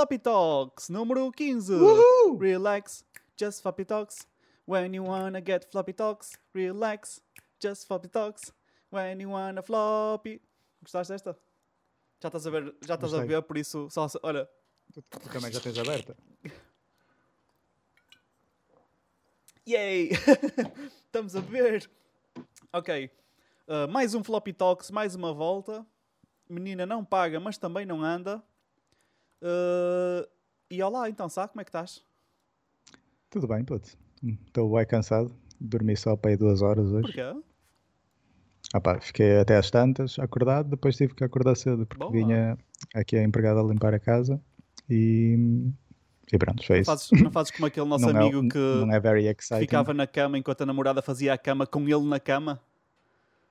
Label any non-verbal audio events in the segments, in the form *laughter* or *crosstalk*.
Floppy Talks número 15. Uhul! Relax, just floppy talks. When you wanna get floppy talks, relax, just floppy talks. When you wanna floppy. Gostaste desta? Já estás a ver, já estás a ver, por isso, só, olha, Tu, tu também já tens aberta. yay! *laughs* Estamos a ver. Ok, Uh, mais um floppy talks, mais uma volta. Menina não paga, mas também não anda. Uh, e olá, então, sabe como é que estás? Tudo bem, puto. Estou bem cansado. Dormi só para aí duas horas hoje. Porquê? Ah pá, fiquei até às tantas acordado, depois tive que acordar cedo porque Boa. vinha aqui a empregada a limpar a casa e, e pronto, foi Não isso. fazes, não fazes como aquele *laughs* nosso não, amigo é, que é exciting. ficava na cama enquanto a namorada fazia a cama com ele na cama.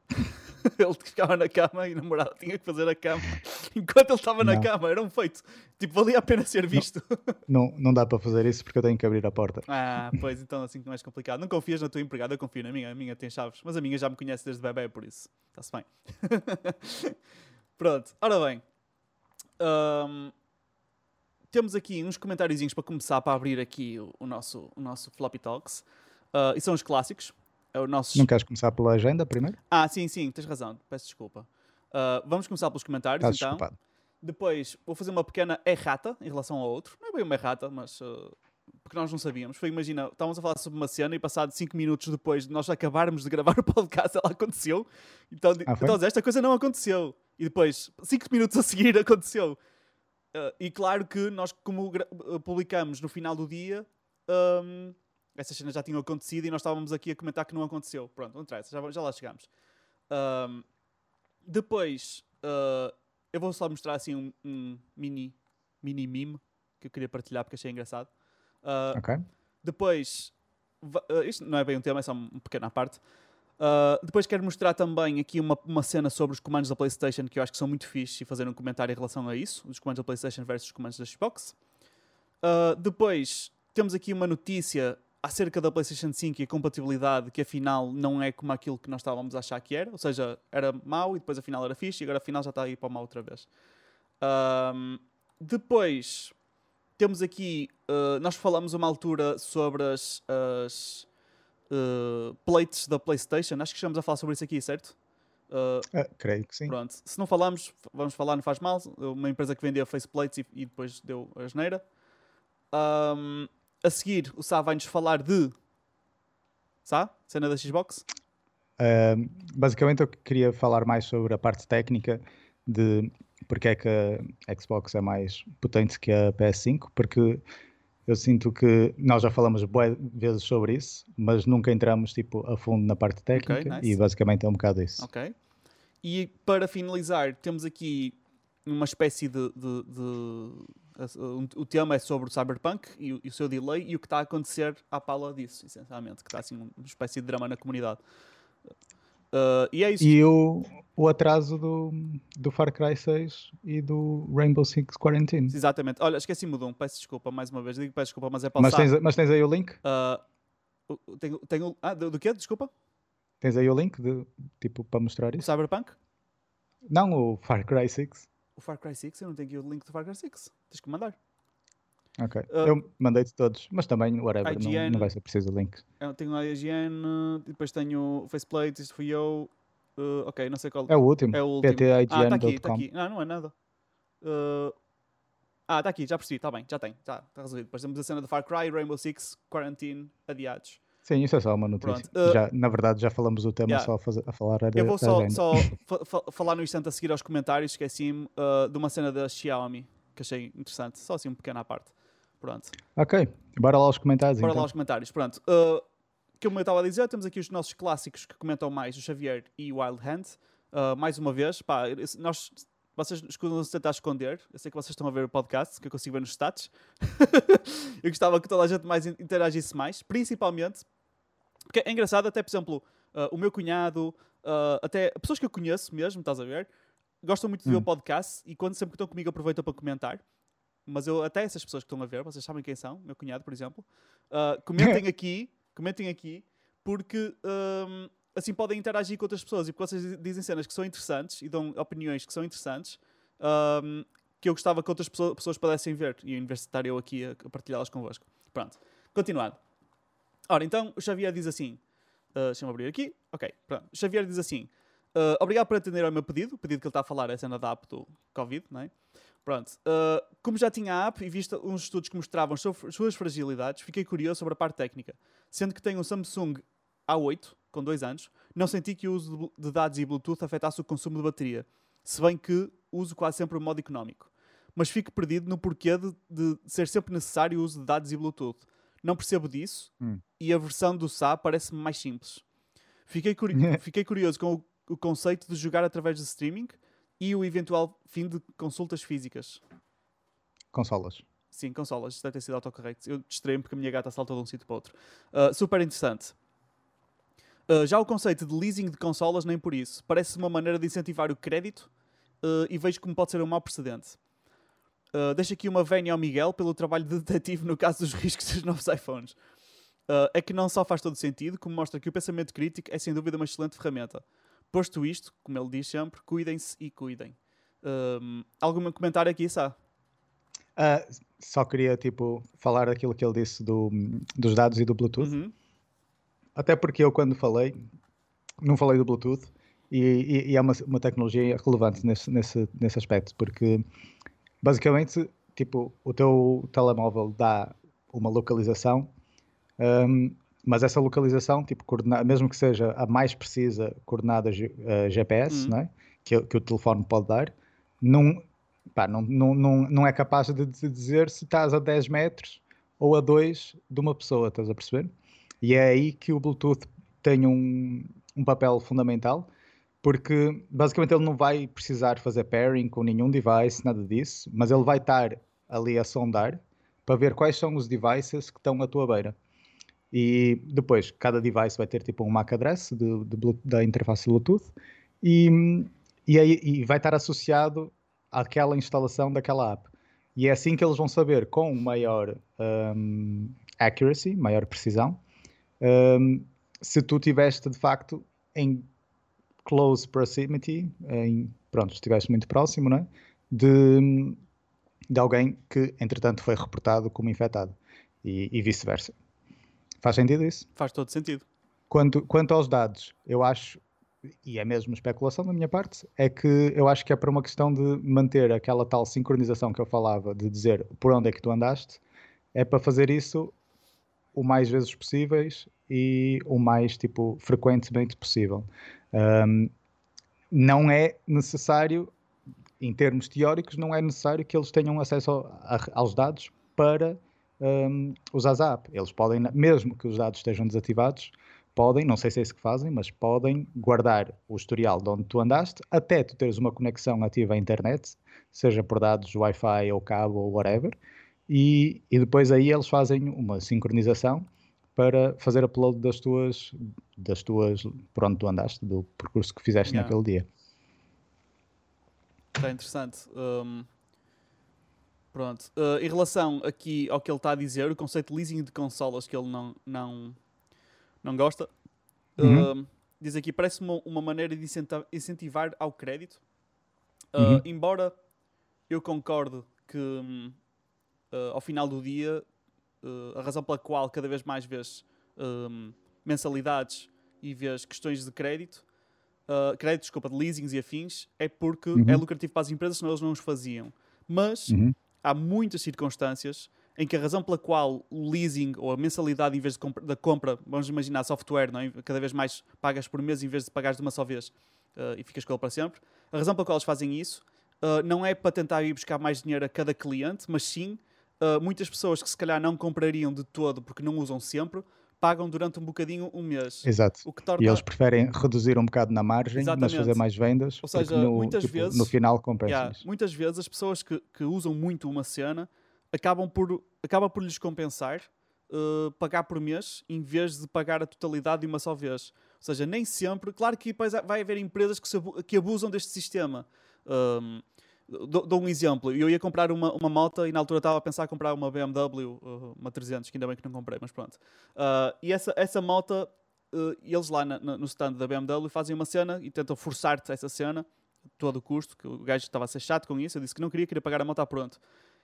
*laughs* ele ficava na cama e a namorada tinha que fazer a cama *laughs* enquanto ele estava na Não. cama. Era um feito. Tipo, valia a pena ser visto. *laughs* Não, não dá para fazer isso porque eu tenho que abrir a porta. ah, pois então assim que é mais complicado. Não confias na tua empregada, eu confio na minha. A minha tem chaves. Mas a minha já me conhece desde bebê, por isso. Está-se bem. *laughs* Pronto. Ora bem. Ahm, temos aqui uns comentáriozinhos para começar para abrir aqui o, o nosso, o nosso Floppy Talks. Ah, e são os clássicos. É o nosso... Não queres começar pela agenda primeiro? Ah, sim, sim, tens razão. Peço desculpa. Ah, vamos começar pelos comentários, Estás então. desculpado. Depois vou fazer uma pequena errata em relação ao outro. Não é bem uma errata, mas. ah, porque nós não sabíamos. Foi, imagina, estávamos a falar sobre uma cena e passado 5 minutos depois de nós acabarmos de gravar *laughs* o podcast, ela aconteceu. Então, Ah, então esta coisa não aconteceu. E depois, 5 minutos a seguir, *laughs* aconteceu. Ah, e claro que nós, como publicamos no final do dia, essas cenas já tinham acontecido e nós estávamos aqui a comentar que não aconteceu. Pronto, não interessa, já, já lá chegamos. Ahm, depois, ah, eu vou só mostrar assim um, um mini, mini meme que eu queria partilhar porque achei engraçado. Ah, Ok. depois, ah, isto não é bem um tema, é só uma pequena parte. Ah, depois quero mostrar também aqui uma, uma cena sobre os comandos da PlayStation que eu acho que são muito fixe e fazer um comentário em relação a isso, os comandos da PlayStation versus os comandos da Xbox. Ah, depois temos aqui uma notícia acerca da PlayStation 5 e a compatibilidade que afinal não é como aquilo que nós estávamos a achar que era, ou seja, era mau e depois afinal era fixe e agora afinal já está aí para o mau outra vez. Ahm, depois temos aqui, ah, nós falamos uma altura sobre as, as ah, plates da PlayStation, acho que estamos a falar sobre isso aqui, certo? Ah, Ah, creio que sim. Pronto, se não falamos, vamos falar, não faz mal. Uma empresa que vendia faceplates e, e depois deu a asneira. Ahm, a seguir, o Sá vai-nos falar de. Sá? Cena da Xbox? Uh, basicamente eu queria falar mais sobre a parte técnica de porque é que a Xbox é mais potente que a PS5, porque eu sinto que nós já falamos bué vezes sobre isso, mas nunca entramos tipo a fundo na parte técnica nice. e basicamente é um bocado isso. Ok. E para finalizar, temos aqui uma espécie de. de- de- o tema é sobre o Cyberpunk e, o- e o seu delay e o que está a acontecer à pala disso, essencialmente. Que está assim uma espécie de drama na comunidade. Ah, e é isso. E o, o atraso do, do Far Cry 6 e do Rainbow Six Quarantine. Exatamente. Olha, esqueci-me de um. Peço desculpa mais uma vez. Digo peço desculpa, mas é para o Mas tens, mas tens aí o link? O- o- tenho, tenho, ah, do, do quê? Desculpa? Tens aí o link de, tipo para mostrar O isso? Cyberpunk? Não, o Far Cry 6. O Far Cry 6? Eu não tenho aqui o link do Far Cry 6. Tens que mandar. Ok. Ah, eu mandei-te todos, mas também, whatever, não, IGN. não vai ser preciso o link. Eu tenho a IGN, depois tenho o Faceplate, isto fui eu. Ah, ok, não sei qual. É o último. É o último. PTIGN.com. Ah, está aqui, está aqui. Não, não é nada. Ah, Ah, está aqui, já percebi, está bem, já tem, está tá resolvido. Depois temos a cena do Far Cry, Rainbow Six, Quarantine, adiados. Sim, isso é só uma notícia. Uh, já, na verdade, já falamos o tema yeah. só a, fazer- a falar. Era Eu vou só, só fa- fa- falar no instante a seguir aos comentários, esqueci-me ah, de uma cena da Xiaomi que achei interessante, só assim um pequeno à parte. Pronto. Ok, bora lá aos comentários. Bora então. lá aos comentários. Pronto. Uh, como eu estava a dizer, temos aqui os nossos clássicos que comentam mais, o Xavier e o Wild Hand. Uh, mais uma vez, pá, nós, vocês escusam-se tentar esconder. Eu sei que vocês estão a ver o podcast, que eu consigo ver nos stats. *laughs* eu gostava que toda a gente mais in- interagisse mais, principalmente porque é engraçado, até por exemplo, uh, o meu cunhado, uh, até pessoas que eu conheço mesmo, estás a ver, gostam muito de ver Hum. o podcast e quando sempre que estão comigo aproveitam para comentar. Mas eu, até essas pessoas que estão a ver, vocês sabem quem são, meu cunhado, por exemplo, uh, comentem *laughs* aqui, comentem aqui, porque um, assim podem interagir com outras pessoas e porque vocês dizem cenas que são interessantes e dão opiniões que são interessantes. um, que eu gostava que outras pessoas, pessoas pudessem ver e de estar eu aqui a, a partilhá-las convosco. Pronto, continuando. Ora, então o Xavier diz assim: uh, deixa-me abrir aqui. Ok, pronto. O Xavier diz assim: uh, Obrigado por atender ao meu pedido. O pedido que ele está a falar é a cena da app do Covid, não é? Pronto. Uh, como já tinha a app e visto uns estudos que mostravam as suas fragilidades, fiquei curioso sobre a parte técnica. Sendo que tenho um Samsung A8, com dois anos, não senti que o uso de dados e Bluetooth afetasse o consumo de bateria, se bem que uso quase sempre o modo económico. Mas fico perdido no porquê de, de ser sempre necessário o uso de dados e Bluetooth. Não percebo disso hum. e a versão do SA parece-me mais simples. Fiquei, curi *laughs* fiquei curioso com o, o, conceito de jogar através de streaming e o eventual fim de consultas físicas. Consolas. Sim, consolas. Isto deve ter sido autocorrect. Eu distraí-me porque a minha gata saltou de um sítio para outro. Uh, super interessante. Uh, já o conceito de leasing de consolas, nem por isso. Parece uma maneira de incentivar o crédito uh, e vejo como pode ser um mau precedente. Uh, deixo aqui uma vénia ao Miguel pelo trabalho de detetive no caso dos *laughs* riscos dos novos iPhones. É que não só faz todo sentido, como mostra que o pensamento crítico é sem dúvida uma excelente ferramenta. Posto isto, como ele diz sempre, cuidem-se e cuidem. Algum comentário aqui, Sá? Uh, só queria tipo, falar aquilo que ele disse do, dos dados e do Bluetooth. Uhum. Até porque eu, quando falei, não falei do Bluetooth e, e, e é uma, uma tecnologia relevante nesse, nesse, nesse aspecto, porque basicamente, tipo, o teu telemóvel dá uma localização, um, mas essa localização, tipo, coordena, mesmo que seja a mais precisa coordenada uh, GPS, uhum. né, que, que, o telefone pode dar, não, pá, não, não, não, é capaz de, de dizer se estás a 10 metros ou a 2 de uma pessoa, estás a perceber? E é aí que o Bluetooth tem um, um papel fundamental, porque basicamente ele não vai precisar fazer pairing com nenhum device, nada disso, mas ele vai estar ali a sondar para ver quais são os devices que estão à tua beira. E depois, cada device vai ter tipo um MAC address de, de, da interface Bluetooth e, e, aí, e vai estar associado àquela instalação daquela app. E é assim que eles vão saber com maior um, accuracy, maior precisão, um, se tu tiveste de facto em close proximity, em, pronto, estiveste muito próximo, né? De, de alguém que, entretanto, foi reportado como infectado e, e vice-versa. Faz sentido isso? Faz todo sentido. Quanto, quanto aos dados, eu acho, e é mesmo especulação da minha parte, é que eu acho que é para uma questão de manter aquela tal sincronização que eu falava, de dizer por onde é que tu andaste, é para fazer isso o mais vezes possíveis e o mais tipo frequentemente possível. Um, não é necessário, em termos teóricos, não é necessário que eles tenham acesso a, aos dados para um, usar a app. Eles podem, mesmo que os dados estejam desativados, podem, não sei se é isso que fazem, mas podem guardar o historial de onde tu andaste até tu teres uma conexão ativa à internet, seja por dados Wi-Fi ou cabo ou whatever, e, e depois aí eles fazem uma sincronização para fazer upload das tuas, das tuas, por onde tu andaste, do percurso que fizeste yeah. naquele dia. Está interessante. Um, pronto. Uh, em relação aqui ao que ele está a dizer, o conceito de leasing de consolas que ele não, não, não gosta, uhum. uh, diz aqui, parece uma, uma maneira de incentivar ao crédito. Uh, uhum. Embora eu concorde que um, ao final do dia a razão pela qual cada vez mais vês um, mensalidades e vês questões de crédito, crédito, desculpa, de leasings e afins, é porque uhum. é lucrativo para as empresas, senão eles não os faziam. Mas uhum. Há muitas circunstâncias em que a razão pela qual o leasing ou a mensalidade em vez de compra, da compra, vamos imaginar software, não é? cada vez mais pagas por mês em vez de pagares de uma só vez uh, e ficas com ele para sempre, a razão pela qual eles fazem isso uh, não é para tentar ir buscar mais dinheiro a cada cliente, mas sim uh, muitas pessoas que se calhar não comprariam de todo porque não usam sempre, pagam durante um bocadinho um mês. Exato. Torna... E eles preferem reduzir um bocado na margem, Exatamente. mas fazer mais vendas. Ou seja, no, muitas tipo, vezes, no final compensam yeah, Muitas vezes as pessoas que, que usam muito uma cena acabam por, acaba por lhes compensar uh, pagar por mês em vez de pagar a totalidade de uma só vez. Ou seja, nem sempre. Claro que depois vai haver empresas que, se, que abusam deste sistema. Um, Dou, dou, um exemplo. Eu ia comprar uma, uma moto e na altura estava a pensar em comprar uma BMW, uh, uma 300, que ainda bem que não comprei, mas pronto. Uh, e essa, essa moto, uh, eles lá na, na, no stand da BMW fazem uma cena e tentam forçar-te essa cena todo o custo, que o gajo estava a ser chato com isso, eu disse que não queria, queria pagar a moto a pronto.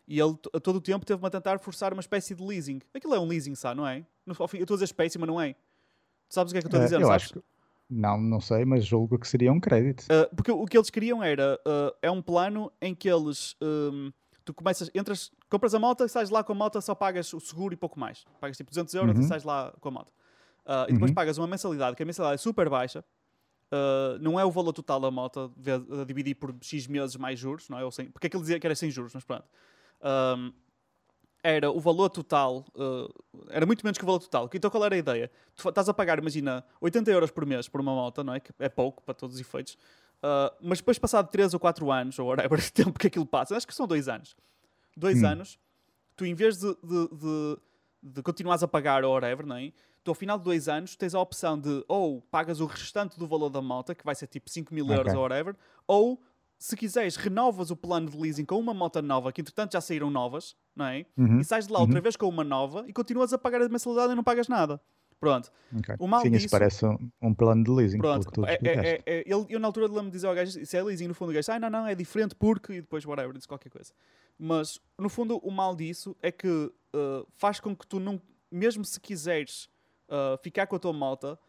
E ele a todo o tempo teve-me a tentar forçar uma espécie de leasing. Aquilo é um leasing, sabe, não é? No, ao fim, eu estou a dizer espécie, mas não é. Tu sabes o que é que eu estou a Eh, dizer, eu sabes? acho que. Não, não sei, mas julgo que seria um crédito. Uh, porque o que eles queriam era uh, é um plano em que eles um, tu começas, entras, compras a moto sais lá com a moto, só pagas o seguro e pouco mais. Pagas tipo 200 euros Uhum. e sais lá com a moto. Uh, e depois Uhum. pagas uma mensalidade, que a mensalidade é super baixa. Não é o valor total da moto a dividir por X meses mais juros, não é? Ou sem, porque aquilo dizia que era sem juros, mas pronto. Um, era o valor total, uh, era muito menos que o valor total. Então qual era a ideia? Tu estás a pagar, imagina, 80 euros por mês por uma moto, não é? Que é pouco para todos os efeitos. Uh, mas depois, passado 3 ou 4 anos, ou whatever *laughs* tempo que aquilo passa, acho que são 2 anos. 2 Hum. anos, tu em vez de, de, de, de continuares a pagar ou whatever, não é? Tu ao final de 2 anos tens a opção de ou pagas o restante do valor da moto, que vai ser tipo 5 mil euros Ok. ou whatever, ou se quiseres, renovas o plano de leasing com uma moto nova, que entretanto já saíram novas, não é? Uhum, E sais de lá outra vez com uma nova e continuas a pagar a mensalidade e não pagas nada. Pronto. ok. o mal Sim, disso- isso parece um, um plano de leasing, Pronto, é, explicaste. é, é, ele, eu na altura de dizer ao gajo, isso é leasing, no fundo o gajo, ah, não, não, é diferente porque, e depois whatever, disse qualquer coisa. Mas, no fundo, o mal disso é que uh, faz com que tu não, mesmo se quiseres uh, ficar com a tua moto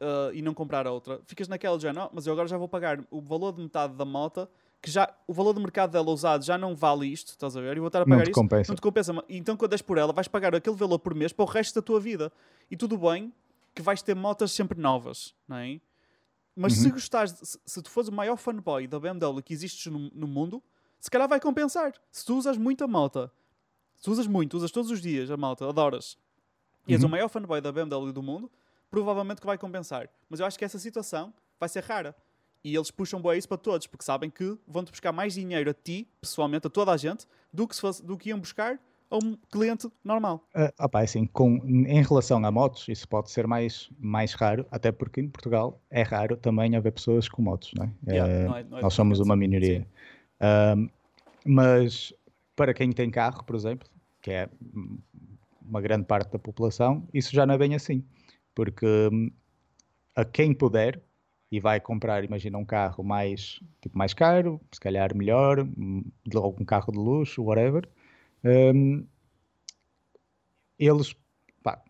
uh, e não comprar outra, ficas naquela de já, não, mas eu agora já vou pagar o valor de metade da moto, que já, o valor de mercado dela usado já não vale isto, estás a ver? E vou estar a Não pagar te isto, compensa. não te compensa. Então, quando és por ela, vais pagar aquele valor por mês para o resto da tua vida. E tudo bem que vais ter motas sempre novas, não é? Mas se Uhum. gostares, de- se, se tu fores o maior fanboy da BMW que existes no, no mundo, se calhar vai compensar. Se tu usas muito a moto, se tu usas muito, usas todos os dias a moto, adoras, e és o Uhum. maior fanboy da BMW do mundo, provavelmente que vai compensar. Mas eu acho que essa situação vai ser rara. E eles puxam boa isso para todos, porque sabem que vão-te buscar mais dinheiro a ti, pessoalmente, a toda a gente, do que, se fosse, do que iam buscar a um cliente normal. Ah, opá, assim, com, em relação a motos, isso pode ser mais, mais raro, até porque em Portugal é raro também haver pessoas com motos, não é? Yeah, Eh, não é- não é nós somos uma minoria. Ahm, mas para quem tem carro, por exemplo, que é uma grande parte da população, isso já não é bem assim. Porque hum, a quem puder e vai comprar, imagina, um carro mais, tipo, mais caro, se calhar melhor, de algum carro de luxo, whatever, hum, eles, pá,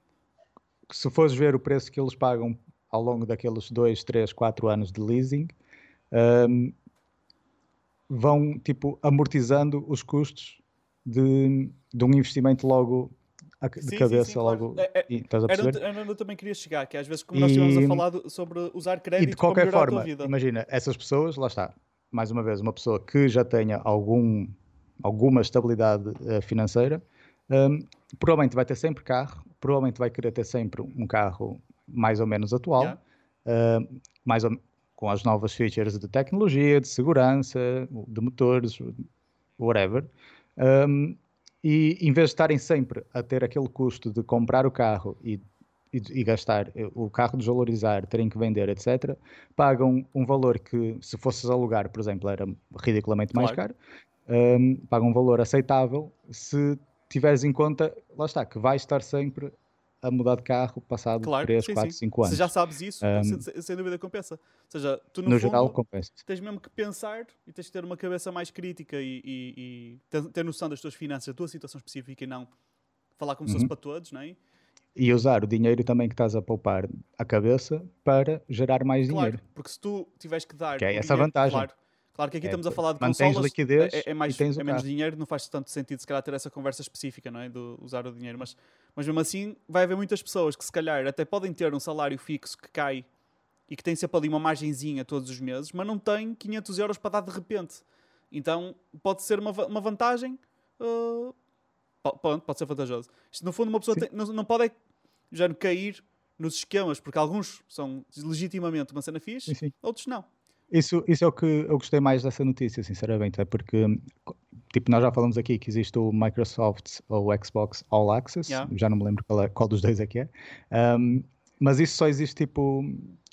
se fores ver o preço que eles pagam ao longo daqueles 2, 3, 4 anos de leasing, hum, vão tipo amortizando os custos de, de um investimento logo de Sim, sim, cabeça, sim, claro. logo. É- é- e- estás a Era perceber? onde, era onde eu também queria chegar, que às vezes, como nós estivemos a E- falar do- sobre usar E crédito de qualquer forma, imagina, essas pessoas, lá está, mais uma vez, uma pessoa que já tenha algum, alguma estabilidade eh, financeira, hum, provavelmente vai ter sempre carro, provavelmente vai querer ter sempre um carro mais ou menos atual, Yeah. hum, mais ou- com as novas features de tecnologia, de segurança, de motores, whatever. Hum, e em vez de estarem sempre a ter aquele custo de comprar o carro e, e, e gastar, eh, o carro desvalorizar, terem que vender, etc., pagam um valor que, se fosses alugar, por exemplo, era ridiculamente mais Claro. caro, hum, pagam um valor aceitável se tiveres em conta, lá está, que vais estar sempre a mudar de carro passado Claro, 3, sim, 4, sim. 5 anos. Se já sabes isso, Um, sem, dúvida compensa. Ou seja, tu no, no fundo geral, compensa. tens mesmo que pensar e tens que ter uma cabeça mais crítica e, e- e ter, ter noção das tuas finanças, da tua situação específica e não falar como se fosse Uhum. para todos, não é? E usar o dinheiro também que estás a poupar à cabeça para gerar mais Claro, dinheiro. porque se tu tiveres que dar. Que é essa a dinheiro- vantagem. Claro, claro que aqui É, estamos a falar de consolas. liquidez é, é mais, é menos carro. dinheiro, não faz tanto sentido se calhar ter essa conversa específica, não é? De usar o dinheiro. Mas, mas mesmo assim, vai haver muitas pessoas que se calhar até podem ter um salário fixo que cai e que tem sempre ali uma margenzinha todos os meses, mas não tem 500 euros para dar de repente. Então pode ser uma, uma vantagem. uh, po- pronto, pode ser vantajoso. Isto, no fundo, uma pessoa tem- não, não pode é, já cair nos esquemas, porque alguns são legitimamente uma cena fixe, Sim, sim. outros não. Isso, isso é o que eu gostei mais dessa notícia, sinceramente, é porque, tipo, nós já falamos aqui que existe o Microsoft ou o Xbox All Access, Yeah. já não me lembro qual, é- qual dos dois é que é, Um, mas isso só existe, tipo,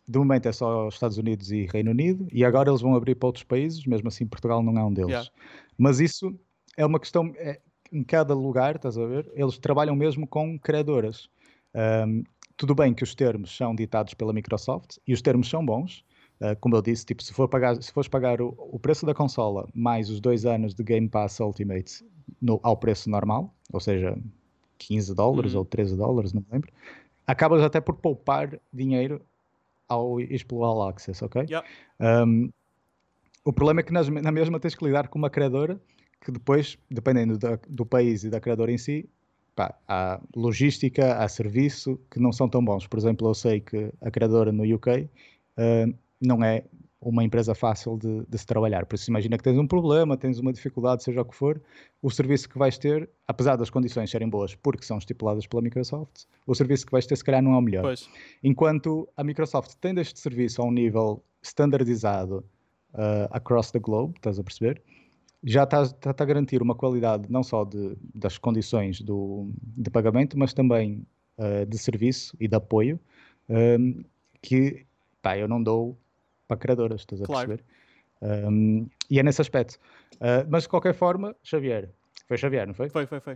de momento é só Estados Unidos e Reino Unido, e agora eles vão abrir para outros países, mesmo assim Portugal não é um deles. Yeah. Mas isso é uma questão, é, em cada lugar, estás a ver, eles trabalham mesmo com criadoras. Um, tudo bem que os termos são ditados pela Microsoft, e os termos são bons, Uh, como eu disse, tipo, se, for pagar, se fores pagar o, o, preço da consola mais os dois anos de Game Pass Ultimate no, ao preço normal, ou seja, 15 dólares uhum. ou 13 dólares, não me lembro, acabas até por poupar dinheiro ao pelo All Access, ok? Um, o problema é que nas, na mesma tens que lidar com uma criadora que depois, dependendo da, do país e da criadora em si, pá, há logística, há serviço que não são tão bons. Por exemplo, eu sei que a criadora no UK uh, não é uma empresa fácil de, de, se trabalhar. Por isso, imagina que tens um problema, tens uma dificuldade, seja o que for, o serviço que vais ter, apesar das condições serem boas porque são estipuladas pela Microsoft, o serviço que vais ter, se calhar, não é o melhor. Pois. Enquanto a Microsoft tem este serviço a um nível standardizado uh, across the globe, estás a perceber? Já está, está, a garantir uma qualidade não só de, das condições do, de pagamento, mas também uh, de serviço e de apoio, um, que pá, eu não dou para criadoras, estás a claro. perceber? Um, e é nesse aspecto. Uh, mas de qualquer forma, Xavier, foi Xavier, não foi? Foi, foi, foi.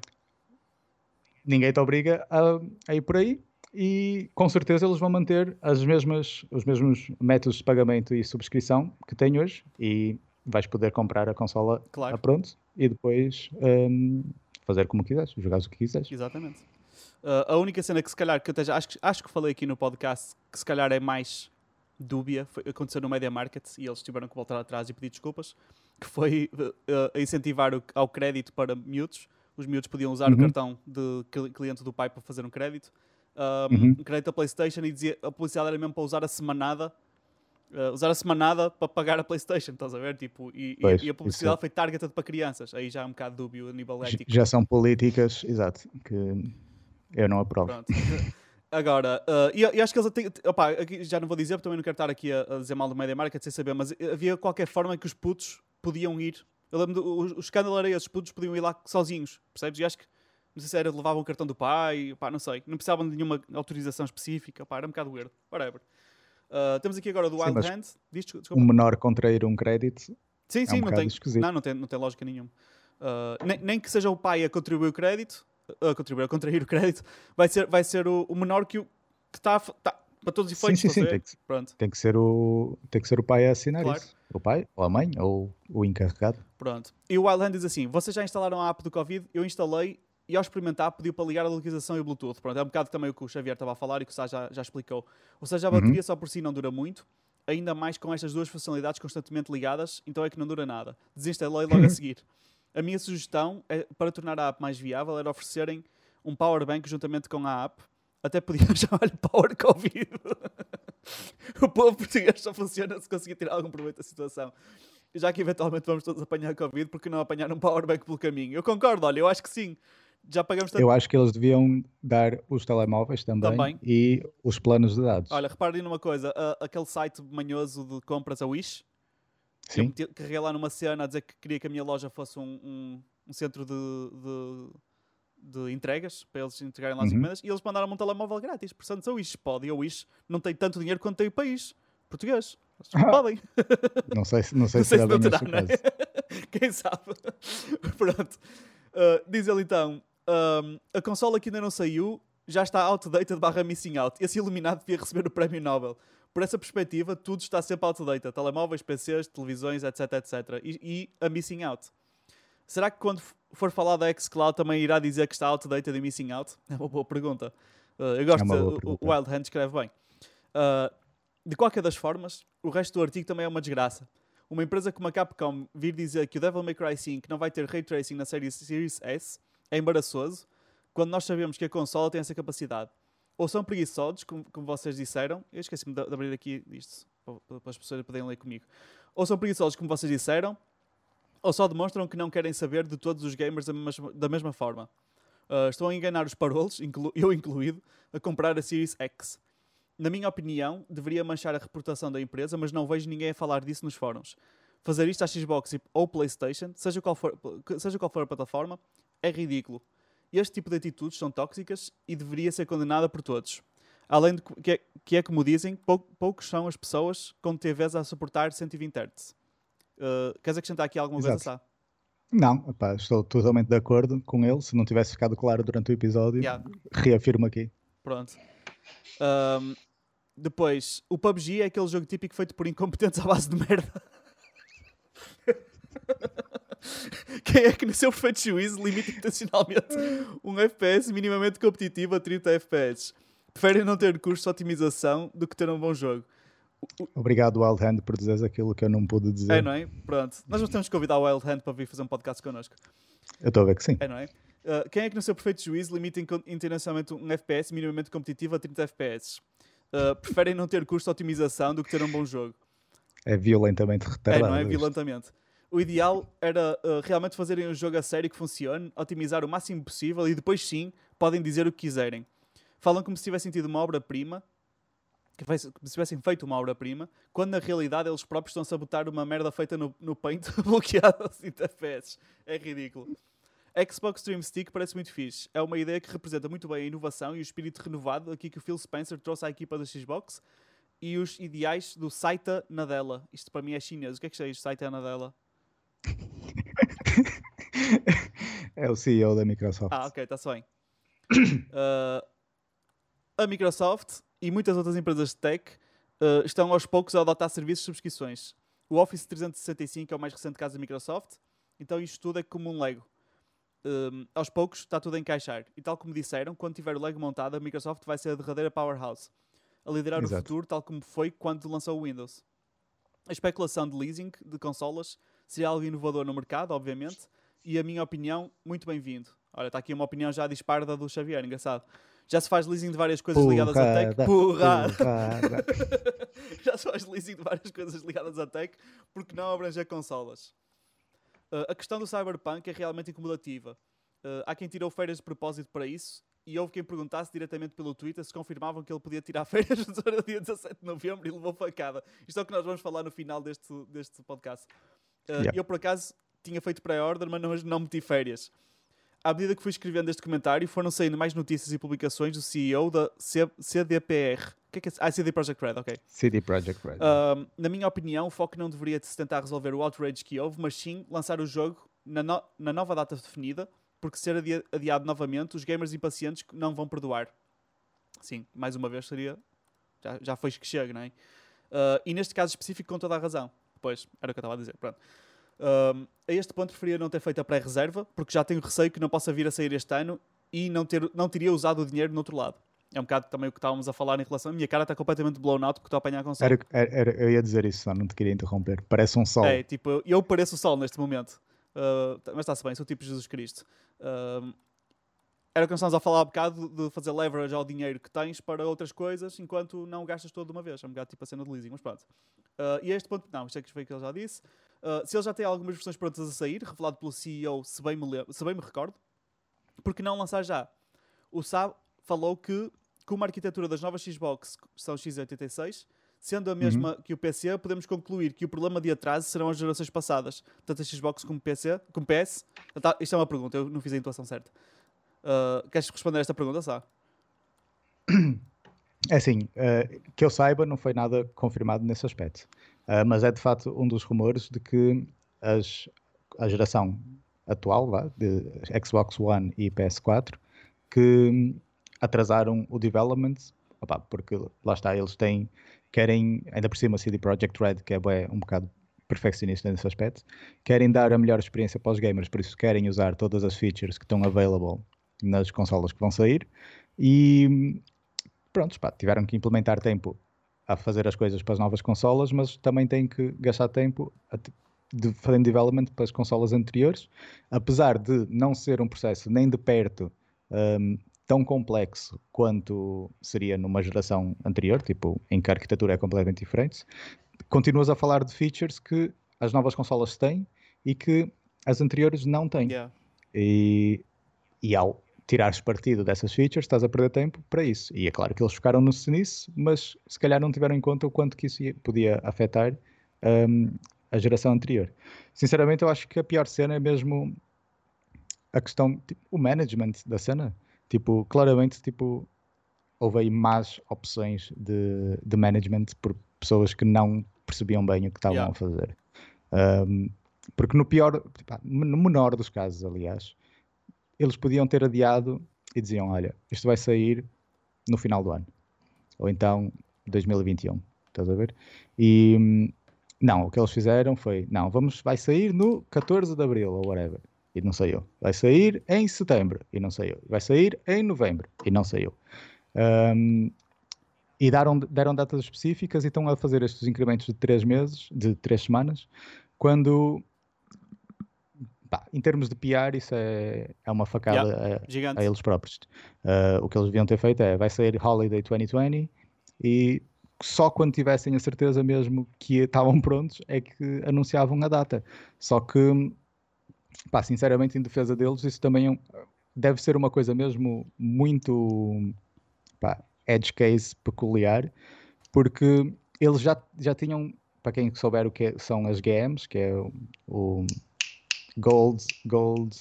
Ninguém te obriga a, a ir por aí e com certeza eles vão manter as mesmas, os mesmos métodos de pagamento e subscrição que têm hoje e vais poder comprar a consola claro. a pronto e depois um, fazer como quiseres, jogar o que quiseres. Exatamente. Uh, a única cena que se calhar que eu até acho, acho que falei aqui no podcast que se calhar é mais dúbia foi, aconteceu no Media Market e eles tiveram que voltar atrás e pedir desculpas, que foi uh, incentivar o, ao crédito para miúdos. Os miúdos podiam usar uhum. o cartão de cliente do pai para fazer um crédito. Um, uhum. um crédito a PlayStation e dizia a publicidade era mesmo para usar a semanada. Uh, usar a semanada para pagar a PlayStation, estás a ver? Tipo, e, pois, e a publicidade foi targeted para crianças. Aí já é um bocado dúbio a nível ético. Já são políticas, exato, que eu não aprovo. Pronto. Agora, uh, e, acho que eles têm, opa, já não vou dizer, porque também não quero estar aqui a, a dizer mal do Media Market sem saber, mas havia qualquer forma que os putos podiam ir. Eu lembro, do, o, o escândalo era esse, os putos podiam ir lá sozinhos, percebes? E acho que, não sei se era, levavam o cartão do pai, pá, não sei, não precisavam de nenhuma autorização específica, pá, era um bocado weird, whatever. Uh, temos aqui agora do sim, Wild Hand. Diz. Um menor contrair um crédito. Sim, sim, é um não, tem, não, não, tem, não tem lógica nenhuma. Uh, nem, nem que seja o pai a contribuir o crédito, a contribuir, a contrair o crédito, vai ser, vai ser o, o menor que o que está tá, para todos os efeitos. Sim, sim, sim. Tem que, Pronto. Tem, que ser o, tem que ser o pai a assinar claro. isso. O pai, ou a mãe, ou o encarregado. Pronto. E o Wildland diz assim: vocês já instalaram a app do Covid? Eu instalei e ao experimentar pediu para ligar a localização e o Bluetooth. Pronto, é um bocado também o que o Xavier estava a falar e que o Sá já, já explicou. Ou seja, a bateria uhum. só por si não dura muito, ainda mais com estas duas funcionalidades constantemente ligadas, então é que não dura nada. Desinstalei logo a *laughs* seguir. A minha sugestão é, para tornar a app mais viável era oferecerem um power bank juntamente com a app. Até podia *laughs* chamar-lhe Power Covid. *laughs* o povo português só funciona se conseguir tirar algum proveito da situação. Já que eventualmente vamos todos apanhar Covid, porque não apanhar um power bank pelo caminho? Eu concordo, olha, eu acho que sim. Já pagamos tanto... Eu acho que eles deviam dar os telemóveis também, também. e os planos de dados. Olha, reparem numa coisa: uh, aquele site manhoso de compras, a Wish, Sim. eu carreguei lá numa cena a dizer que queria que a minha loja fosse um, um, um centro de, de de entregas para eles entregarem lá as uhum. encomendas e eles mandaram um telemóvel grátis. Portanto, a Wish pode e a Wish não tem tanto dinheiro quanto tem o país português. Ah, podem. *laughs* Não sei, não sei, não se, se não terá, né? *laughs* Quem sabe? *laughs* Pronto. Uh, diz ele então: um, a consola que ainda não saiu já está outdated barra missing out. Esse iluminado devia receber o prémio Nobel. Por essa perspectiva, tudo está sempre outdated. Telemóveis, PCs, televisões, etc, etc. E, e a missing out. Será que quando for falar da xCloud também irá dizer que está outdated e missing out? *laughs* É uma boa pergunta. Uh, eu gosto, é o Wild Hand escreve bem. Uh, de qualquer das formas, o resto do artigo também é uma desgraça. Uma empresa como a Capcom vir dizer que o Devil May Cry 5 não vai ter ray tracing na série Series S é embaraçoso, quando nós sabemos que a consola tem essa capacidade. Ou são preguiçosos, como, como vocês disseram, eu esqueci-me de, de abrir aqui isto, para, para as pessoas poderem ler comigo. Ou são preguiçosos, como vocês disseram, ou só demonstram que não querem saber de todos os gamers da mesma, da mesma forma. Uh, estão a enganar os parolos, inclu *laughs* eu incluído, a comprar a Series X. Na minha opinião, deveria manchar a reputação da empresa, mas não vejo ninguém a falar disso nos fóruns. Fazer isto à Xbox ou PlayStation, seja qual for, seja qual for a plataforma, é ridículo. Este tipo de atitudes são tóxicas e deveria ser condenada por todos. Além de que é, que é como dizem, pou, poucos são as pessoas com TVs a suportar 120 Hz. Uh, queres acrescentar aqui alguma Exato. coisa, Sá? Não, opa, estou totalmente de acordo com ele. Se não tivesse ficado claro durante o episódio, yeah. reafirmo aqui. Pronto. Um, depois, o PUBG é aquele jogo típico feito por incompetentes à base de merda. *laughs* *laughs* Quem é que no seu perfeito juízo limita intencionalmente *laughs* um FPS minimamente competitivo a 30 FPS? Preferem não ter custos de otimização do que ter um bom jogo. Obrigado, Wild Hand, por dizeres aquilo que eu não pude dizer. É, não é? Pronto. Nós não temos que convidar o Wild Hand para vir fazer um podcast connosco. Eu estou a ver que sim. É, não é? Uh, quem é que no seu perfeito juízo limita internacionalmente um FPS minimamente competitivo a 30 FPS? Uh, preferem não ter custo de otimização do que ter um bom jogo. É violentamente retardado. É, não é? Violentamente. O ideal era uh, realmente fazerem um jogo a sério que funcione, otimizar o máximo possível e depois sim podem dizer o que quiserem. Falam como se tivessem tido uma obra-prima, como se tivessem feito uma obra-prima, quando na realidade eles próprios estão a sabotar uma merda feita no, no Paint *laughs* bloqueada aos interfaces. É ridículo. Xbox Stream Stick parece muito fixe. É uma ideia que representa muito bem a inovação e o espírito renovado aqui que o Phil Spencer trouxe à equipa da Xbox e os ideais do Saita Nadella. Isto para mim é chinês. O que é que é isto, Saita Nadella? É o CEO da Microsoft. Ah, ok, está-se bem. Uh, a Microsoft e muitas outras empresas de tech uh, estão aos poucos a adotar serviços de subscrições. O Office 365 é o mais recente caso da Microsoft, então isto tudo é como um Lego um, aos poucos está tudo a encaixar. E tal como disseram, quando tiver o Lego montado, a Microsoft vai ser a derradeira powerhouse, a liderar Exato. o futuro, tal como foi quando lançou o Windows. A especulação de leasing de consolas seria algo inovador no mercado, obviamente, e a minha opinião, muito bem-vindo. Olha, está aqui uma opinião já disparada do Xavier, engraçado. Já se faz leasing de várias coisas ligadas à tech. Porrada! *laughs* já se faz leasing de várias coisas ligadas à tech, porque não abranger consolas. Uh, a questão do Cyberpunk é realmente incomodativa. Uh, há quem tirou férias de propósito para isso e houve quem perguntasse diretamente pelo Twitter se confirmavam que ele podia tirar *laughs* férias no dia 17 de novembro e levou facada. Isto é o que nós vamos falar no final deste, deste podcast. Uh, yeah. Eu, por acaso, tinha feito pré-order, mas não, não meti férias. À medida que fui escrevendo este comentário, foram saindo mais notícias e publicações do CEO da C CDPR, que é que é? Ah, CD Projekt Red, ok. CD Projekt Red. Uh, na minha opinião, o foco não deveria se tentar resolver o outrage que houve, mas sim lançar o jogo na, no na nova data definida, porque ser adi adiado novamente, os gamers impacientes não vão perdoar. Sim, mais uma vez seria. Já, já foi que chega, não é? Uh, e neste caso específico, com toda a razão. Pois, era o que eu estava a dizer. Pronto. Uh, a este ponto, preferia não ter feito a pré-reserva, porque já tenho receio que não possa vir a sair este ano e não, ter, não teria usado o dinheiro no outro lado. É um bocado também o que estávamos a falar em relação. A minha cara está completamente blown out porque estou a apanhar com sol. Era, era, eu ia dizer isso, não te queria interromper. Parece um sol. É, tipo, eu pareço o sol neste momento. Uh, mas está-se bem, sou tipo Jesus Cristo. Uh, era o que nós estávamos a falar há um bocado de fazer leverage ao dinheiro que tens para outras coisas enquanto não gastas todo de uma vez. É um bocado tipo a cena de leasing, mas pronto. Uh, e a este ponto, não, isto é que foi que ele já disse. Uh, se ele já tem algumas versões prontas a sair, revelado pelo CEO, se bem me, se bem me recordo, porque não lançar já? O Sab falou que como a arquitetura das novas Xbox são x86, sendo a mesma uhum. que o PC, podemos concluir que o problema de atraso serão as gerações passadas, tanto a Xbox como PC, como PS. Tá, isto é uma pergunta, eu não fiz a intuação certa. Uh, queres responder a esta pergunta, Sá? É assim, uh, que eu saiba, não foi nada confirmado nesse aspecto. Uh, mas é de facto um dos rumores de que as, a geração atual de Xbox One e PS4 que atrasaram o development, opa, porque lá está, eles têm, querem, ainda por cima CD Projekt Red, que é um bocado perfeccionista nesse aspecto, querem dar a melhor experiência para os gamers, por isso querem usar todas as features que estão available nas consolas que vão sair e pronto, pá, tiveram que implementar tempo a fazer as coisas para as novas consolas, mas também têm que gastar tempo a de fazer development para as consolas anteriores, apesar de não ser um processo nem de perto um, tão complexo quanto seria numa geração anterior, tipo, em que a arquitetura é completamente diferente, continuas a falar de features que as novas consolas têm e que as anteriores não têm. Yeah. E, e ao tirares partido dessas features, estás a perder tempo para isso. E é claro que eles focaram nisso, mas se calhar não tiveram em conta o quanto que isso podia afetar um, a geração anterior. Sinceramente, eu acho que a pior cena é mesmo a questão, tipo, o management da cena. Tipo, claramente, tipo, houve aí más opções de, de management por pessoas que não percebiam bem o que estavam yeah. a fazer. Um, porque no pior, tipo, no menor dos casos, aliás, eles podiam ter adiado e diziam: Olha, isto vai sair no final do ano. Ou então 2021. Estás a ver? E hum, não, o que eles fizeram foi: não, vamos, vai sair no 14 de abril ou whatever. E não saiu. Vai sair em setembro e não saiu. Vai sair em novembro e não saiu. Um, e deram, deram datas específicas e estão a fazer estes incrementos de três meses, de três semanas, quando pá, em termos de PR isso é, é uma facada yeah, a, a, eles próprios. Uh, o que eles deviam ter feito é vai sair Holiday 2020 e só quando tivessem a certeza mesmo que estavam prontos é que anunciavam a data. Só que, pá, sinceramente, em defesa deles, isso também é um, deve ser uma coisa mesmo muito pá, edge case peculiar, porque eles já, já tinham, para quem souber o que é, são as GMs, que é o, o Gold, Gold,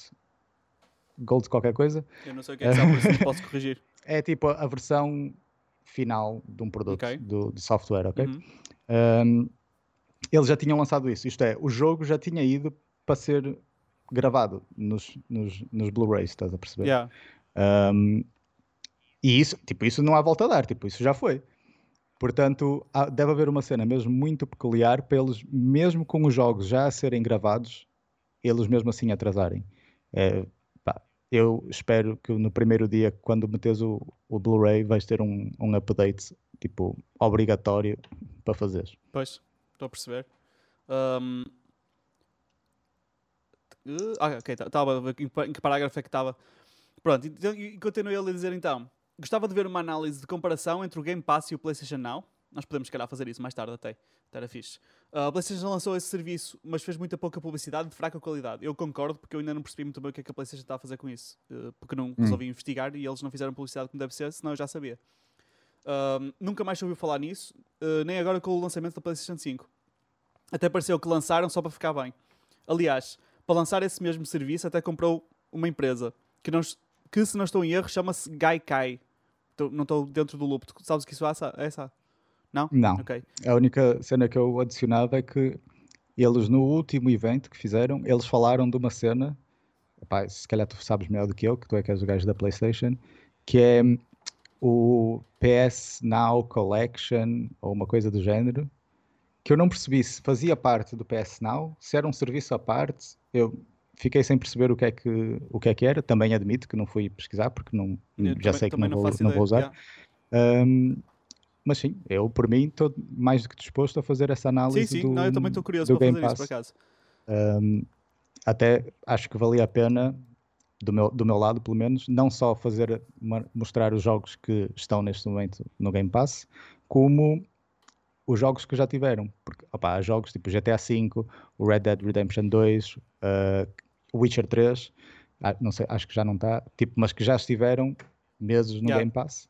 Gold qualquer coisa. Eu não sei o que é que posso corrigir. *laughs* É tipo a versão final de um produto okay. do, de software, ok? Uhum. Um, eles já tinham lançado isso, isto é, o jogo já tinha ido para ser gravado nos, nos, nos Blu-rays, estás a perceber? Yeah. Um, e isso, tipo, isso não há volta a dar, tipo, isso já foi. Portanto, há, deve haver uma cena mesmo muito peculiar para eles, mesmo com os jogos já a serem gravados, eles mesmo assim atrasarem. É, eu espero que no primeiro dia, quando metes o, o Blu-ray, vais ter um, um update tipo obrigatório para fazer. Pois, estou a perceber. Um... Ah, ok, estava ver em que parágrafo é que estava. Pronto, então, e continuei a dizer então. Gostava de ver uma análise de comparação entre o Game Pass e o PlayStation Now. Nós podemos, se calhar, fazer isso mais tarde até. Era fixe. Uh, a PlayStation lançou esse serviço, mas fez muita pouca publicidade de fraca qualidade. Eu concordo, porque eu ainda não percebi muito bem o que é que a PlayStation está a fazer com isso. Uh, porque não hum. resolvi investigar e eles não fizeram publicidade como deve ser, senão eu já sabia. Uh, nunca mais ouviu falar nisso, nem agora com o lançamento da PlayStation 5. Até pareceu que lançaram só para ficar bem. Aliás, para lançar esse mesmo serviço, até comprou uma empresa que, não, que se não estou em erro, chama-se Gaikai. Não estou dentro do loop. sabes o que isso é? essa? Não? Não. Okay. A única cena que eu adicionava é que eles no último evento que fizeram, eles falaram de uma cena, epá, se calhar tu sabes melhor do que eu, que tu é que és o gajo da Playstation, que é o PS Now Collection ou uma coisa do género, que eu não percebi se fazia parte do PS Now, se era um serviço à parte, eu fiquei sem perceber o que é que, o que, é que era, também admito que não fui pesquisar porque não, já também, sei que não vou, não vou usar. Yeah. Um, mas sim, eu por mim estou mais do que disposto a fazer essa análise. Sim, sim, do, não, eu também estou curioso para fazer Pass. isso por acaso. Um, até acho que valia a pena, do meu, do meu lado pelo menos, não só fazer mostrar os jogos que estão neste momento no Game Pass, como os jogos que já tiveram. Porque opa, há jogos tipo GTA V, o Red Dead Redemption 2, uh, Witcher 3, ah, não sei, acho que já não está, tipo, mas que já estiveram meses no yeah. Game Pass.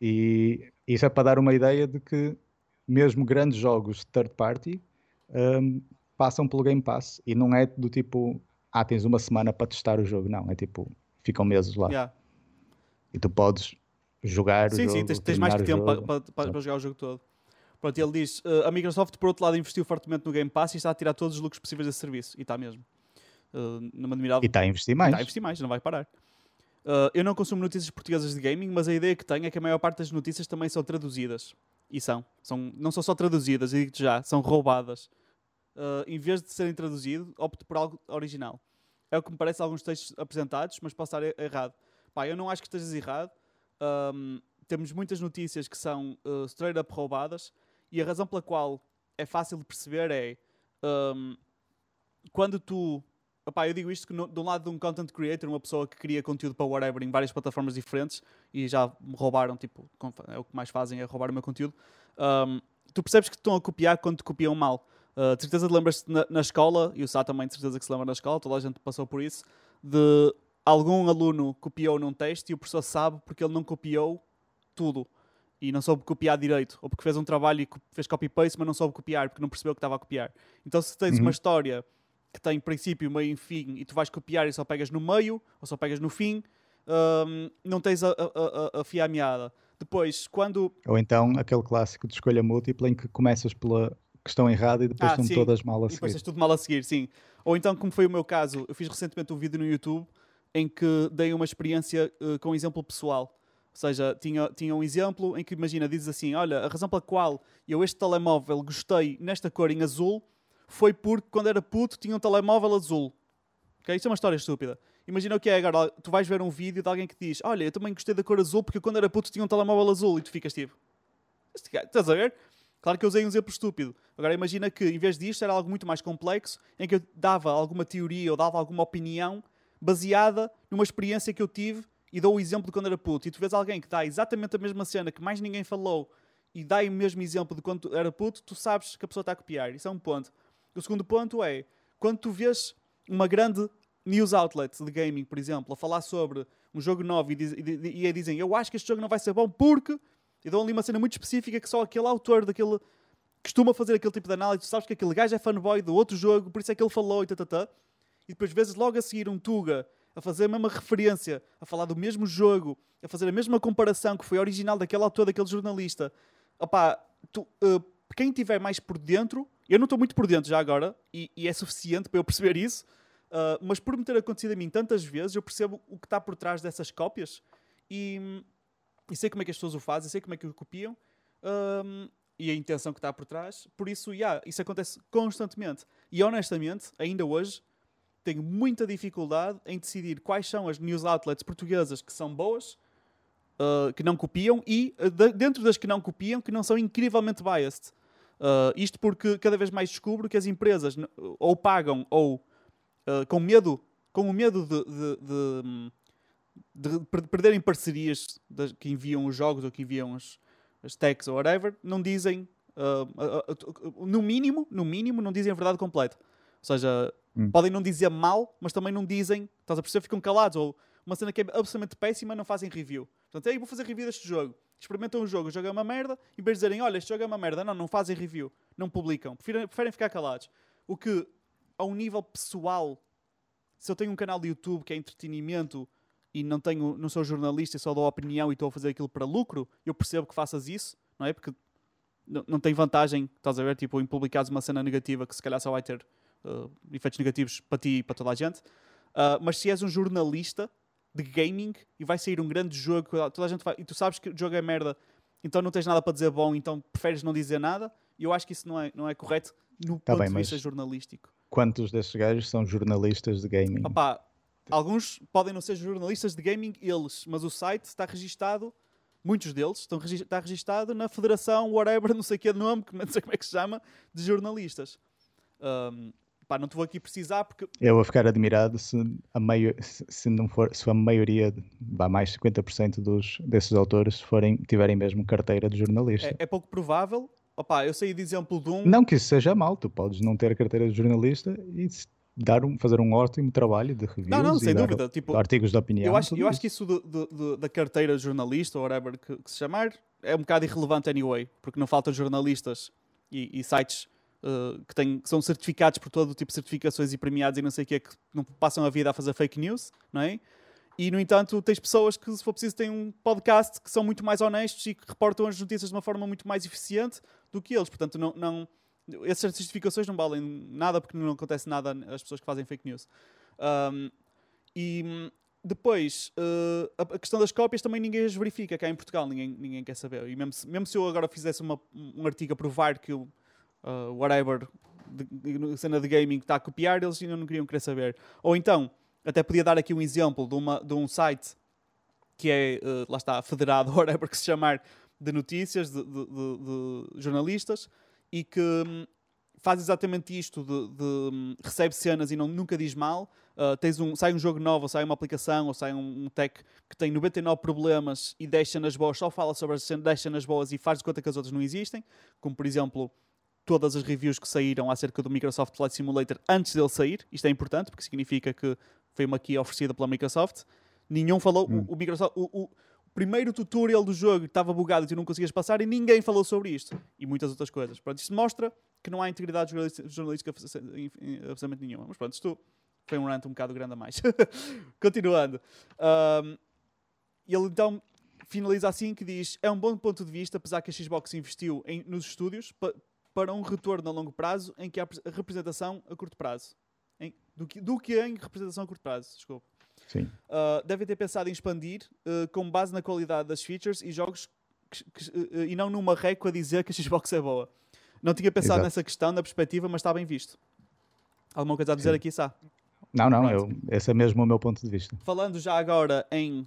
E isso é para dar uma ideia de que mesmo grandes jogos de third party um, passam pelo Game Pass e não é do tipo, ah, tens uma semana para testar o jogo. Não, é tipo, ficam meses lá. Yeah. E tu podes jogar sim, o jogo. Sim, tens, tens mais tempo para, para, para, jogar o jogo todo. Pronto, ele diz: uh, a Microsoft, por outro lado, investiu fortemente no Game Pass e está a tirar todos os lucros possíveis desse serviço. E está mesmo. Uh, numa admirável... E está a investir mais. Está a investir mais, não vai parar. Uh, eu não consumo notícias portuguesas de gaming, mas a ideia que tenho é que a maior parte das notícias também são traduzidas. E são. são não são só traduzidas, e já, são roubadas. Uh, em vez de serem traduzidas, opto por algo original. É o que me parece alguns textos apresentados, mas posso estar errado. Pá, eu não acho que estejas errado. Um, temos muitas notícias que são uh, straight up roubadas e a razão pela qual é fácil de perceber é um, quando tu Opá, eu digo isto que no, de um lado de um content creator, uma pessoa que cria conteúdo para whatever em várias plataformas diferentes e já me roubaram, tipo, é o que mais fazem é roubar o meu conteúdo. Um, tu percebes que estão a copiar quando te copiam mal. Uh, de certeza lembras-te na, na, escola, e o Sá também de certeza que se lembra na escola, toda a gente passou por isso, de algum aluno copiou num teste e o professor sabe porque ele não copiou tudo e não soube copiar direito, ou porque fez um trabalho e fez copy-paste, mas não soube copiar porque não percebeu que estava a copiar. Então, se tens uhum. uma história que tem princípio, meio e fim, e tu vais copiar e só pegas no meio, ou só pegas no fim, um, não tens a, a, a, fia meada. Depois, quando. Ou então aquele clássico de escolha múltipla em que começas pela questão errada e depois ah, são sim. todas mal a seguir. E depois tens tudo mal a seguir, sim. Ou então, como foi o meu caso, eu fiz recentemente um vídeo no YouTube em que dei uma experiência uh, com um exemplo pessoal. Ou seja, tinha, tinha um exemplo em que, imagina, dizes assim: Olha, a razão pela qual eu este telemóvel gostei nesta cor em azul foi porque quando era puto tinha um telemóvel azul. Okay? Isto é uma história estúpida. Imagina o que é agora, tu vais ver um vídeo de alguém que diz: Olha, eu também gostei da cor azul porque quando era puto tinha um telemóvel azul e tu ficas tipo: Estás a ver? Claro que eu usei um exemplo estúpido. Agora imagina que em vez disto era algo muito mais complexo em que eu dava alguma teoria ou dava alguma opinião baseada numa experiência que eu tive e dou o exemplo de quando era puto. E tu vês alguém que dá exatamente a mesma cena que mais ninguém falou e dá o mesmo exemplo de quando era puto, tu sabes que a pessoa está a copiar. Isso é um ponto. O segundo ponto é quando tu vês uma grande news outlet de gaming, por exemplo, a falar sobre um jogo novo e, diz, e, e dizem eu acho que este jogo não vai ser bom porque. E dão ali uma cena muito específica que só aquele autor daquele costuma fazer aquele tipo de análise. Tu sabes que aquele gajo é fanboy do outro jogo, por isso é que ele falou e tatatá. E depois vezes logo a seguir um Tuga a fazer a mesma referência, a falar do mesmo jogo, a fazer a mesma comparação que foi original daquele autor, daquele jornalista. Opá, tu, uh, quem tiver mais por dentro, eu não estou muito por dentro já agora, e, e, é suficiente para eu perceber isso, uh, mas por me ter acontecido a mim tantas vezes, eu percebo o que está por trás dessas cópias e, e sei como é que as pessoas o fazem, sei como é que o copiam. Um, e a intenção que está por trás. Por isso, yeah, isso acontece constantemente. E honestamente, ainda hoje, tenho muita dificuldade em decidir quais são as news outlets portuguesas que são boas, uh, que não copiam, e uh, dentro das que não copiam, que não são incrivelmente biased. Uh, isto porque cada vez mais descubro que as empresas ou pagam ou com medo, com o medo de, de, de, de perderem parcerias que enviam os jogos ou que enviam as, as techs ou whatever, não dizem, no mínimo, no mínimo, não dizem a verdade completa. Ou seja, Hum. Podem não dizer mal, mas também não dizem, estás a perceber? Ficam calados. Ou uma cena que é absolutamente péssima, não fazem review. Portanto, aí vou fazer review deste jogo. Experimentam o jogo, o jogo é uma merda, em vez de dizerem, olha, este jogo é uma merda, não, não fazem review, não publicam. Preferem, preferem ficar calados. O que, a um nível pessoal, se eu tenho um canal de YouTube que é entretenimento e não, tenho, não sou jornalista e só dou opinião e estou a fazer aquilo para lucro, eu percebo que faças isso, não é? Porque não, não tem vantagem, estás a ver, tipo, em publicares uma cena negativa que se calhar só vai ter uh, efeitos negativos para ti e para toda a gente. Uh, mas se és um jornalista de gaming e vai sair um grande jogo, toda a gente vai, e tu sabes que o jogo é merda, então não tens nada para dizer bom, então preferes não dizer nada, e eu acho que isso não é, não é correto no tá ponto bem, de vista jornalístico. Quantos desses gajos são jornalistas de gaming? Opa, alguns podem não ser jornalistas de gaming, eles, mas o site está registado, muitos deles estão está registado na Federação, whatever, *laughs* não sei que é nome, não sei como é que se chama, de jornalistas. Um, pá, não te vou aqui precisar porque. Eu vou ficar admirado se a, meio, se, não for, se a maioria, vá mais 50% dos, desses autores forem, tiverem mesmo carteira de jornalista. É, é pouco provável. Opa, eu sei de exemplo de um. Não que isso seja mal, tu podes não ter carteira de jornalista e dar um, fazer um ótimo trabalho de reviews não, não, sem dúvida. Tipo, artigos de opinião. Eu acho, eu acho que isso do, do, do, da carteira de jornalista, ou whatever que, que, se chamar, é um bocado irrelevante anyway, porque não faltam jornalistas e, e sites uh, que, têm, que são certificados por todo o tipo de certificações e premiados e não sei o que é que não passam a vida a fazer fake news, não é? E, no entanto, tens pessoas que, se for preciso, têm um podcast que são muito mais honestos e que reportam as notícias de uma forma muito mais eficiente do que eles. Portanto, não, não, essas certificações não valem nada porque não acontece nada às pessoas que fazem fake news. Um, e depois, uh, a questão das cópias também ninguém as verifica cá em Portugal, ninguém, ninguém quer saber. E mesmo se, mesmo se eu agora fizesse uma, um artigo a provar que eu uh, whatever, de, de, cena de gaming que está a copiar, eles ainda não queriam querer saber. Ou então, até podia dar aqui um exemplo de, uma, de um site que é, uh, lá está, federado, *laughs* whatever que se chamar, de notícias, de, de jornalistas, e que um, faz exatamente isto, de, um, recebe cenas e não, nunca diz mal. Uh, tens um, sai um jogo novo, ou sai uma aplicação, ou sai um, um tech que tem 99 problemas e 10 cenas boas, só fala sobre as 10 cenas boas e faz de conta que as outras não existem, como por exemplo todas as reviews que saíram acerca do Microsoft Flight Simulator antes dele sair. Isto é importante porque significa que foi uma key oferecida pela Microsoft. Nenhum falou. Hum. O, o, Microsoft, o, o, primeiro tutorial do jogo estava bugado e tu não conseguias passar e ninguém falou sobre isto. E muitas outras coisas. Pronto, isto mostra que não há integridade jornalística absolutamente nenhuma. Mas pronto, isto foi um rant um bocado grande a mais. *laughs* Continuando. Um, ele então finaliza assim que diz é um bom ponto de vista, apesar que a Xbox investiu em, nos estúdios para um retorno a longo prazo em que há representação a curto prazo. Em, do, que, do que em representação a curto prazo, desculpa. Sim. Uh, devem ter pensado em expandir uh, com base na qualidade das features e jogos que, que, uh, e não numa reco a dizer que a Xbox é boa. Não tinha pensado Exato. nessa questão, na perspectiva, mas está bem visto. Alguma coisa a dizer Sim. aqui, Sá? Não, não, Pronto. eu, esse é mesmo o meu ponto de vista. Falando já agora em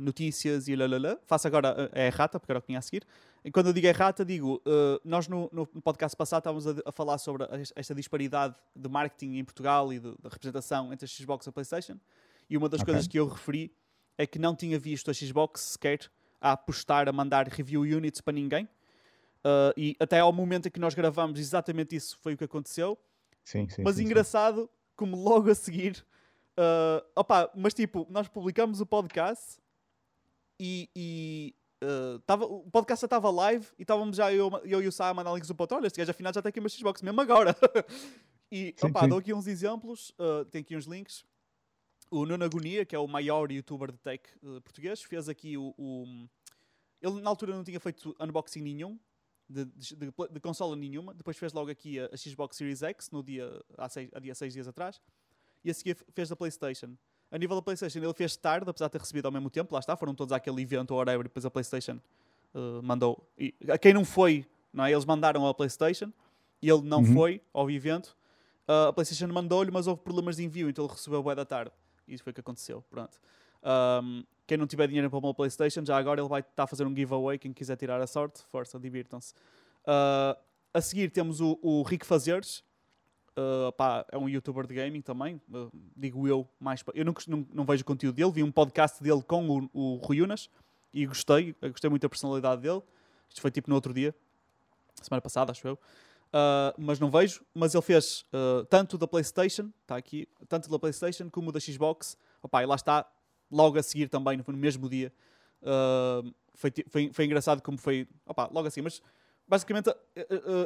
notícias e lalala, faço agora é errata, porque era o que tinha a seguir. E quando eu digo errata, digo, uh, nós no, no podcast passado estávamos a, a falar sobre es- esta disparidade de marketing em Portugal e de, da representação entre a Xbox e a PlayStation. E uma das Ok. coisas que eu referi é que não tinha visto a Xbox sequer a apostar a mandar review units para ninguém. Uh, e até ao momento em que nós gravamos, exatamente isso foi o que aconteceu. Sim, sim. Mas sim, sim. engraçado, como logo a seguir. ah, opa, mas tipo, nós publicamos o podcast e. e ah, tava, o podcast já estava live e estávamos já eu, eu e o Sá a links do ponto. Olha, este gajo afinal já tem aqui uma Xbox, mesmo agora. *laughs* e Sim, opa, sim. dou aqui uns exemplos, ah, tem aqui uns links. O Nuno Agonia, que é o maior youtuber de tech ah, português, fez aqui o, o- Ele na altura não tinha feito unboxing nenhum, de, de, de, de consola nenhuma. Depois fez logo aqui a, a Xbox Series X no dia, há, seis, há dia seis dias atrás. E a seguir fez da PlayStation. A nível da PlayStation, ele fez tarde, apesar de ter recebido ao mesmo tempo. Lá está, foram todos àquele evento ou whatever. E depois a PlayStation uh, mandou. E a quem não foi, não é? eles mandaram a PlayStation e ele não Uhum. foi ao evento. Uh, a PlayStation mandou-lhe, mas houve problemas de envio, então ele recebeu bué da tarde. E isso foi o que aconteceu. Pronto. Um, quem não tiver dinheiro para uma PlayStation, já agora ele vai estar a fazer um giveaway. Quem quiser tirar a sorte, força, divirtam-se. Uh, a seguir temos o, o Rick Fazeres. Uh, pá, é um youtuber de gaming também, uh, digo eu. Mais eu não, não, não vejo o conteúdo dele, vi um podcast dele com o, o Rui Unas e gostei, gostei muito da personalidade dele. Isto foi tipo no outro dia, semana passada, acho eu. Uh, mas não vejo. Mas ele fez tanto da PlayStation, está aqui, tanto da PlayStation como da Xbox. Opa, e lá está, logo a seguir também, no mesmo dia. Foi, foi, foi engraçado como foi. Logo assim, mas basicamente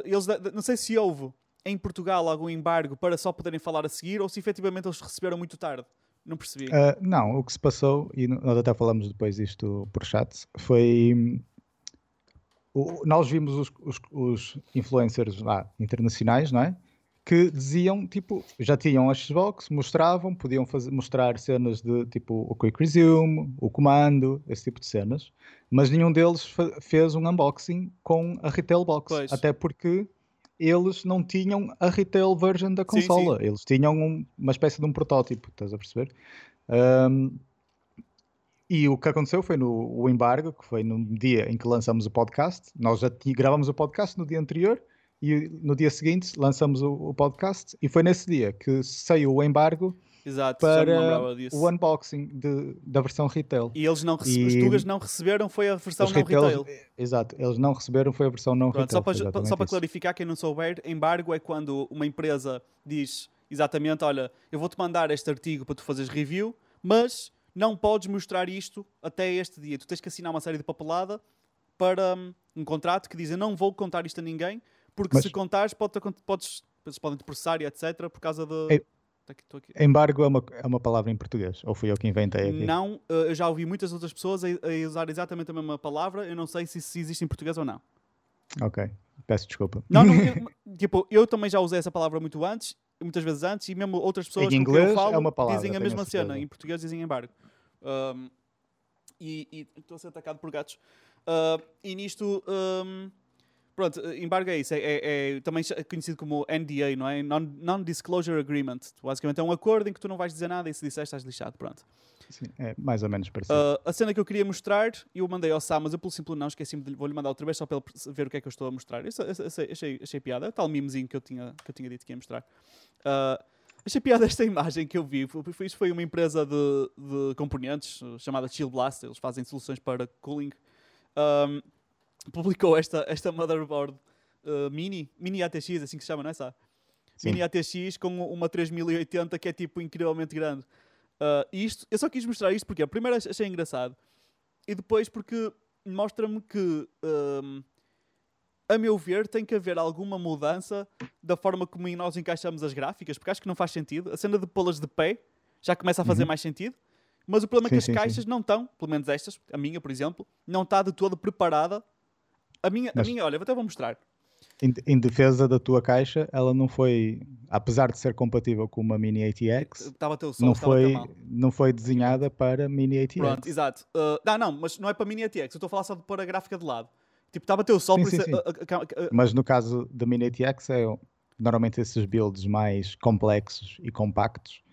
eles não sei se houve em Portugal algum embargo para só poderem falar a seguir ou se efetivamente eles receberam muito tarde. Não percebi. Ah, não, o que se passou, e nós até falamos depois disto por chat, foi. hum, o- nós vimos os, os- os influencers lá, internacionais, não é? Que diziam, tipo, já tinham a Xbox, mostravam, podiam fazer, mostrar cenas de tipo o Quick Resume, o comando, esse tipo de cenas, mas nenhum deles fez um unboxing com a Retail Box, Pois. até porque eles não tinham a retail version da Sim, sim. consola, eles tinham um- uma espécie de um protótipo, estás a perceber? Um, e o que aconteceu foi no o embargo, que foi no dia em que lançamos o podcast. Nós já gravamos o podcast no dia anterior e no dia seguinte lançamos o, o podcast. E foi nesse dia que saiu o embargo Exato, para o unboxing de- da versão retail. E eles não E- os Tugas não receberam, foi a versão Os não retail. Exato, eles não receberam, foi a versão não Pronto, retail. só para, só para clarificar, quem não souber, embargo é quando uma empresa diz exatamente: olha, eu vou-te mandar este artigo para tu fazeres review, mas não podes mostrar isto até este dia. Tu tens que assinar uma série de papelada para hum, um contrato que diz: eu não vou contar isto a ninguém, porque Mas- se contares, pode, podes, eles podem te processar e etc. por causa de. É- tô aqui. Embargo é uma, é uma palavra em português, ou fui eu que inventei aqui? Não, eh, eu já ouvi muitas outras pessoas a, a usar exatamente a mesma palavra. Eu não sei se, se existe em português ou não. Ok, peço desculpa. Não, não, *laughs* tipo, eu também já usei essa palavra muito antes, muitas vezes antes, e mesmo outras pessoas Em inglês falo é uma palavra, dizem a mesma certeza. cena. Em português dizem embargo. Um, e e estou a ser atacado por gatos. Uh, e nisto, um, pronto, embargo é isso. É, é- é também conhecido como NDA, não é? Non- Non-Disclosure Agreement. Basicamente é um acordo em que tu não vais dizer nada e se disseres estás lixado. Pronto. Sim, é mais ou menos parecido. Uh, a cena que eu queria mostrar, eu mandei ao Sam, mas eu pelo simples não esqueci-me de lhe- vou-lhe mandar outra vez só para ele ver o que é que eu estou a mostrar. Isso- achei, achei piada, tal memezinho que eu tinha, que eu tinha dito que ia mostrar. Uh, achei piada esta *laughs* imagem que eu vi. Isto foi uma empresa de, de componentes chamada Chill Blast, eles fazem soluções para cooling. Um, publicou esta, esta motherboard uh, mini, mini ATX, assim que se chama, não é? Sabe? Sim. Mini ATX com uma 3080 que é tipo incrivelmente grande. Uh, e isto, eu só quis mostrar isto porque, primeiro, ach- achei engraçado e depois porque mostra-me que, um, a meu ver, tem que haver alguma mudança da forma como nós encaixamos as gráficas, porque acho que não faz sentido. A cena de pô-las de pé já começa a fazer Uhum. mais sentido, mas o problema é que Sim, as sim, sim. caixas não estão, pelo menos estas, a minha, por exemplo, não está de todo preparada. A minha, Mas- a minha olha, até vou mostrar. em, em, defesa da tua caixa, ela não foi, apesar de ser compatível com uma Mini ATX, estava teu sol, não, foi, não foi desenhada para Mini ATX. Pronto, exato. Uh, não, não, mas não é para Mini ATX, eu estou a falar só de pôr a gráfica de lado. Tipo, estava teu sol, sim, por sim, isso... Sim. mas no caso da Mini ATX, é, normalmente esses builds mais complexos e compactos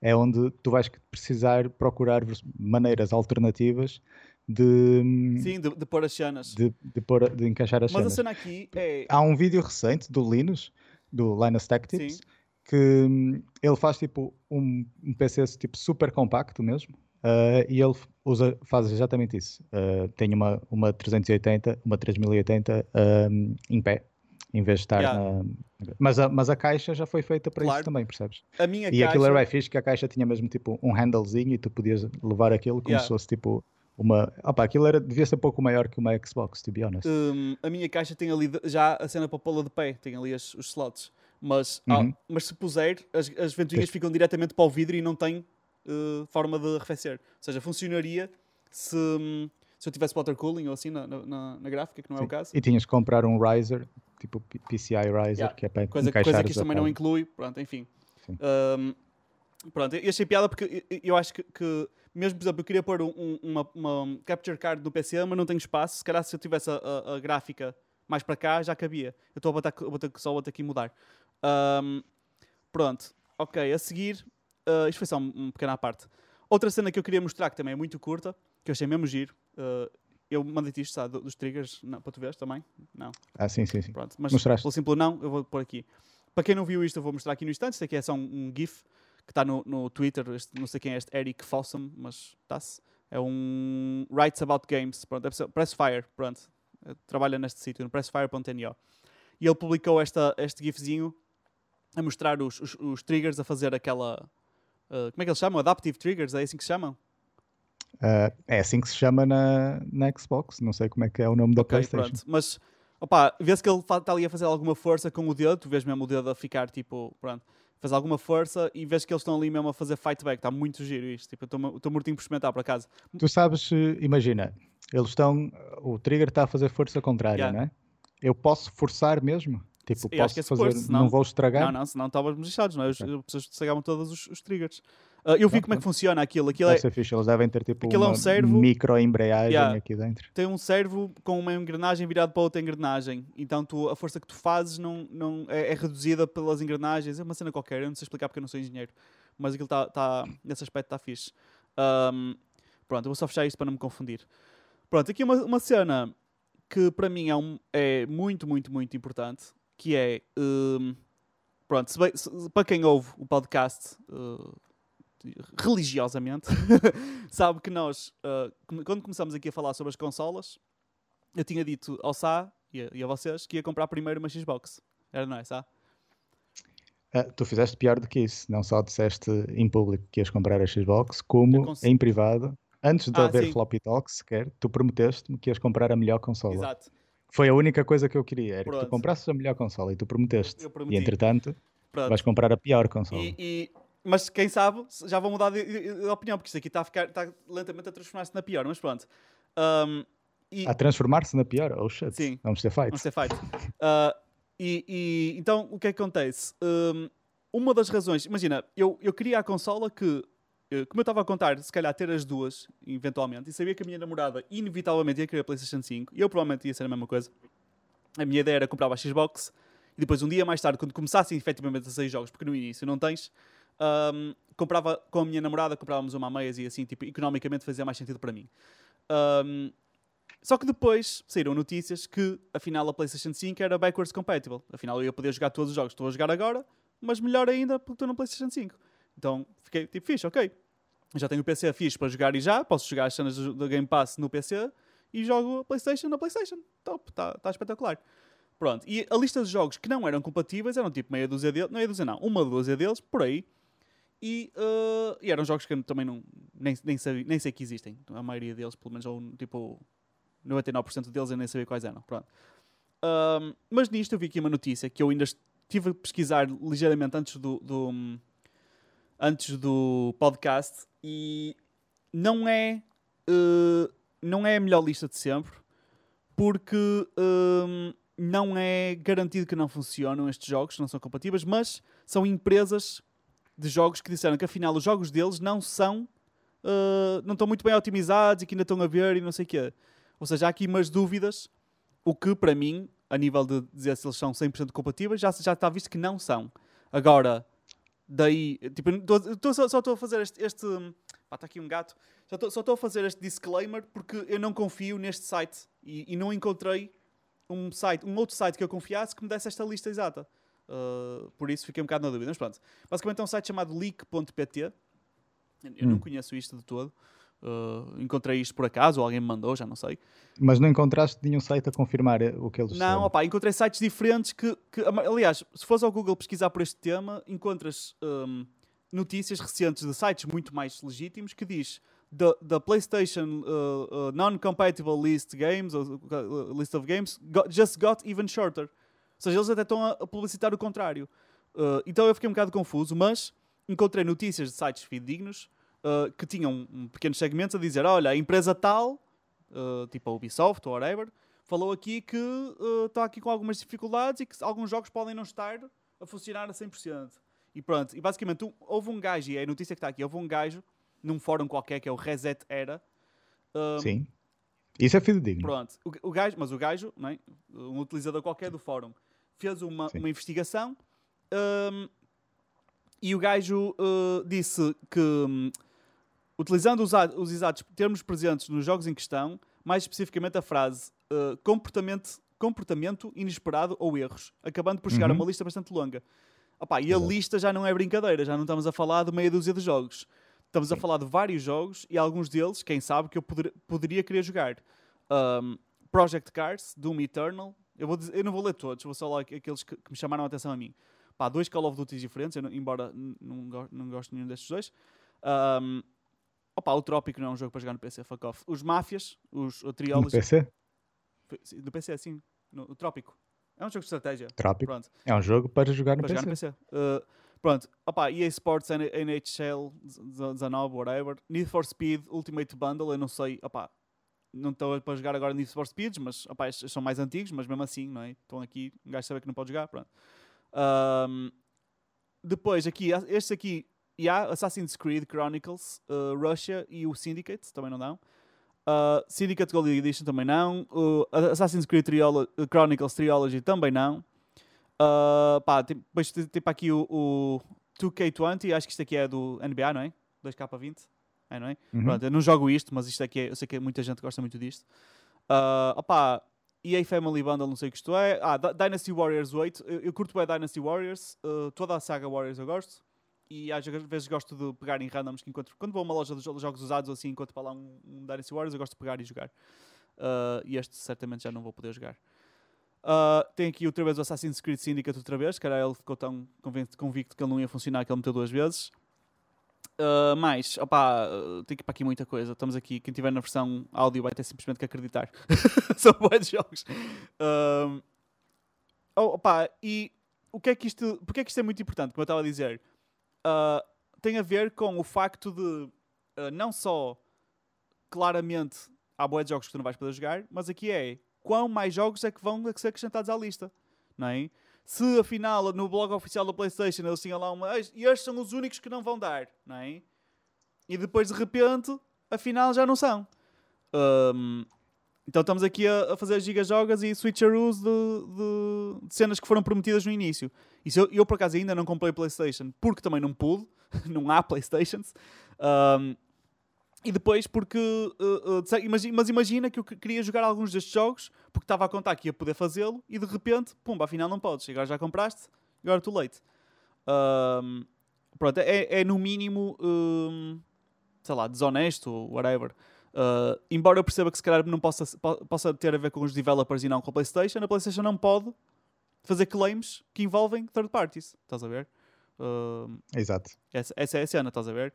é onde tu vais precisar procurar maneiras alternativas de. Sim, de, de pôr as cenas. De, de, pôr, de encaixar as Mas cenas. a cena aqui é. Há um vídeo recente do Linus, do Linus Tech Tips, Sim. que hum, ele faz tipo um, um PC tipo super compacto mesmo. Uh, e ele usa, faz exatamente isso. Uh, tem uma, uma 380, uma 3080 um, em pé, em vez de estar yeah. na. Mas a, mas a caixa já foi feita para claro. isso também, percebes? A minha e caixa... aquilo era fixe que a caixa tinha mesmo tipo um handlezinho e tu podias levar aquilo como yeah. se fosse tipo uma. Opa, aquilo era, devia ser um pouco maior que uma Xbox, to be honest. Um, a minha caixa tem ali já a cena para pô-la de pé, tem ali as, os slots. Mas, uhum. ah, mas se puser, as, as ventoinhas ficam diretamente para o vidro e não tem uh, forma de arrefecer. Ou seja, funcionaria se, se eu tivesse water cooling ou assim na, na, na gráfica, que não Sim. é o caso. E tinhas que comprar um riser, tipo PCI riser, yeah. que é para coisa, coisa que isto também não inclui. Pronto, enfim. Um, pronto, eu achei piada porque eu acho que, que mesmo, por exemplo, eu queria pôr um, uma, uma, capture card no PC, mas não tenho espaço. Se calhar se eu tivesse a, a, a gráfica mais para cá, já cabia. Eu estou a botar, botar, só vou ter que mudar. Um, pronto. Ok, a seguir, uh, isto foi só uma um pequena parte. Outra cena que eu queria mostrar, que também é muito curta, que eu achei mesmo giro. Uh, eu mandei-te isto, sabe, dos triggers, não, para tu veres também? Não. Ah, sim, sim, sim. Pronto, mas Mostraste. pelo simples não, eu vou pôr aqui. Para quem não viu isto, eu vou mostrar aqui no instante. Isto aqui é só um, um GIF que está no, no Twitter, este, não sei quem é este, Eric Fossum, mas está-se. É um Writes About Games, pronto, é Pressfire, pronto, trabalha neste sítio, no pressfire.no. E ele publicou esta, este gifzinho a mostrar os, os, os triggers, a fazer aquela. Uh, como é que eles chamam? Adaptive triggers, é assim que se chamam? Uh, é assim que se chama na, na Xbox, não sei como é que é o nome da okay, PlayStation. Pronto. Mas, opa, vê-se que ele está ali a fazer alguma força com o dedo, tu vês mesmo o dedo a ficar tipo, pronto faz alguma força e vês que eles estão ali mesmo a fazer fight back. Está muito giro isto. Tipo, estou mortinho por experimentar, por acaso. Tu sabes, imagina, eles estão. O trigger está a fazer força contrária, yeah. não é? Eu posso forçar mesmo? Tipo, eu posso fazer. Força, senão, não vou estragar? Não, não, senão estávamos lixados, não é? As pessoas estragavam todos os, os triggers. Uh, eu vi como é que funciona aquilo. aquilo Deve é, ser fixe. Eles devem ter tipo uma é um servo, micro-embreagem yeah, aqui dentro. Tem um servo com uma engrenagem virado para outra engrenagem. Então tu, a força que tu fazes não, não é, é, reduzida pelas engrenagens. É uma cena qualquer. Eu não sei explicar porque eu não sou engenheiro. Mas aquilo está, tá, nesse aspecto está fixe. Um, pronto, eu vou só fechar isto para não me confundir. Pronto, aqui uma, uma cena que para mim é, um, é muito, muito, muito importante. Que é... Um, pronto, se, se, para quem ouve o podcast... Uh, religiosamente, *laughs* sabe que nós, uh, quando começamos aqui a falar sobre as consolas, eu tinha dito ao Sá e a, e a vocês que ia comprar primeiro uma Xbox. Era, não é, Sá? Uh, tu fizeste pior do que isso. Não só disseste em público que ias comprar a Xbox, como em privado, antes de ah, haver sim. floppy talk sequer, tu prometeste-me que ias comprar a melhor consola. Exato. Foi a única coisa que eu queria, era Pronto. que tu comprasses a melhor consola e tu prometeste. E entretanto, Pronto. vais comprar a pior consola. E, e mas quem sabe já vão mudar de, de, de opinião, porque isto aqui está, a ficar, está lentamente a transformar-se na pior, mas pronto. Um, e... A transformar-se na pior? Oh shit. Sim. Vamos ter fight. Vamos ter fight. uh, e, e, então, o que é que acontece? Um, uma das razões, imagina, eu, eu queria a consola que, eh, como eu estava a contar, se calhar ter as duas, eventualmente, e sabia que a minha namorada inevitavelmente ia querer a PlayStation 5, e eu provavelmente ia ser a mesma coisa. A minha ideia era comprar a Xbox, e depois um dia mais tarde, quando começassem efetivamente a sair jogos, porque no início não tens, um, comprava com a minha namorada, comprávamos uma meias e assim, tipo, economicamente fazia mais sentido para mim. Um, só que depois saíram notícias que afinal a PlayStation 5 era backwards compatible. Afinal eu ia poder jogar todos os jogos que estou a jogar agora, mas melhor ainda porque estou na PlayStation 5. Então fiquei tipo fixe, ok. Já tenho o PC fixe para jogar e já, posso jogar as cenas do Game Pass no PC e jogo a PlayStation na PlayStation. Top, está tá espetacular. Pronto, e a lista de jogos que não eram compatíveis eram tipo meia dúzia deles, não meia dúzia não, uma dúzia deles, por aí, e, uh, e, eram jogos que eu também não, nem, nem, sabia, nem sei que existem. A maioria deles, pelo menos, ou tipo 99% deles eu nem sabia quais eram. Pronto. Uh, mas nisto eu vi aqui uma notícia que eu ainda estive a pesquisar ligeiramente antes do, do antes do podcast e não é uh, não é a melhor lista de sempre porque não é garantido que não funcionam estes jogos, não são compatíveis, mas são empresas de jogos que disseram que afinal os jogos deles não são uh, não estão muito bem otimizados e que ainda estão a ver e não sei o quê. Ou seja, há aqui umas dúvidas, o que para mim, a nível de dizer se eles são 100% compatíveis, já, já está visto que não são. Agora, daí, tipo, tô, tô, só estou a fazer este, este pá, está aqui um gato, só estou a fazer este disclaimer porque eu não confio neste site e, e não encontrei um site, um outro site que eu confiasse que me desse esta lista exata. Uh, por isso fiquei um bocado na dúvida. Mas pronto, basicamente é um site chamado leak.pt. Eu hum. não conheço isto de todo. Uh, encontrei isto por acaso, ou alguém me mandou, já não sei. Mas não encontraste nenhum site a confirmar o que eles Não, opa, encontrei sites diferentes que, que, aliás, se fores ao Google pesquisar por este tema, encontras um, notícias recentes de sites muito mais legítimos que diz the, the PlayStation uh, uh, non-compatible list games, uh, list of games, got, just got even shorter. Ou seja, eles até estão a, publicitar o contrário. Uh, então eu fiquei um bocado confuso, mas encontrei notícias de sites fidedignos uh, que tinham um pequenos segmentos a dizer: olha, a empresa tal, uh, tipo a Ubisoft ou whatever, falou aqui que está aqui com algumas dificuldades e que alguns jogos podem não estar a funcionar a 100%. E pronto, e basicamente um, houve um gajo, e é a notícia que está aqui, houve um gajo num fórum qualquer que é o Reset Era. Um, Sim. Isso é fidedigno. Pronto, o, o gajo, mas o gajo, é? um utilizador qualquer do fórum, fez uma, uma investigação um, e o gajo uh, disse que, um, utilizando os, os exatos termos presentes nos jogos em questão, mais especificamente a frase uh, comportamento, comportamento inesperado ou erros, acabando por chegar uhum. a uma lista bastante longa. Opa, e a Exato. lista já não é brincadeira, já não estamos a falar de meia dúzia de jogos. Estamos Sim. a falar de vários jogos e alguns deles, quem sabe, que eu poder, poderia querer jogar. Um, Project Cars, Doom Eternal. Eu, vou dizer, eu não vou ler todos, vou só ler aqueles que, que, me chamaram a atenção a mim. Pá, dois Call of Duty diferentes, não, embora não, não gosto de nenhum destes dois. Um, opa, o Trópico não é um jogo para jogar no PC, fuck off. Os Máfias, os o Triology. No PC? Do PC, sim. No, o Trópico. É um jogo de estratégia. Trópico. Pronto. É um jogo para jogar no para PC. Jogar no PC. Uh, pronto. Opa, EA Sports, NHL 19, whatever. Need for Speed Ultimate Bundle, eu não sei. Opa, não estou para jogar agora Need for Speeds, mas opa, são mais antigos, mas mesmo assim, não é? Estão aqui, um gajo sabe que não pode jogar, pronto. Um, depois, aqui, estes aqui, yeah, Assassin's Creed Chronicles, uh, Russia e o Syndicate, também não dão. Uh, Syndicate Gold Edition também não. Uh, Assassin's Creed Triolo uh, Chronicles Trilogy também não. Uh, pá, tem, depois tem, tem para aqui o, o 2K20, acho que isto aqui é do NBA, não é? 2K20, é, não é? Uhum. Pronto, eu não jogo isto, mas isto aqui é, eu sei que muita gente gosta muito disto. Uh, opá, EA Family Bundle, não sei o que isto é. Ah, Dynasty Warriors 8, eu, eu curto bem Dynasty Warriors, uh, toda a saga Warriors eu gosto e às vezes gosto de pegar em randoms que encontro. Quando vou a uma loja de jogos usados ou assim, encontro para lá um, um Dynasty Warriors, eu gosto de pegar e jogar. Uh, e este certamente já não vou poder jogar. Uh, tem aqui outra vez o Assassin's Creed Syndicate outra vez, era ele ficou tão convicto que ele não ia funcionar que ele meteu duas vezes. Uh, mais, opá, uh, tem que ir para aqui muita coisa. Estamos aqui, quem tiver na versão áudio vai ter simplesmente que acreditar. *laughs* São bons jogos. Uh, oh, opá, e o que é que isto, porque é que isto é muito importante, como eu estava a dizer? uh, tem a ver com o facto de não só claramente há boas jogos que tu não vais poder jogar, mas aqui é quão mais jogos é que vão ser acrescentados à lista, não é? Se afinal no blog oficial da PlayStation eles tinham lá uma e estes são os únicos que não vão dar, não é? E depois de repente, afinal já não são. Um, então estamos aqui a, a fazer gigajogas e switcheroos de, de, de, cenas que foram prometidas no início. Isso eu, eu, por acaso ainda não comprei PlayStation porque também não pude, *laughs* não há PlayStations. Um, e depois porque. Uh, uh, mas imagina que eu queria jogar alguns destes jogos porque estava a contar que ia poder fazê-lo e de repente, pumba, afinal não podes. Agora já compraste, agora too late. Um, pronto, é, é no mínimo, um, sei lá, desonesto ou whatever. Uh, embora eu perceba que se calhar não possa, possa ter a ver com os developers e não com a PlayStation, a PlayStation não pode fazer claims que envolvem third parties. Estás a ver? Exato. Essa, essa, é a cena, estás a ver?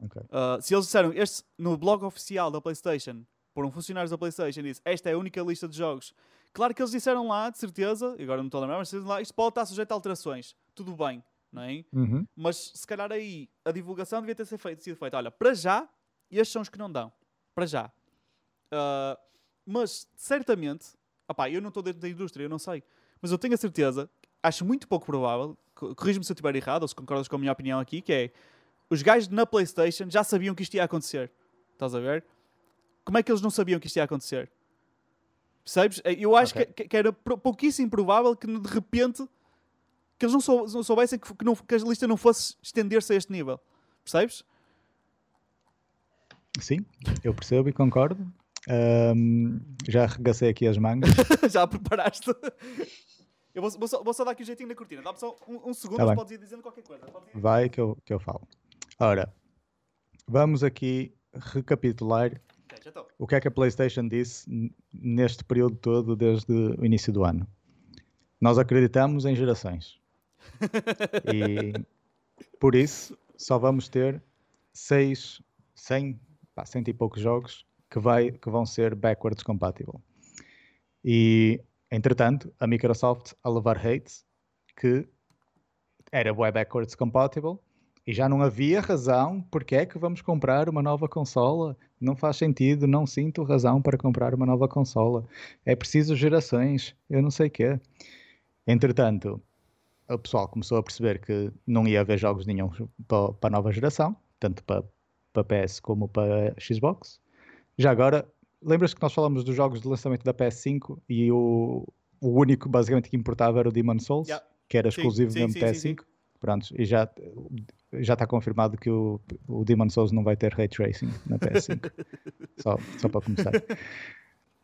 Okay. Uh, se eles disseram este, no blog oficial da PlayStation, por um funcionário da PlayStation, disse esta é a única lista de jogos. Claro que eles disseram lá, de certeza, agora não estou a lembrar, mas disseram lá, isto pode estar sujeito a alterações. Tudo bem, não é? Uhum. Mas se calhar aí a divulgação devia ter sido feita. Sido feita. Olha, para já, estes são os que não dão para já. Uh, mas certamente Opá, eu não estou dentro da indústria, eu não sei. Mas eu tenho a certeza, acho muito pouco provável, corrijo-me se eu estiver errado ou se concordas com a minha opinião aqui, que é os gajos na PlayStation já sabiam que isto ia acontecer. Estás a ver? Como é que eles não sabiam que isto ia acontecer? Percebes? Eu acho okay. que, que, era pouquíssimo provável que de repente que eles não, sou, não soubessem que, que, não, que a lista não fosse estender-se a este nível. Percebes? Sim, eu percebo e concordo. Um, já arregacei aqui as mangas. *laughs* já preparaste. Eu vou, vou, só, vou, só, dar aqui um jeitinho na cortina. Dá-me só um, um segundo, tá mas podes ir dizendo qualquer coisa. Vai que eu, que eu falo. Ora, vamos aqui recapitular o que é que a PlayStation disse neste período todo desde o início do ano. Nós acreditamos em gerações. *laughs* e por isso só vamos ter seis, cem, pá, cento e poucos jogos que, vai, que vão ser backwards compatible. E, entretanto, a Microsoft a levar hate que era web backwards compatible e já não havia razão porque é que vamos comprar uma nova consola. Não faz sentido, não sinto razão para comprar uma nova consola. É preciso gerações, eu não sei o quê. Entretanto, o pessoal começou a perceber que não ia haver jogos nenhum para, para a nova geração, tanto para, para PS como para Xbox. Já agora, lembras que nós falamos dos jogos de lançamento da PS5 e o, o único basicamente que importava era o Demon Souls, yeah. que era exclusivo sim, sim, PS5? Sim, Pronto, e já já está confirmado que o, o Demon Souls não vai ter ray tracing na PS5. *laughs* só, só para começar.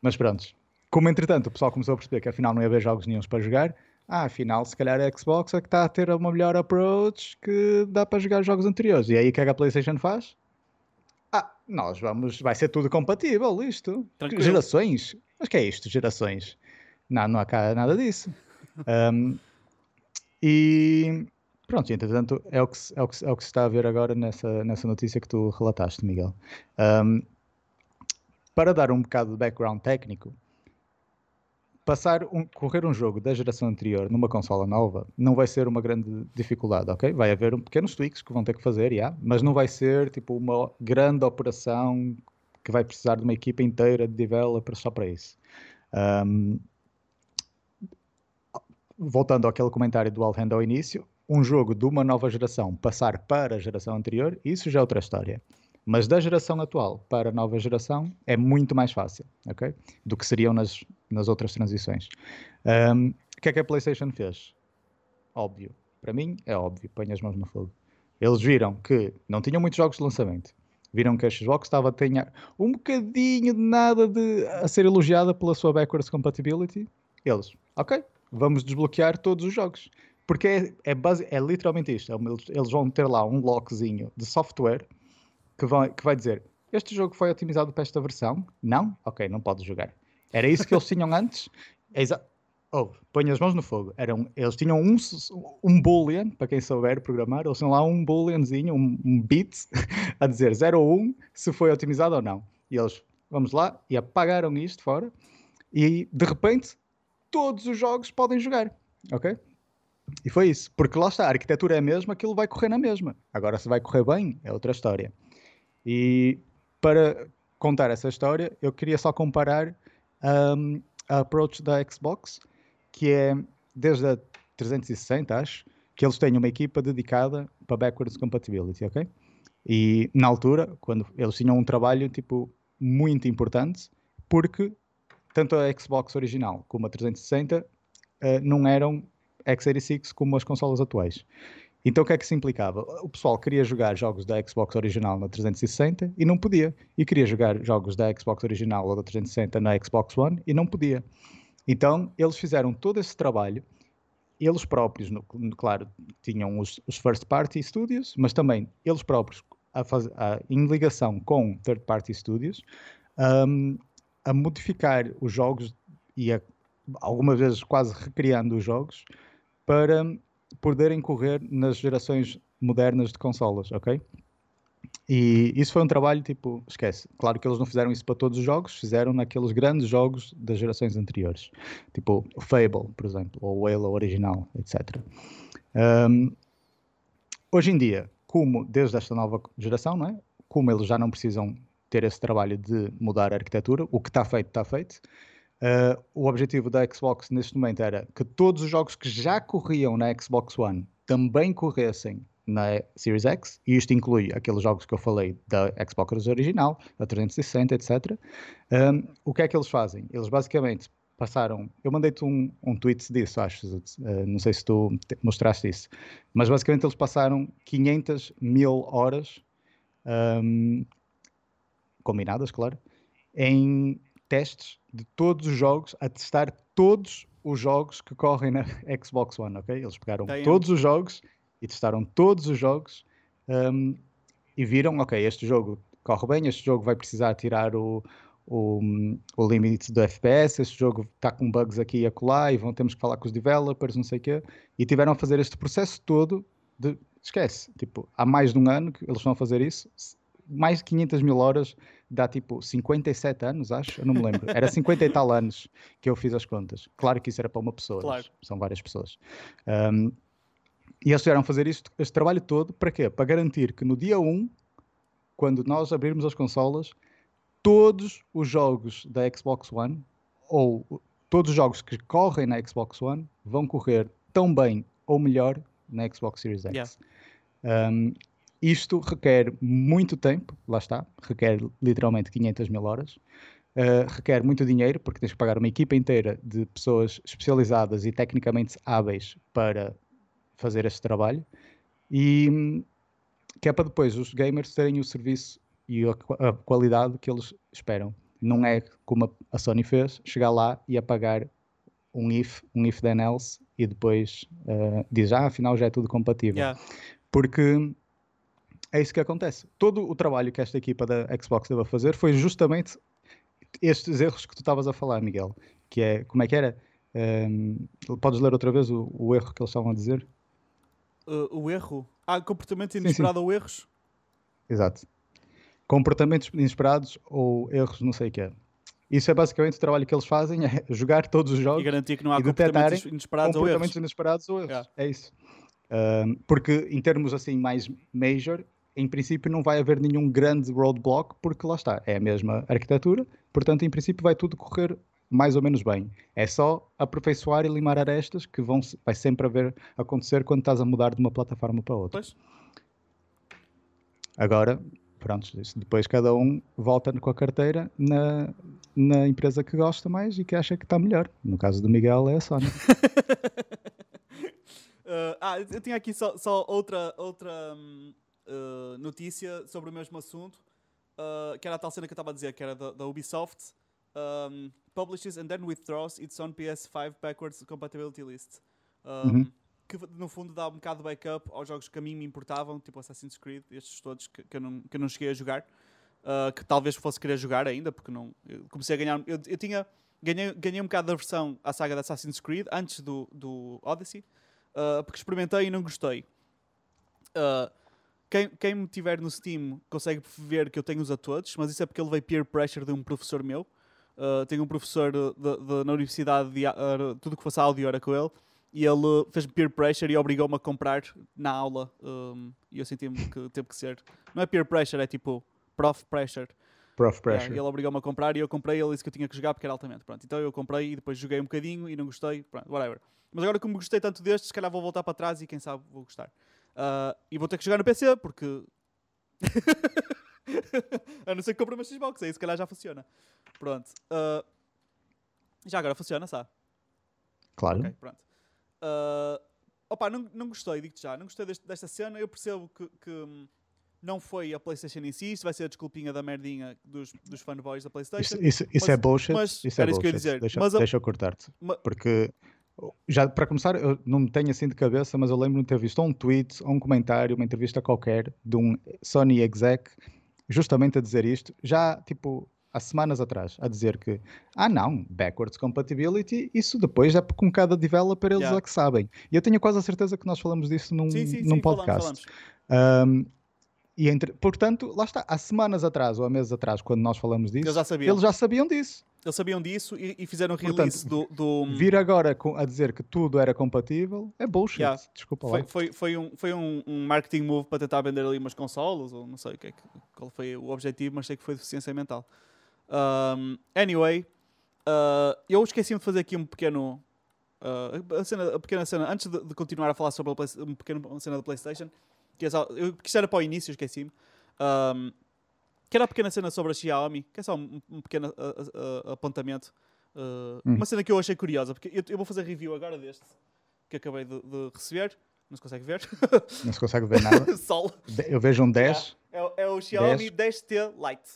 Mas pronto. Como entretanto o pessoal começou a perceber que afinal não ia haver jogos nenhums para jogar, ah, afinal se calhar a Xbox é que está a ter uma melhor approach que dá para jogar jogos anteriores. E aí o que é que a PlayStation faz? Ah, nós vamos, vai ser tudo compatível isto. Tranquilo. Gerações? Mas que é isto, gerações? Não, não há nada disso. *laughs* Um, e Pronto, entretanto, é o, que, é, o que, é o que se está a ver agora nessa, nessa notícia que tu relataste, Miguel. Um, para dar um bocado de background técnico, passar um, correr um jogo da geração anterior numa consola nova não vai ser uma grande dificuldade, ok? Vai haver um, pequenos tweaks que vão ter que fazer, yeah, mas não vai ser tipo uma grande operação que vai precisar de uma equipa inteira de developers só para isso. Um, voltando àquele comentário do Alhand ao início, um jogo de uma nova geração passar para a geração anterior, isso já é outra história. Mas da geração atual para a nova geração é muito mais fácil, ok? Do que seriam nas, nas outras transições. Um, o que é que a PlayStation fez? Óbvio. Para mim é óbvio. Põe as mãos no fogo. Eles viram que não tinham muitos jogos de lançamento. Viram que a Xbox estava a ter um bocadinho de nada de, a ser elogiada pela sua backwards compatibility. Eles, ok, vamos desbloquear todos os jogos. Porque é, é, base, é literalmente isto. É eles, vão ter lá um lockzinho de software que vai, que vai dizer este jogo foi otimizado para esta versão? Não? Ok, não pode jogar. Era isso que eles tinham *laughs* antes? É exa oh, põe as mãos no fogo. Eram, eles tinham um, um boolean, para quem souber programar, eles tinham lá um booleanzinho, um, um bit, *laughs* a dizer 0 ou 1 se foi otimizado ou não. E eles, vamos lá, e apagaram isto fora. E de repente, todos os jogos podem jogar. Ok? E foi isso, porque lá está, a arquitetura é a mesma, aquilo vai correr na mesma. Agora, se vai correr bem, é outra história. E para contar essa história, eu queria só comparar um, a approach da Xbox, que é desde a 360, acho, que eles têm uma equipa dedicada para backwards compatibility, ok? E na altura, quando eles tinham um trabalho tipo muito importante, porque tanto a Xbox original como a 360 uh, não eram x86 como as consolas atuais. Então o que é que se implicava? O pessoal queria jogar jogos da Xbox original na 360 e não podia. E queria jogar jogos da Xbox original ou da 360 na Xbox One e não podia. Então eles fizeram todo esse trabalho. Eles próprios, no, claro, tinham os, os, first party studios, mas também eles próprios a faz, a, em ligação com third party studios um, a modificar os jogos e a, algumas vezes quase recriando os jogos para poderem correr nas gerações modernas de consolas, ok? E isso foi um trabalho tipo, esquece. Claro que eles não fizeram isso para todos os jogos, fizeram naqueles grandes jogos das gerações anteriores, tipo Fable, por exemplo, ou o Halo original, etc. Um, hoje em dia, como desde esta nova geração, não é? Como eles já não precisam ter esse trabalho de mudar a arquitetura, o que está feito, está feito. Uh, o objetivo da Xbox neste momento era que todos os jogos que já corriam na Xbox One também corressem na Series X, e isto inclui aqueles jogos que eu falei da Xbox original, da 360, etc. Um, o que é que eles fazem? Eles basicamente passaram. Eu mandei-te um, um tweet disso, acho. Uh, não sei se tu mostraste isso. Mas basicamente eles passaram 500 mil horas, um, combinadas, claro, em testes de todos os jogos, a testar todos os jogos que correm na Xbox One, ok? Eles pegaram Damn. todos os jogos e testaram todos os jogos um, e viram, ok, este jogo corre bem, este jogo vai precisar tirar o, o, o limite do FPS, este jogo está com bugs aqui e acolá e vão, temos que falar com os developers, não sei o quê, e tiveram a fazer este processo todo de, esquece, tipo, há mais de um ano que eles estão a fazer isso, mais de 500 mil horas, dá tipo 57 anos, acho, eu não me lembro, era 50 e tal anos que eu fiz as contas, claro que isso era para uma pessoa, claro. são várias pessoas. Um, e eles tiveram fazer isto, este trabalho todo, para quê? Para garantir que no dia 1, quando nós abrirmos as consolas, todos os jogos da Xbox One, ou todos os jogos que correm na Xbox One, vão correr tão bem ou melhor na Xbox Series X. Yeah. Um, isto requer muito tempo, lá está, requer literalmente 500 mil horas. Uh, requer muito dinheiro, porque tens que pagar uma equipa inteira de pessoas especializadas e tecnicamente hábeis para fazer este trabalho e que é para depois os gamers terem o serviço e a, qualidade que eles esperam. Não é como a Sony fez, chegar lá e apagar um if, um if then else e depois uh, diz, ah, afinal já é tudo compatível. Yeah. Porque é isso que acontece. Todo o trabalho que esta equipa da Xbox deve fazer foi justamente estes erros que tu estavas a falar, Miguel. Que é, como é que era? Um, podes ler outra vez o, o erro que eles estavam a dizer? uh, o erro. Há comportamento inesperado sim, sim. ou erros? Exato. Comportamentos inesperados ou erros, não sei o que é. Isso é basicamente o trabalho que eles fazem, *laughs* é jogar todos os jogos e garantir que não há comportamentos inesperados ou erros. inesperados ou erros. Yeah. É isso. Uh, porque em termos assim mais major, em princípio não vai haver nenhum grande roadblock, porque lá está, é a mesma arquitetura, portanto em princípio vai tudo correr mais ou menos bem. É só aperfeiçoar e limar arestas que vão, vai sempre haver acontecer quando estás a mudar de uma plataforma para outra. Pois. Agora, pronto, depois cada um volta com a carteira na, na empresa que gosta mais e que acha que está melhor. No caso do Miguel é a Sony. uh, *laughs* ah, eu tinha aqui só, só outra, outra um, uh, notícia sobre o mesmo assunto, uh, que era a tal cena que eu estava a dizer, que era da, da Ubisoft, um, publishes and then withdraws its own PS5 backwards compatibility list. Um, uhum. Que no fundo dá um bocado de backup aos jogos que a mim me importavam, tipo Assassin's Creed, estes todos que, que, eu, não, que eu não cheguei a jogar. Uh, que talvez fosse querer jogar ainda, porque não. comecei a ganhar. Eu, eu tinha. Ganhei, ganhei um bocado da versão à saga de Assassin's Creed antes do, do Odyssey, uh, porque experimentei e não gostei. Uh, quem, quem me tiver no Steam consegue ver que eu tenho-os a todos, mas isso é porque ele veio peer pressure de um professor meu. Uh, tenho um professor de, de, na universidade, de, uh, tudo que fosse áudio era com ele, e ele fez-me peer pressure e obrigou-me a comprar na aula. Um, e eu senti-me que *laughs* teve que ser. Não é peer pressure, é tipo prof pressure. Prof pressure. Yeah, ele obrigou-me a comprar e eu comprei. Ele disse que eu tinha que jogar porque era altamente. Pronto, então eu comprei e depois joguei um bocadinho e não gostei. Pronto, whatever. Mas agora, como gostei tanto destes, se calhar vou voltar para trás e quem sabe vou gostar. Uh, e vou ter que jogar no PC porque. *laughs* a não ser que compre uma Xbox, aí se calhar já funciona. Pronto. Uh, já agora funciona, sabe? Claro. Ok, pronto. Uh, opa, não, não gostei, digo-te já. Não gostei deste, desta cena. Eu percebo que, que hum, não foi a PlayStation em si. Isto vai ser a desculpinha da merdinha dos, dos fanboys da PlayStation. Isso, isso, isso mas, é bullshit. Mas, isso é era bullshit. isso que eu ia dizer. Deixa, mas, deixa eu cortar-te. Porque já para começar, eu não me tenho assim de cabeça, mas eu lembro-me de ter visto um tweet, um comentário, uma entrevista qualquer de um Sony exec justamente a dizer isto, já tipo há semanas atrás, a dizer que ah não, backwards compatibility, isso depois é com cada developer eles yeah. é que sabem. E eu tenho quase a certeza que nós falamos disso num, sim, sim, num sim, podcast. Falamos, um, e entre, portanto, lá está, há semanas atrás ou há meses atrás, quando nós falamos disso, eles já sabiam, eles já sabiam disso. Eles sabiam disso e, e fizeram release Portanto, do, do, Vir agora a dizer que tudo era compatível é bullshit. Yeah. Desculpa foi, lá. Foi, foi, um, foi um, um, marketing move para tentar vender ali umas consolas, ou não sei o que é qual foi o objetivo, mas sei que foi deficiência mental. Um, anyway, Uh, eu esqueci-me de fazer aqui um pequeno. Uh, a, cena, a pequena cena, antes de, de continuar a falar sobre a Play, uma pequena cena da PlayStation, que, é só, eu, que isto era para o início, esqueci-me. Um, que era a pequena cena sobre a Xiaomi, que é só um, um pequeno uh, uh, apontamento. Uh, hum. Uma cena que eu achei curiosa, porque eu, eu, vou fazer review agora deste que acabei de, de receber. Não se consegue ver. *laughs* Não se consegue ver nada. *laughs* Sol. Eu vejo um 10. É, é, é o Xiaomi 10. t Lite.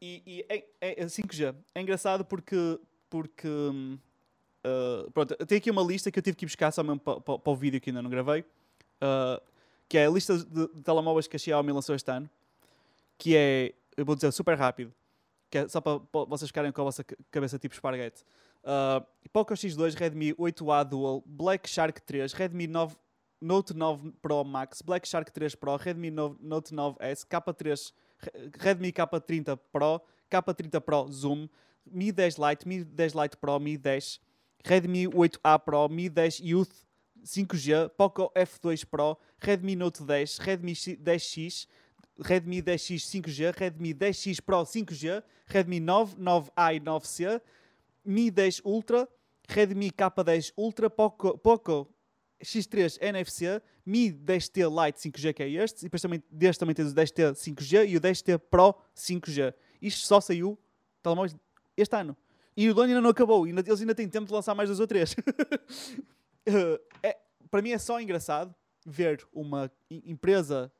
E, e é, é 5G. É engraçado porque. porque uh, pronto, tem aqui uma lista que eu tive que buscar só mesmo para, para, para o vídeo que ainda não gravei. Uh, que é a lista de, de telemóveis que a Xiaomi lançou este ano. Que é, eu vou dizer super rápido. Que é só para, vocês ficarem com a vossa cabeça tipo esparguete. Uh, Poco X2, Redmi 8A Dual, Black Shark 3, Redmi 9, Note 9 Pro Max, Black Shark 3 Pro, Redmi 9, Note 9S, K3, Redmi K30 Pro, K30 Pro Zoom, Mi 10 Lite, Mi 10 Lite Pro, Mi 10, Redmi 8A Pro, Mi 10 Youth 5G, Poco F2 Pro, Redmi Note 10, Redmi 10X, Redmi 10X 5G, Redmi 10X Pro 5G, Redmi 9, 9A e 9C, Mi 10 Ultra, Redmi K10 Ultra, Poco, Poco X3 NFC, Mi 10T Lite 5G, que é este, e depois também, deste também tens o 10T 5G e o 10T Pro 5G. Isto só saiu telemóveis este ano. E o dono ainda não acabou, eles ainda têm tempo de lançar mais dois ou três. *laughs* é, para mim é só engraçado ver uma empresa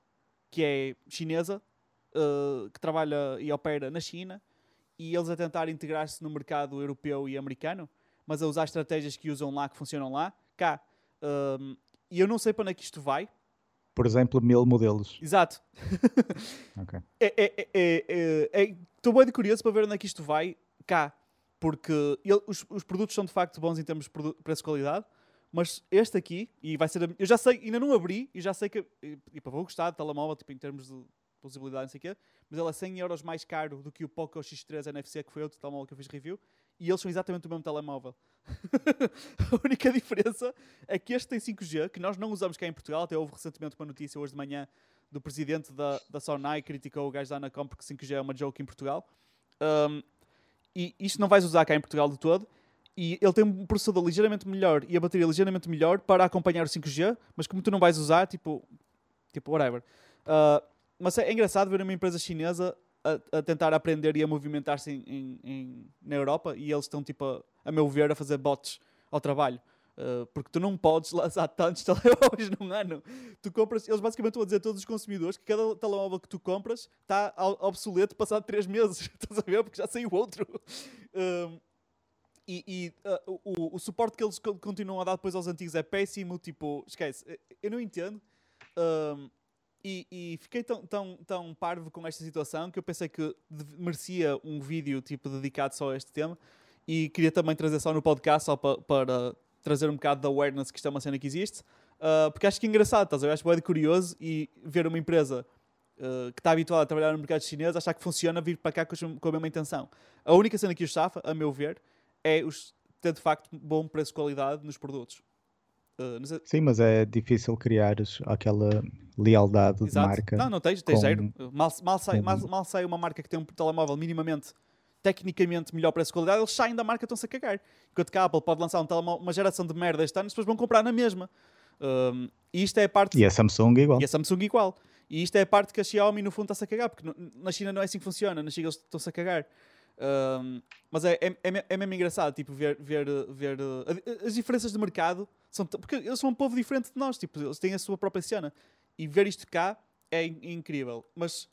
que é chinesa, uh, que trabalha e opera na China, e eles a tentar integrar-se no mercado europeu e americano, mas a usar estratégias que usam lá, que funcionam lá, cá. Um, e eu não sei para onde é que isto vai. Por exemplo, mil modelos. Exato. *laughs* okay. é, é, é, estou bem curioso para ver onde é que isto vai cá. Porque ele, os, os, produtos são de facto bons em termos de preço-qualidade, mas este aqui, e vai ser. Eu já sei, ainda não abri, e já sei que. E, e vou gostar de telemóvel, tipo, em termos de possibilidade, não sei o quê, mas ele é 100 euros mais caro do que o Poco X3 NFC, que foi outro telemóvel que eu fiz review, e eles são exatamente o mesmo telemóvel. *laughs* a única diferença é que este tem 5G, que nós não usamos cá em Portugal, até houve recentemente uma notícia hoje de manhã do presidente da, da Sonai, criticou o gajo da Anacom porque 5G é uma joke em Portugal. Um, e isto não vais usar cá em Portugal de todo. E ele tem um processador ligeiramente melhor e a bateria ligeiramente melhor para acompanhar o 5G, mas como tu não vais usar, tipo, tipo whatever. Uh, mas é engraçado ver uma empresa chinesa a, a tentar aprender e a movimentar-se em, em, em, na Europa e eles estão, tipo, a, a, meu ver, a fazer bots ao trabalho. Uh, porque tu não podes *laughs* lançar tantos *laughs* telemóveis num ano. Tu compras, eles basicamente a dizer a todos os consumidores que cada telemóvel que tu compras está obsoleto passado 3 meses. *laughs* Estás a ver? Porque já saiu outro. Uh, e, e uh, o, o, suporte que eles continuam a dar depois aos antigos é péssimo. Tipo, esquece. Eu não entendo. E, e, fiquei tão, tão, tão parvo com esta situação que eu pensei que merecia um vídeo tipo dedicado só a este tema e queria também trazer só no podcast só para, para trazer um bocado de awareness que isto é uma cena que existe uh, porque acho que é engraçado, estás a? Acho bem curioso e ver uma empresa uh, que está habituada a trabalhar no mercado chinês achar que funciona vir para cá com, a mesma intenção. A única cena que os safa, a meu ver, é os, ter de facto bom preço-qualidade nos produtos. Uh. Sim, mas é difícil criar aquela lealdade Exato. de marca. Não, não tens, tens com... zero. Mal, mal, sai, mal, mal sai uma marca que tem um telemóvel minimamente tecnicamente melhor preço-qualidade, eles saem da marca e estão-se a cagar. Enquanto que a Apple pode lançar um uma geração de merda este ano, depois vão comprar na mesma. Um, e isto é a parte. E a Samsung igual. E a Samsung igual. E isto é a parte que a Xiaomi no fundo está-se a cagar, porque na China não é assim que funciona, na China eles estão-se a cagar. Um, mas é, é, é, é, mesmo engraçado tipo, ver, ver, ver uh, as diferenças de mercado são porque eles são um povo diferente de nós, tipo, eles têm a sua própria cena. E ver isto cá é incrível. Mas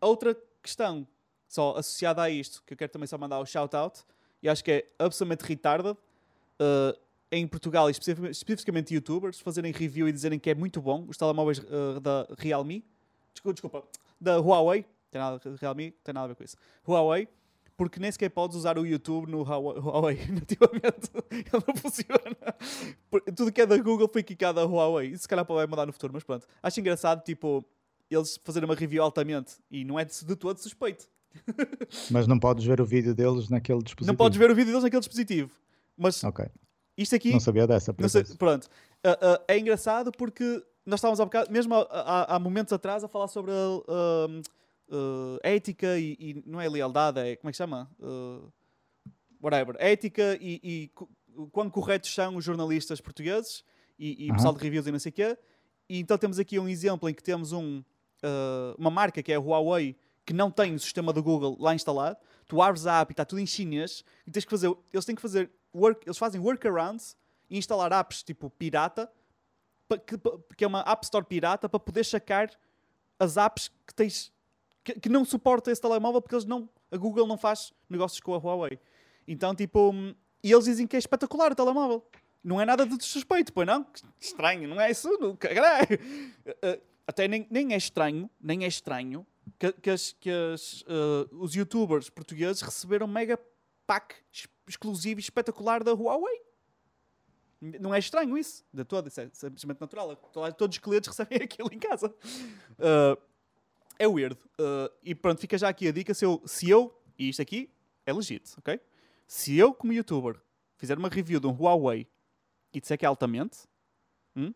outra questão só associada a isto, que eu quero também só mandar o shout-out, e acho que é absolutamente retarded, uh, em Portugal, especificamente youtubers, fazerem review e dizerem que é muito bom os telemóveis uh, da Realme, desculpa, desculpa, da Huawei, tem nada, Realme tem nada a ver com isso, Huawei, porque nem sequer podes usar o YouTube no Huawei *laughs* nativamente. Ele não funciona. Tudo que é da Google foi quicado a Huawei. Isso se calhar vai mudar no futuro, mas pronto. Acho engraçado, tipo, eles fazerem uma review altamente e não é de, todo suspeito. *laughs* Mas não podes ver o vídeo deles naquele dispositivo. Não podes ver o vídeo deles naquele dispositivo. Mas okay. isto aqui. Não sabia dessa. Sei, pronto. Uh, uh, é engraçado porque nós estávamos há bocado, mesmo há, há, momentos atrás, a falar sobre uh, uh, ética e, e, não é lealdade, é como é que chama? Uh, whatever, ética e, e quão corretos são os jornalistas portugueses e, e Aham. pessoal de reviews e não sei o quê. E então temos aqui um exemplo em que temos um, uh, uma marca que é a Huawei que não tem o sistema do Google lá instalado. Tu abres a app e está tudo em chinês e tens que fazer, eles têm que fazer work, eles fazem workarounds e instalar apps tipo pirata, que, que é uma App Store pirata para poder sacar as apps que tens que, que não suporta esse telemóvel porque eles não, a Google não faz negócios com a Huawei. Então, tipo, hum, e eles dizem que é espetacular o telemóvel. Não é nada de suspeito, pois não? Estranho, não é isso? Não. *laughs* Eh, eh, Até nem, nem é estranho, nem é estranho que, que, as, que as, eh, os youtubers portugueses receberam mega pack ex- exclusivo e espetacular da Huawei. Não é estranho isso, de todo, isso é simplesmente natural. To- Todos os clientes *laughs* recebem aquilo em casa. Eh, é weird. Uh, e pronto, fica já aqui a dica. Se eu, se eu, e isto aqui é legit, ok? Se eu, como youtuber, fizer uma review de um Huawei e disser que é altamente, hum,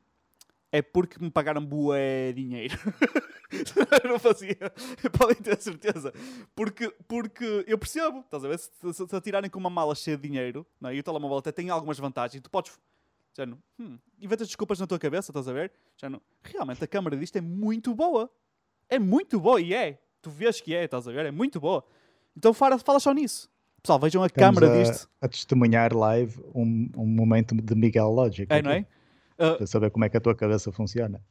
é porque me pagaram bué dinheiro. *laughs* Não fazia. Podem ter certeza. Porque, porque eu percebo, estás a ver? Se, se, se atirarem com uma mala cheia de dinheiro, não é? e o telemóvel até tem algumas vantagens, tu podes. Já não, hum, inventas desculpas na tua cabeça, estás a ver? Já não, realmente a câmera disto é muito boa. É muito boa e é. Tu vês que é, estás a ver? É muito boa. Então fala, fala só nisso. Pessoal, vejam a Estamos câmera a, disto. a testemunhar live um, um momento de Miguel Logic. É, não é? aqui, Uh, Para saber como é que a tua cabeça funciona.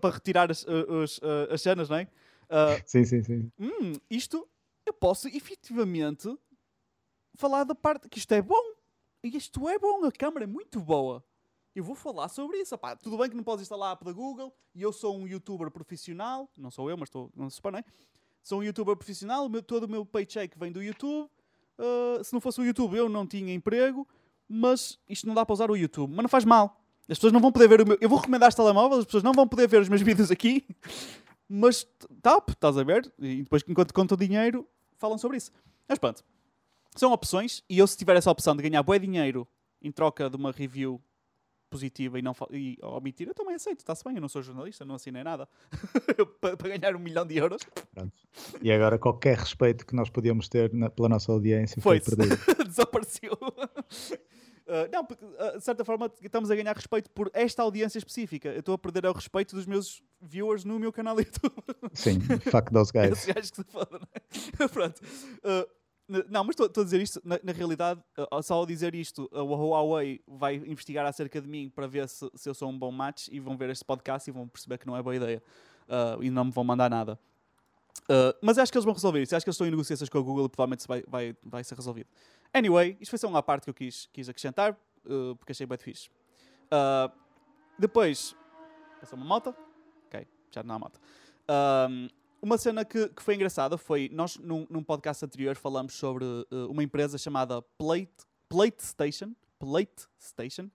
Para retirar as, uh, os, uh, as cenas, não é? Uh, *laughs* Sim, sim, sim. hum, isto eu posso efetivamente falar da parte que isto é bom. E isto é bom, a câmera é muito boa. Eu vou falar sobre isso. Tudo bem que não podes instalar a app da Google e eu sou um youtuber profissional. Não sou eu, mas estou, não se é? Sou um youtuber profissional, o meu- todo o meu paycheck vem do YouTube. Uh, se não fosse o YouTube, eu não tinha emprego. Mas isto não dá para usar o YouTube. Mas não faz mal. As pessoas não vão poder ver o meu. Eu vou recomendar este telemóvel, as pessoas não vão poder ver os meus *laughs* vídeos aqui. Mas top, estás a ver? E depois, enquanto contam dinheiro, falam sobre isso. Mas pronto. São opções. E eu, se tiver essa opção de ganhar bué dinheiro em troca de uma review positiva e não e omitir, eu também aceito. Está-se bem, eu não sou jornalista, não assinei nada. *laughs* para, ganhar um milhão de euros. Pronto. E agora qualquer respeito que nós podíamos ter na- pela nossa audiência foi, Foi-se. perdido. *laughs* Desapareceu. *laughs* Uh, não, porque uh, de certa forma estamos a ganhar respeito por esta audiência específica. Eu estou a perder o respeito dos meus viewers no meu canal YouTube. Sim, fuck those guys. Esses gajos que se fodam, não é? Pronto. Uh, não, mas estou a dizer isto, na, na realidade, uh, só ao dizer isto, a Huawei vai investigar acerca de mim para ver se, se eu sou um bom match e vão ver este podcast e vão perceber que não é boa ideia. Uh, e não me vão mandar nada. Uh, mas acho que eles vão resolver isso. Acho que eles estão em negociações com a Google e provavelmente vai, vai, vai ser resolvido. Anyway, isto foi só uma parte que eu quis, quis acrescentar, uh, porque achei bem fixe. Depois, passou uma moto. Ok, já não há moto. Uma cena que, que foi engraçada foi, nós num, num podcast anterior falamos sobre uh, uma empresa chamada Plate, Plate Station, Plate Station,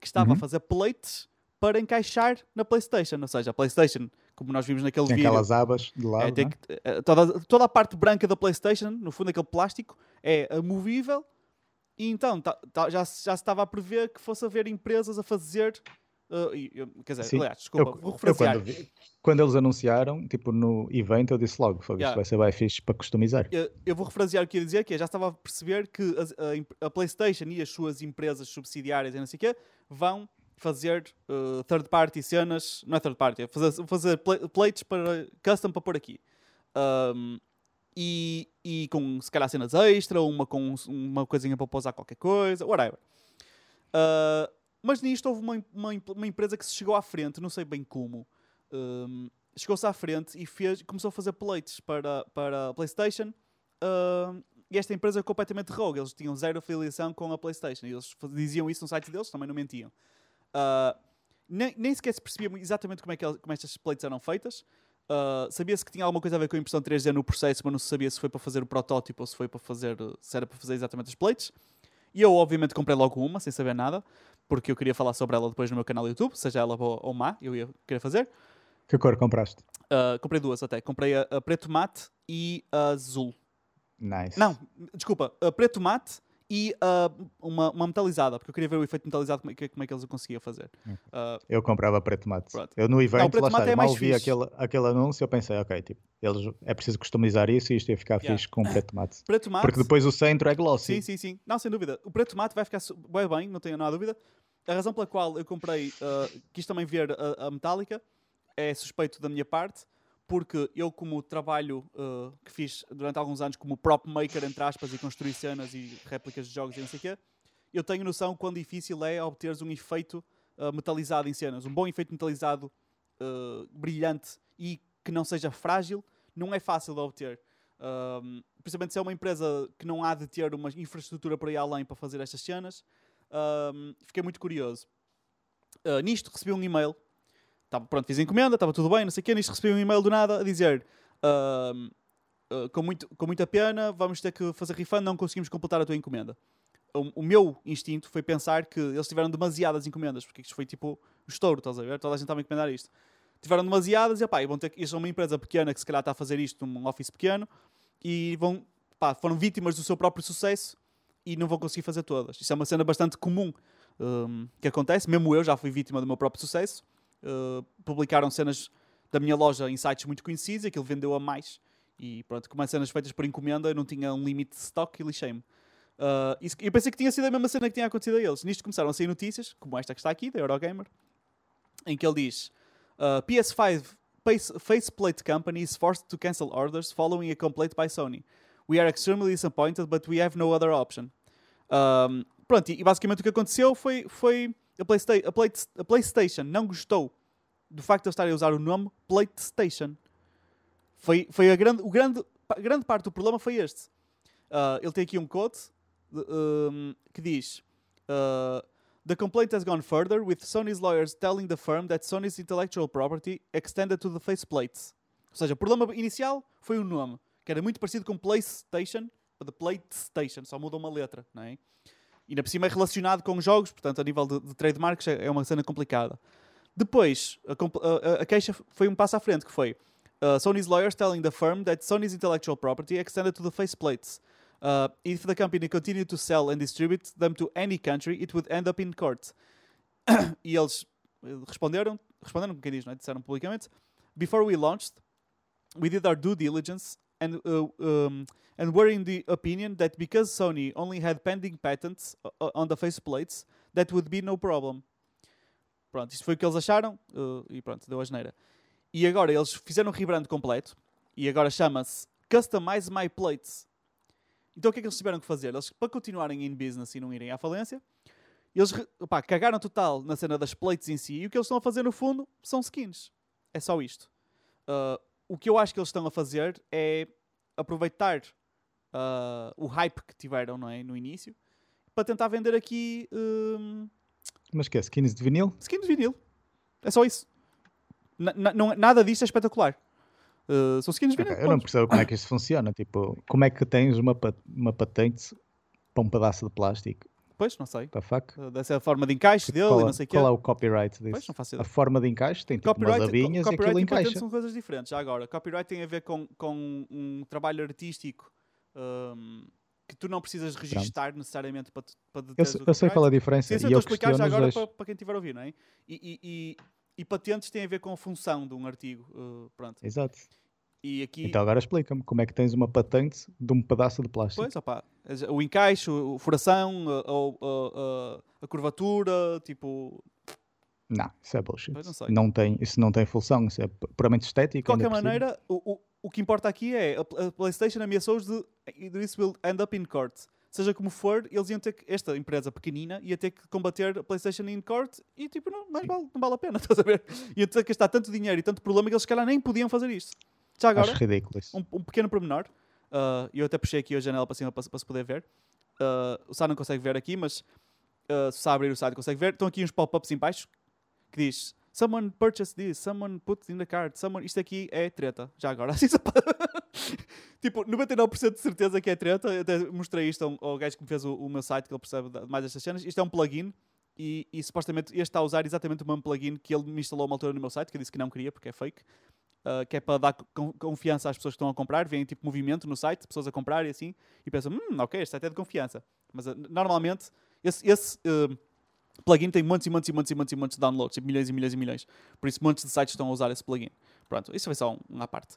que estava a Uhum. fazer plates para encaixar na PlayStation. Ou seja, a PlayStation, como nós vimos naquele Tem vídeo, aquelas abas de lado. é, tem é? que- é, toda, toda a parte branca da PlayStation, no fundo, aquele plástico, é amovível. E então tá- tá- já, já se estava a prever que fosse haver empresas a fazer. Uh, eu- quer dizer, Sim. aliás, desculpa, Eu- vou referenciar. quando, vi- quando eles anunciaram, tipo no evento, eu disse logo: "Fogo, Yeah. isto vai ser bem fixe para customizar. eu, eu vou refrasear o que ia dizer, que é, já estava a perceber que a, imp- a PlayStation e as suas empresas subsidiárias e não sei o quê vão fazer uh, third party cenas, não é third party, é fazer, fazer pla- plates para custom para pôr aqui. Um, e, e com se calhar cenas extra, uma com um- uma coisinha para pousar qualquer coisa, whatever. Uh, mas nisto houve uma, uma, uma empresa que se chegou à frente, não sei bem como, um, chegou-se à frente e fez, começou a fazer plates para, para a PlayStation. um, e esta empresa é completamente rogue, eles tinham zero afiliação com a PlayStation. E eles diziam isso no site deles, também não mentiam. Uh, nem, nem sequer se percebia exatamente como é que como estas plates eram feitas. Uh, Sabia-se que tinha alguma coisa a ver com a impressão 3D no processo, mas não se sabia se foi para fazer o protótipo ou se foi para fazer, se era para fazer exatamente as plates. E eu, obviamente, comprei logo uma, sem saber nada, porque eu queria falar sobre ela depois no meu canal do YouTube, seja ela boa ou má, eu ia querer fazer. Que cor compraste? Uh, comprei duas até. Comprei a, a preto mate e a azul. Nice. Não, desculpa, a preto mate e uh, uma, uma metalizada, porque eu queria ver o efeito metalizado, como é que, como é que eles o conseguiam fazer. Uh, eu comprava preto mate. Pronto. Eu no evento, não, preto lá está, é mal vi aquele, aquele anúncio, eu pensei, ok, tipo, eles, é preciso customizar isso e isto ia ficar yeah. fixe com preto mate. *coughs* preto mate. Porque depois o centro é glossy. Sim, sim, sim. Não, sem dúvida. O preto mate vai ficar bem, bem, não tenho nada dúvida. A razão pela qual eu comprei, uh, quis também ver a, a metálica, é suspeito da minha parte, porque eu, como trabalho uh, que fiz durante alguns anos como prop maker, entre aspas, e construir cenas e réplicas de jogos e não sei o quê, eu tenho noção quão difícil é obteres um efeito uh, metalizado em cenas. Um bom efeito metalizado uh, brilhante e que não seja frágil, não é fácil de obter. Um, principalmente se é uma empresa que não há de ter uma infraestrutura para ir além para fazer estas cenas. Um, fiquei muito curioso. nisto recebi um e-mail Tava, pronto, fiz a encomenda, estava tudo bem, não sei o quê, nisto recebi um e-mail do nada a dizer uh, uh, com, muito, com muita pena, vamos ter que fazer refund, não conseguimos completar a tua encomenda. O, o, meu instinto foi pensar que eles tiveram demasiadas encomendas, porque isto foi tipo o estouro, estás a ver? Toda a gente estava a encomendar isto. Tiveram demasiadas e, pá, e vão ter isto é uma empresa pequena que se calhar está a fazer isto num office pequeno e vão, pá, foram vítimas do seu próprio sucesso e não vão conseguir fazer todas. Isto é uma cena bastante comum um, que acontece, mesmo eu já fui vítima do meu próprio sucesso uh, publicaram cenas da minha loja em sites muito conhecidos, aquilo vendeu a mais. E pronto, como as cenas feitas por encomenda, eu não tinha um limite de stock e lixei-me. Uh, eu pensei que tinha sido a mesma cena que tinha acontecido a eles. Nisto começaram a sair notícias, como esta que está aqui, da Eurogamer, em que ele diz: uh, PS5 faceplate company is forced to cancel orders following a complaint by Sony. We are extremely disappointed, but we have no other option. Um, pronto, e, e basicamente o que aconteceu foi, foi a, Playsta a, Play a PlayStation não gostou do facto de eles estarem a usar o nome PlayStation. Foi, foi a grande, o grande, a grande parte do problema foi este. Uh, ele tem aqui um code um, que diz uh, The complaint has gone further with Sony's lawyers telling the firm that Sony's intellectual property extended to the faceplates. Ou seja, o problema inicial foi o nome, que era muito parecido com PlayStation, the PlayStation, só muda uma letra, não é? E ainda por cima é relacionado com jogos, portanto, a nível de, de trademarks é, é uma cena complicada. Depois, a, a, a, queixa foi um passo à frente, que foi uh, Sony's lawyers telling the firm that Sony's intellectual property extended to the faceplates. Uh, if the company continued to sell and distribute them to any country, it would end up in court. *coughs* e eles responderam, responderam, quem diz, não é? disseram publicamente, Before we launched, we did our due diligence and uh, um, and were in the opinion that because Sony only had pending patents uh, uh, on the faceplates, that would be no problem. Pronto, isto foi o que eles acharam uh, e pronto, deu a geneira. E agora eles fizeram um rebrand completo e agora chama-se Customize My Plates. Então o que é que eles tiveram que fazer? Eles, para continuarem in business e não irem à falência, eles opá, cagaram total na cena das plates em si e o que eles estão a fazer no fundo são skins. É só isto. Uh, o que eu acho que eles estão a fazer é aproveitar uh, o hype que tiveram não é, no início para tentar vender aqui. Um... Mas que é? Skins de vinil? Skins de vinil. É só isso. N nada disto é espetacular. Uh, são skins de vinil. Okay, eu não percebo como é que isto funciona. Tipo, como é que tens uma, uma patente para um pedaço de plástico? Pois, não sei. The fuck? Uh, dessa forma de encaixe dele qual, e não sei o quê. Qual é o copyright disso? Pois, não faço ideia. A forma de encaixe tem tipo copyright, umas abinhas e aquilo encaixa. são coisas diferentes. Já agora, copyright tem a ver com, com um trabalho artístico um, que tu não precisas registar Pronto. necessariamente para, para eu, sei, eu sei qual é a diferença. Sim, e eu explicar já agora para, para, quem estiver a ouvir, não é? E, e, e, e, patentes têm a ver com a função de um artigo. Uh, pronto. Exato. E aqui... Então agora explica-me como é que tens uma patente de um pedaço de plástico. Pois, opa, o encaixe, o furação, a, a, a, a curvatura, tipo... Não, isso é bullshit. Não, não tem, isso não tem função, isso é puramente estético. De qualquer maneira, o, o, o que importa aqui é a, PlayStation ameaçou-os de this will end up in court. Seja como for, eles iam ter que, esta empresa pequenina ia ter que combater a PlayStation in court e tipo, não, mais vale, não vale a pena, *laughs* estás a ver? Iam ter que gastar tanto dinheiro e tanto problema que eles se calhar nem podiam fazer isto. Já agora, Acho ridículo isso. Um, um pequeno pormenor. Uh, eu até puxei aqui a janela para cima para, para se poder ver. Uh, o Sá não consegue ver aqui, mas uh, se abrir o site consegue ver. Estão aqui uns pop-ups em baixo que diz Someone purchased this, someone put in the cart, someone... Isto aqui é treta, já agora. *laughs* Assim *laughs* tipo, 99% de certeza que é treta. Eu até mostrei isto ao, ao gajo que me fez o, o meu site, que ele percebe mais estas cenas. Isto é um plugin e, e, supostamente este está a usar exatamente o mesmo plugin que ele me instalou uma altura no meu site, que eu disse que não queria porque é fake uh, que é para dar confiança às pessoas que estão a comprar, vêm tipo movimento no site, pessoas a comprar e assim, e pensam, hum, ok, este site é de confiança. Mas uh, normalmente esse, esse uh, plugin tem montes e montes e montes e montes e montes de downloads, tipo milhões e milhões e milhões. Por isso, montes de sites estão a usar esse plugin. Pronto, isso foi só um, um à parte.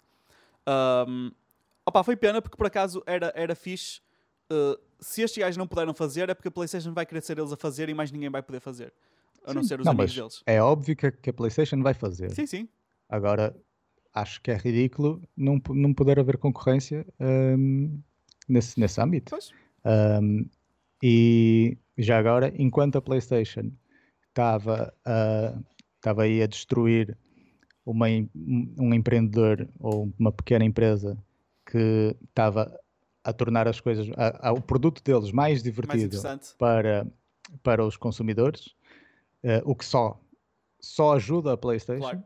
Um, opa, foi pena porque por acaso era, era fixe. Uh, se estes gajos não puderam fazer, é porque a PlayStation vai querer ser eles a fazer e mais ninguém vai poder fazer. A não Sim. ser os Não, amigos deles. É óbvio que a, que a PlayStation vai fazer. Sim, sim. Agora, acho que é ridículo não, não poder haver concorrência hum, nesse, nesse âmbito. Pois. Um, e já agora, enquanto a PlayStation estava a- estava aí a destruir uma, um empreendedor ou uma pequena empresa que estava a tornar as coisas, a- a- o produto deles mais Mais divertido interessante. para, para os consumidores, eh, o que só, só ajuda a PlayStation. Claro.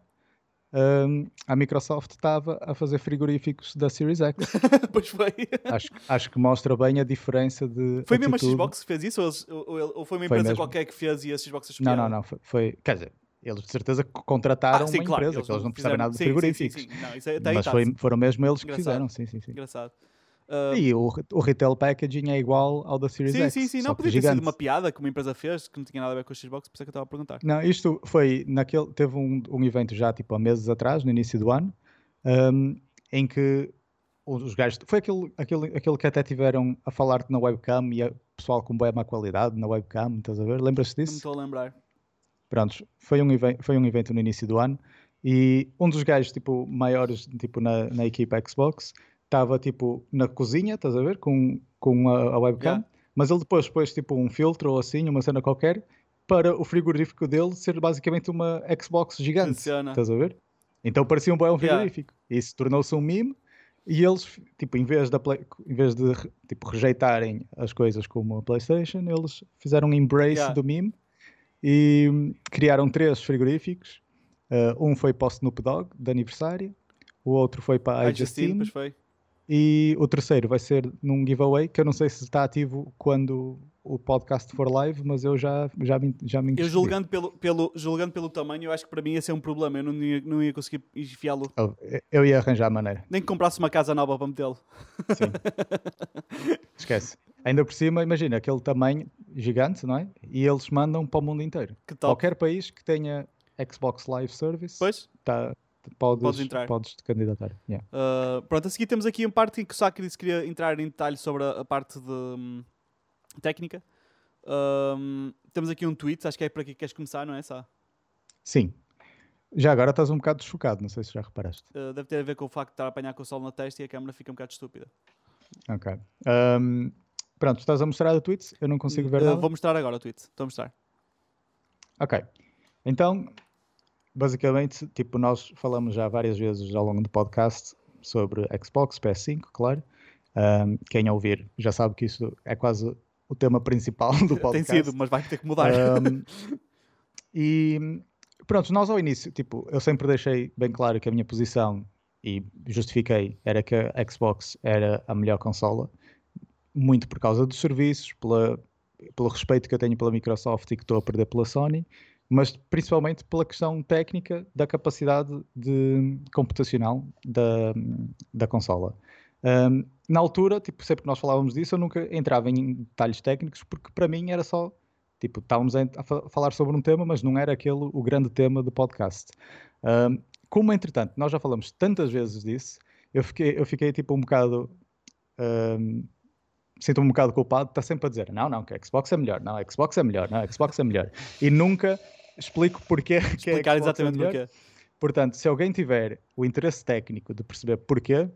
Um, a Microsoft estava a fazer frigoríficos da Series X. *laughs* pois foi. acho, acho que mostra bem a diferença de. Foi mesmo a atitude. Xbox que fez isso? Ou, eles- ou- ou- foi uma Foi empresa mesmo. qualquer que fez e a Xbox achou Não, não, não. Foi, foi- quer dizer, eles de certeza que contrataram Ah, sim, uma claro. empresa, que eles não percebem fizeram- nada de frigoríficos. Sim, sim, Não, é, Mas foi- foram mesmo eles que Engraçado. fizeram, sim, sim, sim. Engraçado. Ah, E o, o retail packaging é igual ao da Series sim, X. sim, sim. só Não, que podia ter sido uma piada que uma empresa fez que não tinha nada a ver com a Xbox, por isso é que eu estava a perguntar. Não, isto foi naquele. Teve um, um evento já tipo há meses atrás, no início do ano, um, em que os gajos. Foi aquele, aquele, aquele que até tiveram a falar na webcam e a pessoal com boa má qualidade na webcam, estás a ver? Lembras-te Não me disso? estou a lembrar. Prontos, foi um, foi um evento no início do ano e um dos gajos tipo, maiores tipo, na, na equipa Xbox estava tipo na cozinha, estás a ver? Com, com a, a webcam, Yeah. mas ele depois pôs tipo um filtro ou assim, uma cena qualquer, para o frigorífico dele ser basicamente uma Xbox gigante, Funciona. estás a ver? Então parecia um bom Yeah. frigorífico. E isso tornou-se um meme e eles, tipo, em vez, da Play- em vez de tipo, rejeitarem as coisas como a PlayStation, eles fizeram um embrace Yeah. do meme e hum, criaram três frigoríficos. Uh, um foi para o Snoop Dogg, de aniversário, o outro foi para a A Justine, foi. E o terceiro vai ser num giveaway que eu não sei se está ativo quando o podcast for live, mas eu já, já, me, já me Eu julgando pelo, pelo, julgando pelo tamanho, eu acho que para mim ia ser um problema. Eu não ia, não ia conseguir enfiá-lo. Eu, eu ia arranjar a maneira. Nem que comprasse uma casa nova para metê-lo. Sim. *laughs* Esquece. Ainda por cima, imagina aquele tamanho gigante, não é? E eles mandam para o mundo inteiro. Qualquer país que tenha Xbox Live Service, Pois? tá, podes, Podes entrar. podes te candidatar. Yeah. Uh, pronto, a seguir temos aqui uma parte em que o Saki disse que queria entrar em detalhe sobre a, a parte de hum, técnica. Um, temos aqui um tweet, acho que é por aqui que queres começar, não é? Sá? Sim. Já agora estás um bocado desfocado, não sei se já reparaste. Uh, deve ter a ver com o facto de estar a apanhar com o sol na testa e a câmera fica um bocado estúpida. Ok. Ahm, pronto, estás a mostrar o tweet? Eu não consigo ver Uh, nada. vou mostrar agora o tweet. Estou a mostrar. Ok. Então, basicamente, tipo, nós falamos já várias vezes ao longo do podcast sobre Xbox, PS5, claro. Ahm, quem ouvir já sabe que isso é quase o tema principal do *laughs* Tem podcast. sido, mas vai ter que mudar. Um, *laughs* e pronto, nós ao início, tipo, eu sempre deixei bem claro que a minha posição e justifiquei era que a Xbox era a melhor consola, muito por causa dos serviços, pela, pelo respeito que eu tenho pela Microsoft e que estou a perder pela Sony, mas principalmente pela questão técnica da capacidade de computacional da, da consola. Um, na altura, tipo, sempre que nós falávamos disso, eu nunca entrava em detalhes técnicos porque para mim era só Tipo, estávamos a, a fa- falar sobre um tema, mas não era aquele o grande tema do podcast. Ahm, como, entretanto, nós já falamos tantas vezes disso, eu fiquei, eu fiquei tipo um bocado. ahm, Sinto-me um bocado culpado estar sempre a dizer: não, não, que a Xbox é melhor, não, a Xbox é melhor, não, a Xbox é melhor. E nunca explico porque que a Explicar é exatamente porquê. Portanto, se alguém tiver o interesse técnico de perceber porquê,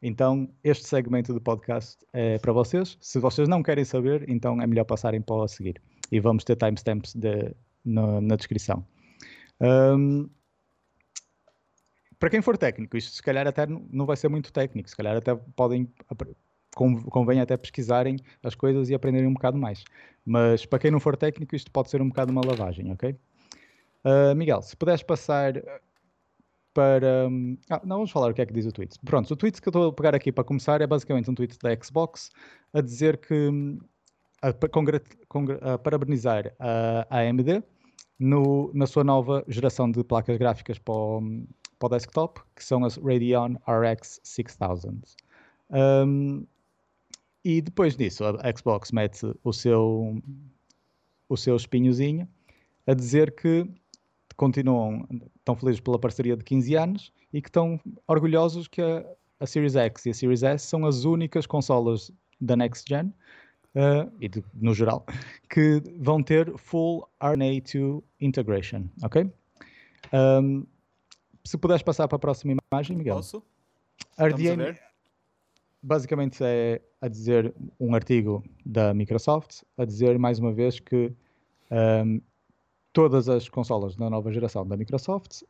então este segmento do podcast é para vocês. Se vocês não querem saber, então é melhor passarem para o a seguir. E vamos ter timestamps de- no- na descrição. Ahm, para quem for técnico, isto se calhar até não vai ser muito técnico, se calhar até podem, convém até pesquisarem as coisas e aprenderem um bocado mais. Mas para quem não for técnico, isto pode ser um bocado uma lavagem, ok? Ah, Miguel, se puderes passar para. hum, Ah, não, vamos falar o que é que diz o tweet. Pronto, o tweet que eu estou a pegar aqui para começar é basicamente um tweet da Xbox a dizer que. hum, a, congra- a parabenizar a AMD no, na sua nova geração de placas gráficas para o, para o desktop, que são as Radeon RX 6000. Hum, e depois disso, a Xbox mete o seu, o seu espinhozinho a dizer que continuam, estão felizes pela parceria de 15 anos e que estão orgulhosos que a, a Series X e a Series S são as únicas consolas da Next Gen uh, e de, no geral *laughs* que vão ter full RNA2 integration, ok? Um, se puderes passar para a próxima imagem, Miguel. Posso? Basicamente é a dizer um artigo da Microsoft a dizer mais uma vez que um, todas as consolas da nova geração da Microsoft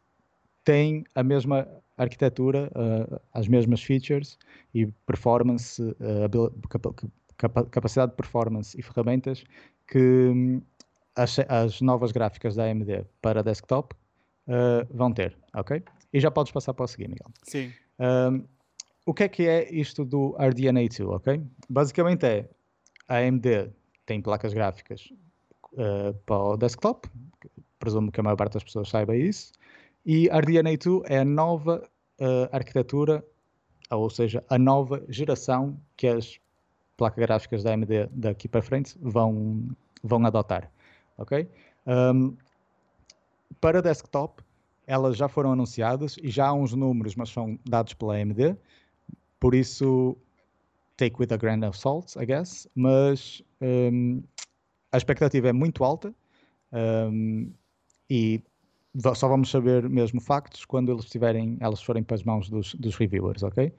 têm a mesma arquitetura, uh, as mesmas features e performance, uh, capacidade de performance e ferramentas que um, as, as, novas gráficas da AMD para desktop uh, vão ter, ok? E já podes passar para o seguinte, Miguel. Sim. Um, o que é que é isto do RDNA2, ok? Basicamente é a AMD tem placas gráficas uh, para o desktop, presumo que a maior parte das pessoas saiba isso, e RDNA2 é a nova uh, arquitetura, ou seja, a nova geração que as placas gráficas da AMD daqui para frente vão, vão adotar, ok? Um, para desktop, elas já foram anunciadas e já há uns números, mas são dados pela AMD, por isso, take with a grain of salt, I guess. Mas um, a expectativa é muito alta um, e só vamos saber mesmo factos quando eles tiverem, elas forem para as mãos dos, dos reviewers, ok?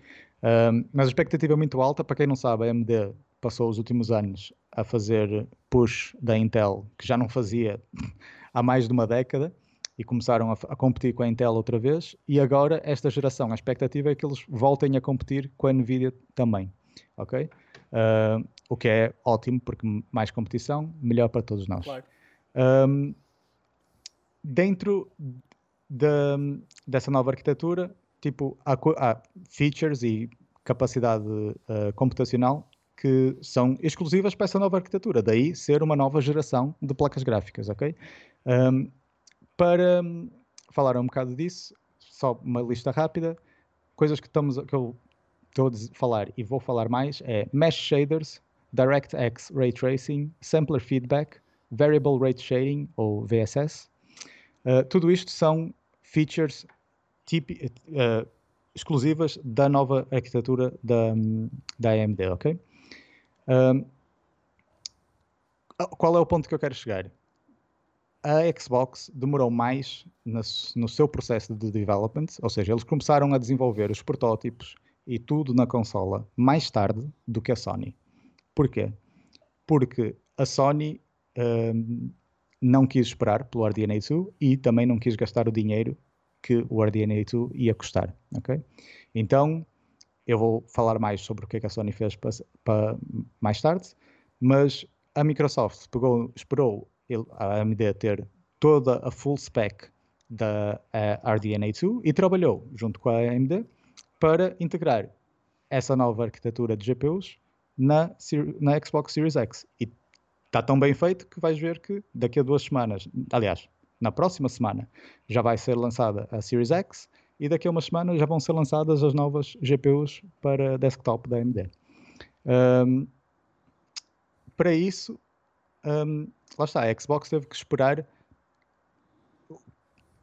Um, mas a expectativa é muito alta. Para quem não sabe, a AMD passou os últimos anos a fazer push da Intel, que já não fazia *laughs* há mais de uma década e começaram a, a, competir com a Intel outra vez. E agora, esta geração, a expectativa é que eles voltem a competir com a Nvidia também. Ok? Uh, o que é ótimo, porque mais competição, melhor para todos nós. Claro. Um, dentro de, dessa nova arquitetura, tipo, há, há features e capacidade uh, computacional que são exclusivas para essa nova arquitetura. Daí ser uma nova geração de placas gráficas, ok? Um, para falar um bocado disso, só uma lista rápida, coisas que, estamos, que eu estou a falar e vou falar mais é Mesh Shaders, DirectX Ray Tracing, Sampler Feedback, Variable Rate Shading, ou VSS. Uh, tudo isto são features uh, exclusivas da nova arquitetura da, da AMD, ok? Um, qual é o ponto que eu quero chegar? a Xbox demorou mais no seu processo de development, ou seja, eles começaram a desenvolver os protótipos e tudo na consola mais tarde do que a Sony. Porquê? Porque a Sony um, não quis esperar pelo RDNA 2 e também não quis gastar o dinheiro que o RDNA 2 ia custar. Okay? Então, eu vou falar mais sobre o que, é que a Sony fez para, mais tarde, mas a Microsoft pegou, esperou a AMD ter toda a full spec da RDNA2 e trabalhou junto com a AMD para integrar essa nova arquitetura de GPUs na, na Xbox Series X. E está tão bem feito que vais ver que daqui a duas semanas, aliás, na próxima semana, já vai ser lançada a Series X e daqui a uma semana já vão ser lançadas as novas GPUs para desktop da AMD. Um, para isso, um, lá está, a Xbox teve que esperar,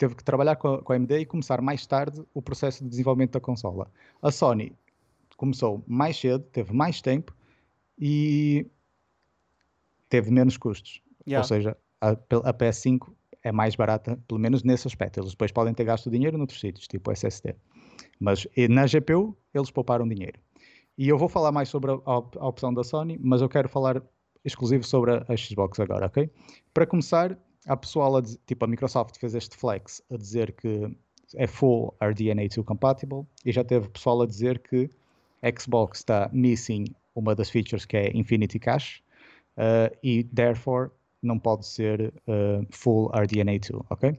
teve que trabalhar com a, com a AMD e começar mais tarde o processo de desenvolvimento da consola. A Sony começou mais cedo, teve mais tempo e teve menos custos. Yeah. Ou seja, a, a, PS5 é mais barata, pelo menos nesse aspecto. Eles depois podem ter gasto dinheiro noutros sítios, tipo SSD. Mas na GPU, eles pouparam dinheiro. E eu vou falar mais sobre a, a opção da Sony, mas eu quero falar exclusivo sobre a, Xbox agora, ok? Para começar, a pessoal, a, tipo a Microsoft fez este flex a dizer que é full RDNA2 compatible e já teve pessoal a dizer que Xbox está missing uma das features que é Infinity Cache uh, e therefore não pode ser uh, full RDNA2, ok?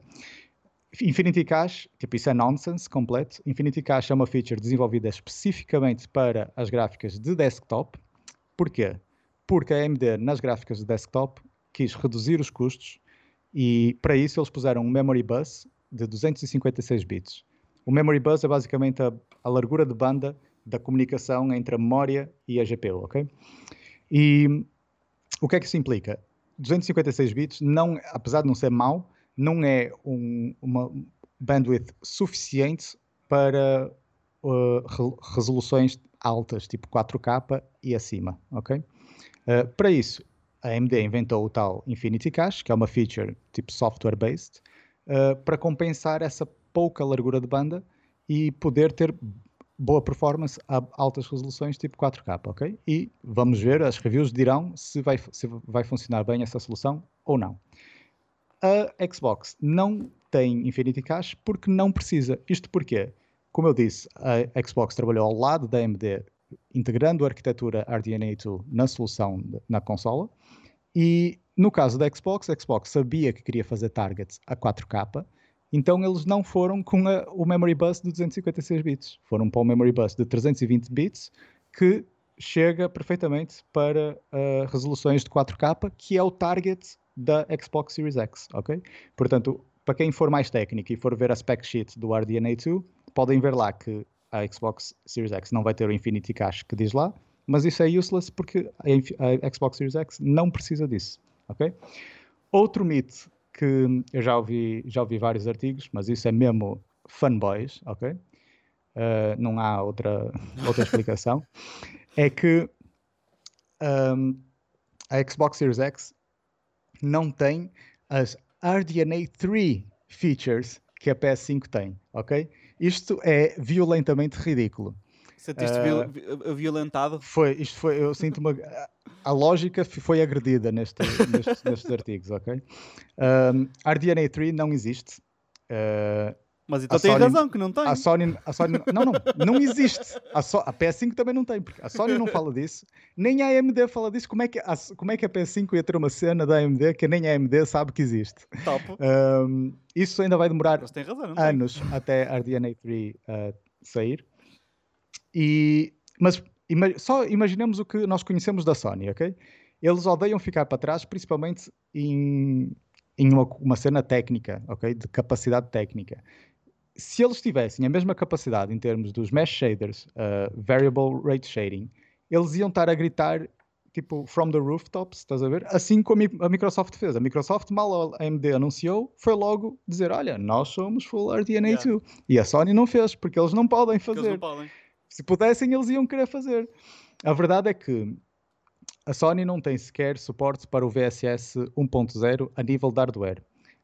Infinity Cache, tipo, isso é nonsense completo. Infinity Cache é uma feature desenvolvida especificamente para as gráficas de desktop. Porquê? porque a AMD nas gráficas de desktop quis reduzir os custos e para isso eles puseram um memory bus de 256 bits. O memory bus é basicamente a, a largura de banda da comunicação entre a memória e a GPU, ok? E o que é que isso implica? 256 bits, não, apesar de não ser mau, não é um, uma bandwidth suficiente para uh, resoluções altas, tipo 4K e acima, ok? Uh, para isso, a AMD inventou o tal Infinity Cache, que é uma feature tipo software-based, uh, para compensar essa pouca largura de banda e poder ter boa performance a altas resoluções tipo 4K, ok? E vamos ver, as reviews dirão se vai, se vai funcionar bem essa solução ou não. A Xbox não tem Infinity Cache porque não precisa. Isto porque, como eu disse, a Xbox trabalhou ao lado da AMD integrando a arquitetura RDNA 2 na solução, na consola, e no caso da Xbox, a Xbox sabia que queria fazer targets a 4K, então eles não foram com a, o memory bus de 256 bits, foram para o memory bus de 320 bits, que chega perfeitamente para uh, resoluções de 4K, que é o target da Xbox Series X, ok? Portanto, para quem for mais técnico e for ver a spec sheet do RDNA 2, podem ver lá que a Xbox Series X não vai ter o Infinity Cache que diz lá, mas isso é useless porque a, a Xbox Series X não precisa disso, ok? Outro mito que eu já ouvi, já ouvi vários artigos, mas isso é mesmo fanboys, ok? Uh, não há outra, *laughs* outra explicação. é que um, a Xbox Series X não tem as RDNA 3 features que a PS5 tem, ok? Isto é violentamente ridículo. Sentiste uh, violentado? Foi, isto foi, eu sinto uma. A lógica foi agredida neste, nestes, nestes artigos, ok? Um, RDNA 3 não existe. Uh, mas então a tem Sony, razão que não tem. A Sony, a Sony não, não, não existe. A, so, a, PS5 também não tem, porque a Sony não fala disso, nem a AMD fala disso. Como é que a, como é que a PS5 ia ter uma cena da AMD que nem a AMD sabe que existe? Um, isso ainda vai demorar razão, anos tem. até a RDNA 3 uh, sair. E, mas ima, só imaginemos o que nós conhecemos da Sony, ok? Eles odeiam ficar para trás, principalmente em, em uma, uma cena técnica, ok? De capacidade técnica se eles tivessem a mesma capacidade em termos dos mesh shaders, uh, variable rate shading, eles iam estar a gritar tipo from the rooftops, estás a ver? Assim como a Microsoft fez. A Microsoft, mal a AMD anunciou, foi logo dizer: Olha, nós somos full RDNA2. Yeah. E a Sony não fez, porque eles não podem fazer. Não podem. Se pudessem, eles iam querer fazer. A verdade é que a Sony não tem sequer suporte para o VSS 1.0 a nível de hardware.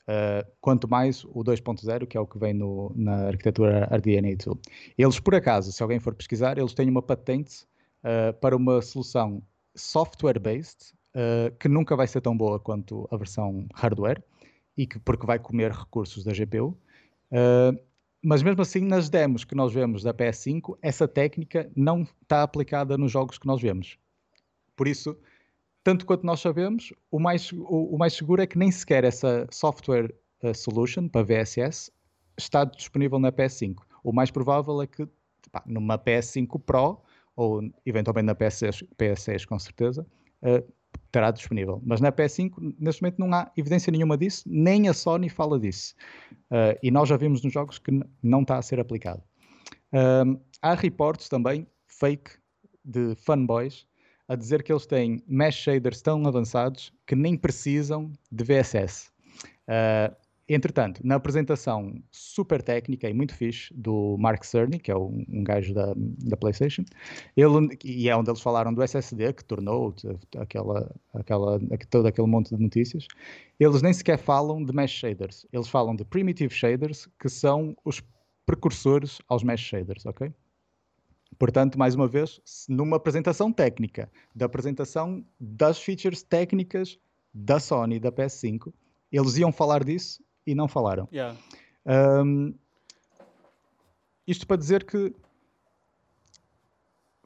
Uh, quanto mais o 2.0, que é o que vem no, na arquitetura RDNA2. Eles, por acaso, se alguém for pesquisar, eles têm uma patente uh, para uma solução software-based uh, que nunca vai ser tão boa quanto a versão hardware e que porque vai comer recursos da GPU. mas mesmo assim, nas demos que nós vemos da PS5, essa técnica não está aplicada nos jogos que nós vemos. Por isso, tanto quanto nós sabemos, o mais, o, o mais seguro é que nem sequer essa software uh, solution para VSS está disponível na PS5. O mais provável é que pá, numa PS5 Pro, ou eventualmente na PS6, PS6 com certeza, uh, estará disponível. Mas na PS5, neste momento, não há evidência nenhuma disso, nem a Sony fala disso. Uh, e nós já vimos nos jogos que não está a ser aplicado. Uh, há reportes também, fake, de fanboys, a dizer que eles têm mesh shaders tão avançados que nem precisam de VSS. Uh, entretanto, na apresentação super técnica e muito fixe do Mark Cerny, que é um, um gajo da, da PlayStation, ele, e é onde eles falaram do SSD, que tornou aquela, aquela, todo aquele monte de notícias, eles nem sequer falam de mesh shaders. Eles falam de primitive shaders, que são os precursores aos mesh shaders, ok? Portanto, mais uma vez, numa apresentação técnica, da apresentação das features técnicas da Sony, da PS5, eles iam falar disso e não falaram. Yeah. Um, isto para dizer que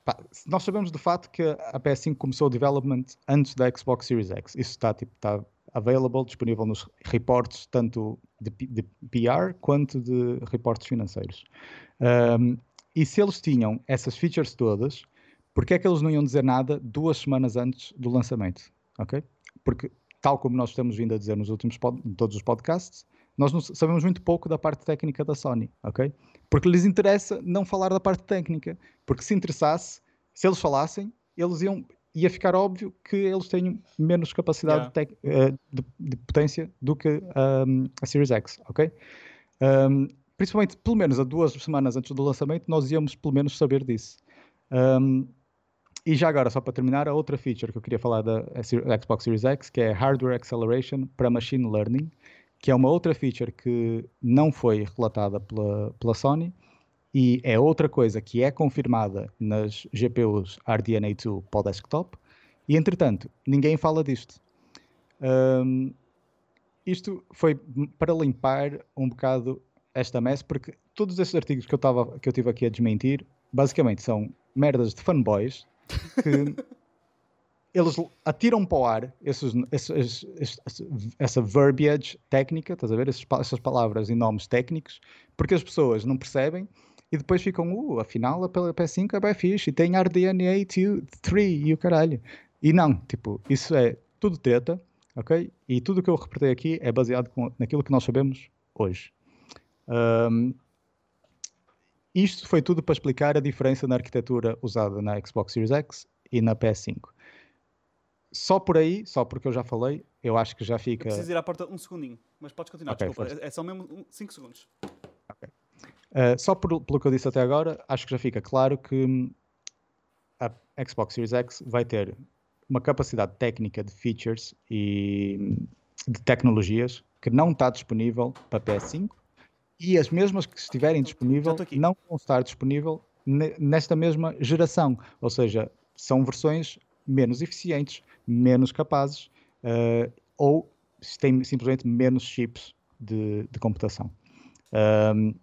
pá, nós sabemos do fato que a PS5 começou o development antes da Xbox Series X. Isso está tipo, está available, disponível nos reportes tanto de, de PR quanto de reportes financeiros. Um, e se eles tinham essas features todas, porque é que eles não iam dizer nada duas semanas antes do lançamento? Ok? Porque, tal como nós estamos vindo a dizer nos últimos todos os podcasts, nós não sabemos muito pouco da parte técnica da Sony, ok? Porque lhes interessa não falar da parte técnica, porque se interessasse, se eles falassem, eles iam ia ficar óbvio que eles têm menos capacidade yeah. de, uh, de, de, potência do que um, a Series X, ok? Um, principalmente, pelo menos a duas semanas antes do lançamento, nós íamos pelo menos saber disso. Um, e já agora, só para terminar, a outra feature que eu queria falar da, Xbox Series X, que é Hardware Acceleration para Machine Learning, que é uma outra feature que não foi relatada pela, pela Sony e é outra coisa que é confirmada nas GPUs RDNA 2 para o desktop e, entretanto, ninguém fala disto. Um, isto foi para limpar um bocado esta mess, porque todos esses artigos que eu, tava, que eu tive aqui a desmentir, basicamente são merdas de fanboys que *laughs* eles atiram para o ar esses, esses, esses, essa verbiage técnica, estás a ver? essas palavras e nomes técnicos, porque as pessoas não percebem e depois ficam, uh, afinal a PS5 é bem fixe e tem RDNA 3 e o caralho. E não, tipo, isso é tudo treta, ok? E tudo o que eu reportei aqui é baseado com, naquilo que nós sabemos hoje. Um, isto foi tudo para explicar a diferença na arquitetura usada na Xbox Series X e na PS5. Só por aí, só porque eu já falei, eu acho que já fica. preciso ir à porta um segundinho, mas podes continuar, okay, desculpa. É, é, só mesmo 5 segundos. Okay. Uh, só por, pelo que eu disse até agora, acho que já fica claro que a Xbox Series X vai ter uma capacidade técnica de features e de tecnologias que não está disponível para PS5 e as mesmas que estiverem disponíveis não vão estar disponível nesta mesma geração, ou seja, são versões menos eficientes, menos capazes uh, ou têm simplesmente menos chips de, de computação. Um,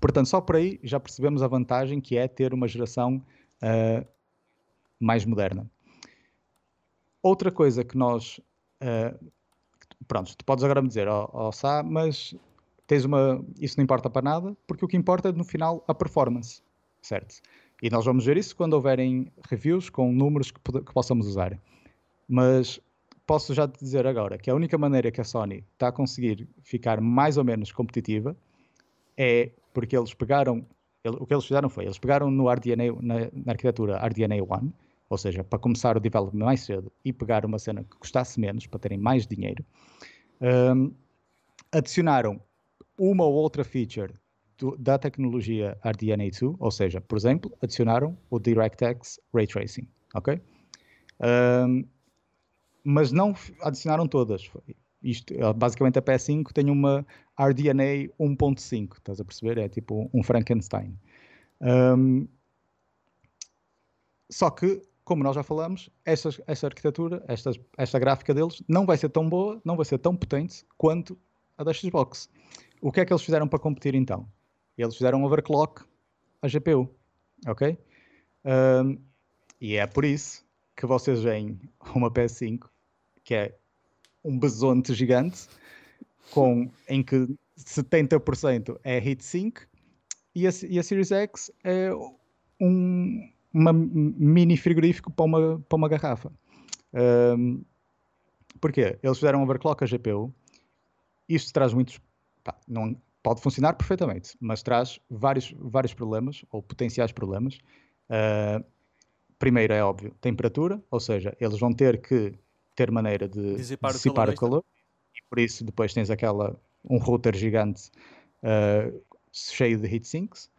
portanto, só por aí já percebemos a vantagem que é ter uma geração uh, mais moderna. Outra coisa que nós. Uh, pronto, tu podes agora me dizer, ó oh, oh, Sá, mas tens uma. Isso não importa para nada, porque o que importa é no final a performance, certo? E nós vamos ver isso quando houverem reviews com números que, que possamos usar. Mas posso já te dizer agora que a única maneira que a Sony está a conseguir ficar mais ou menos competitiva é porque eles pegaram. O que eles fizeram foi, eles pegaram no RDNA, na, na arquitetura RDNA 1, ou seja, para começar o development mais cedo e pegar uma cena que custasse menos, para terem mais dinheiro, um, adicionaram uma ou outra feature do, da tecnologia RDNA2, ou seja, por exemplo, adicionaram o DirectX Ray Tracing, ok? Um, mas não adicionaram todas. Isto, basicamente a PS5 tem uma RDNA 1.5, estás a perceber? É tipo um Frankenstein. Um, só que, como nós já falamos, esta, esta arquitetura, esta, esta gráfica deles, não vai ser tão boa, não vai ser tão potente quanto a da Xbox. O que é que eles fizeram para competir então? Eles fizeram overclock a GPU, ok? Um, e é por isso que vocês veem uma PS5 que é um besonte gigante com, em que 70% é heatsink e a, e a Series X é um uma mini frigorífico para uma, para uma garrafa. Um, porquê? Eles fizeram overclock a GPU. Isto traz muitos pá, não, pode funcionar perfeitamente, mas traz vários, vários problemas, ou potenciais problemas. Uh, primeiro é óbvio, temperatura, ou seja, eles vão ter que ter maneira de dissipar, dissipar o, calor, o calor, e por isso depois tens aquela, um router gigante uh, cheio de heatsinks.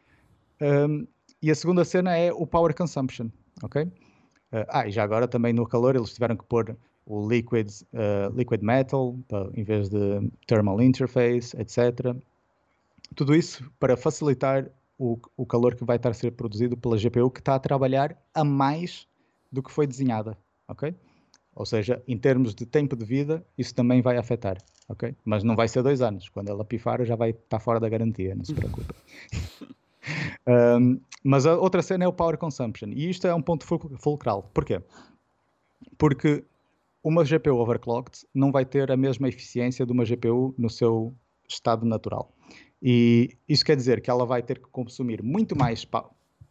Um, e a segunda cena é o power consumption, ok? Uh, ah, e já agora também no calor eles tiveram que pôr o liquid, uh, liquid metal, em vez de thermal interface, etc. Tudo isso para facilitar o, o calor que vai estar a ser produzido pela GPU que está a trabalhar a mais do que foi desenhada, ok? Ou seja, em termos de tempo de vida, isso também vai afetar, ok? Mas não vai ser dois anos. Quando ela pifar, já vai estar fora da garantia, não se preocupe. *laughs* um, mas a outra cena é o power consumption. E isto é um ponto fulcral. Porquê? Porque uma GPU overclocked não vai ter a mesma eficiência de uma GPU no seu estado natural. E isso quer dizer que ela vai ter que consumir muito mais.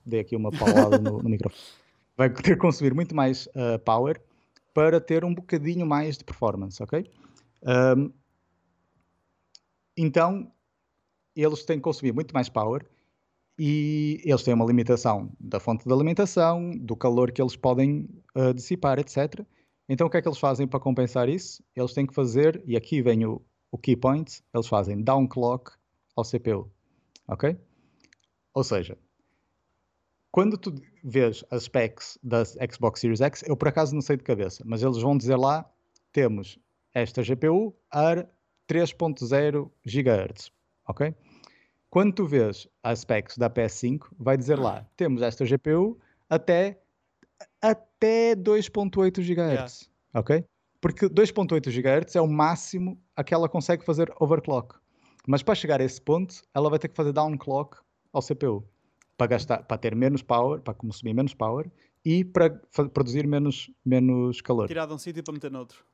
Dei aqui uma paulada no, no, microfone. Vai ter que consumir muito mais uh, power para ter um bocadinho mais de performance, ok? Um, então eles têm que consumir muito mais power e eles têm uma limitação da fonte de alimentação, do calor que eles podem uh, dissipar, etc. Então o que é que eles fazem para compensar isso? Eles têm que fazer, e aqui vem o, o key point, eles fazem downclock ao CPU, ok? Ou seja, quando tu vês as specs da Xbox Series X, eu por acaso não sei de cabeça, mas eles vão dizer lá, temos esta GPU a 3.0 GHz, ok? Quando tu vês as specs da PS5, vai dizer lá, temos esta GPU até, até 2.8 GHz, ok? Porque 2.8 GHz é o máximo a que ela consegue fazer overclock. Mas para chegar a esse ponto, ela vai ter que fazer downclock ao CPU para gastar, para ter menos power, para consumir menos power e para produzir menos, menos calor. Tirar de um sítio para meter noutro.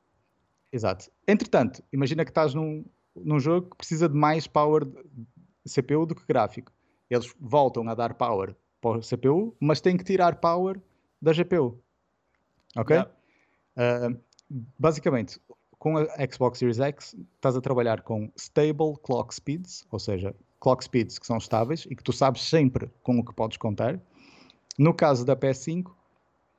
Exato. Entretanto, imagina que estás num, num jogo que precisa de mais power de CPU do que gráfico. Eles voltam a dar power para o CPU, mas têm que tirar power da GPU. Ok? Yeah. Uh, basicamente, com a Xbox Series X, estás a trabalhar com stable clock speeds, ou seja, clock speeds que são estáveis e que tu sabes sempre com o que podes contar. No caso da PS5,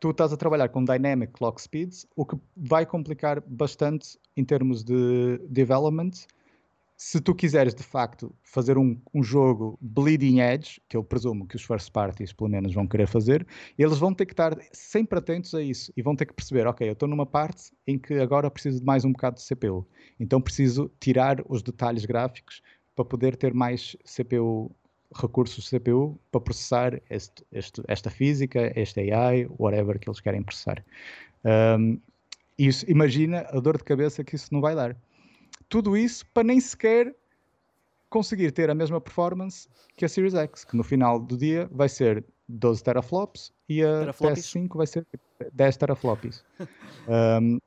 tu estás a trabalhar com dynamic clock speeds, o que vai complicar bastante em termos de development. Se tu quiseres de facto fazer um, um jogo bleeding edge, que eu presumo que os first parties pelo menos vão querer fazer, eles vão ter que estar sempre atentos a isso e vão ter que perceber: ok, eu estou numa parte em que agora preciso de mais um bocado de CPU, então preciso tirar os detalhes gráficos para poder ter mais CPU, recursos CPU para processar este, este, esta física, este AI, whatever que eles querem processar. Um, isso, imagina a dor de cabeça que isso não vai dar. Tudo isso para nem sequer conseguir ter a mesma performance que a Series X, que no final do dia vai ser 12 teraflops e a teraflops? PS5 vai ser 10 teraflops. *laughs* um,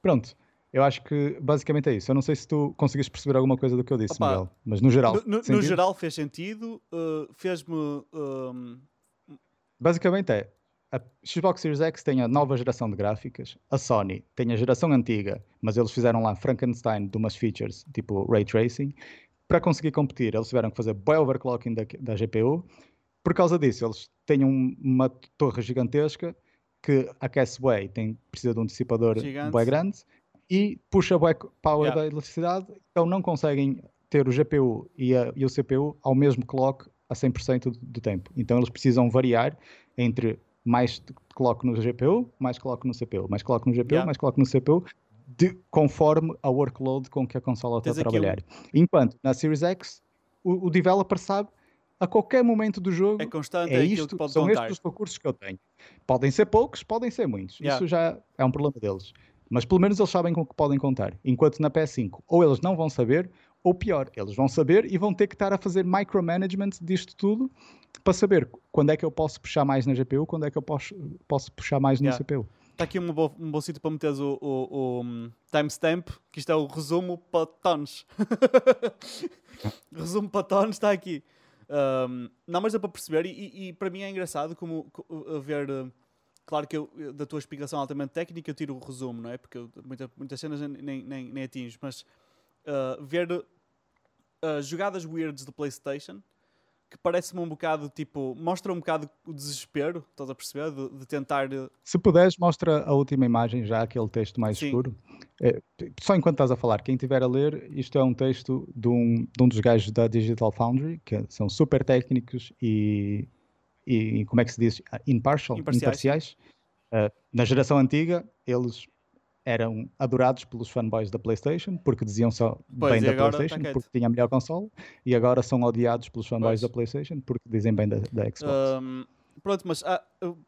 pronto. Eu acho que basicamente é isso. Eu não sei se tu conseguiste perceber alguma coisa do que eu disse, Opa, Miguel, mas no geral. No, no geral fez sentido. Uh, Fez-me. Basicamente é. A Xbox Series X tem a nova geração de gráficas, a Sony tem a geração antiga, mas eles fizeram lá Frankenstein de umas features tipo Ray Tracing. Para conseguir competir, eles tiveram que fazer bem overclocking da, da GPU. Por causa disso, eles têm um, uma torre gigantesca que aquece bem, tem, precisa de um dissipador bem grande e puxa o power yeah. da eletricidade, então não conseguem ter o GPU e, a, e o CPU ao mesmo clock a 100% do, do tempo. Então eles precisam variar entre mais clock no GPU, mais clock no CPU, mais clock no GPU, yeah. mais clock no CPU, de, conforme a workload com que a consola está a trabalhar. Enquanto na Series X, o, o, developer sabe a qualquer momento do jogo é constante, é, é isto, são contar. estes os recursos que eu tenho. Podem ser poucos, podem ser muitos. Yeah. Isso já é um problema deles. Mas pelo menos eles sabem com o que podem contar. Enquanto na PS5, ou eles não vão saber, ou pior, eles vão saber e vão ter que estar a fazer micromanagement disto tudo para saber quando é que eu posso puxar mais na GPU, quando é que eu posso, posso puxar mais no yeah. CPU. Está aqui um bom, um bom sítio para meteres o, o, o um, timestamp, que isto é o resumo para tons. *laughs* resumo para tons está aqui. Um, não, mas dá para perceber, e, e, para mim é engraçado como, como ver. Uh, Claro que eu, da tua explicação altamente técnica eu tiro o resumo, não é? Porque eu, muita, muitas cenas nem, nem, nem mas uh, ver uh, jogadas weirds do PlayStation que parece-me um bocado tipo, mostra um bocado o desespero, estás a perceber? De, de, tentar. Se puderes, mostra a última imagem, já aquele texto mais Sim. escuro. É, só enquanto estás a falar, quem estiver a ler, isto é um texto de um, de um dos gajos da Digital Foundry, que são super técnicos e e, como é que se diz? Ah, impartial, imparciais. imparciais. Uh, na geração antiga, eles eram adorados pelos fanboys da PlayStation porque diziam só pois, bem da tá PlayStation tá porque tinha a melhor console e agora são odiados pelos fanboys pois. da PlayStation porque dizem bem da, da Xbox. Um, pronto, mas ah,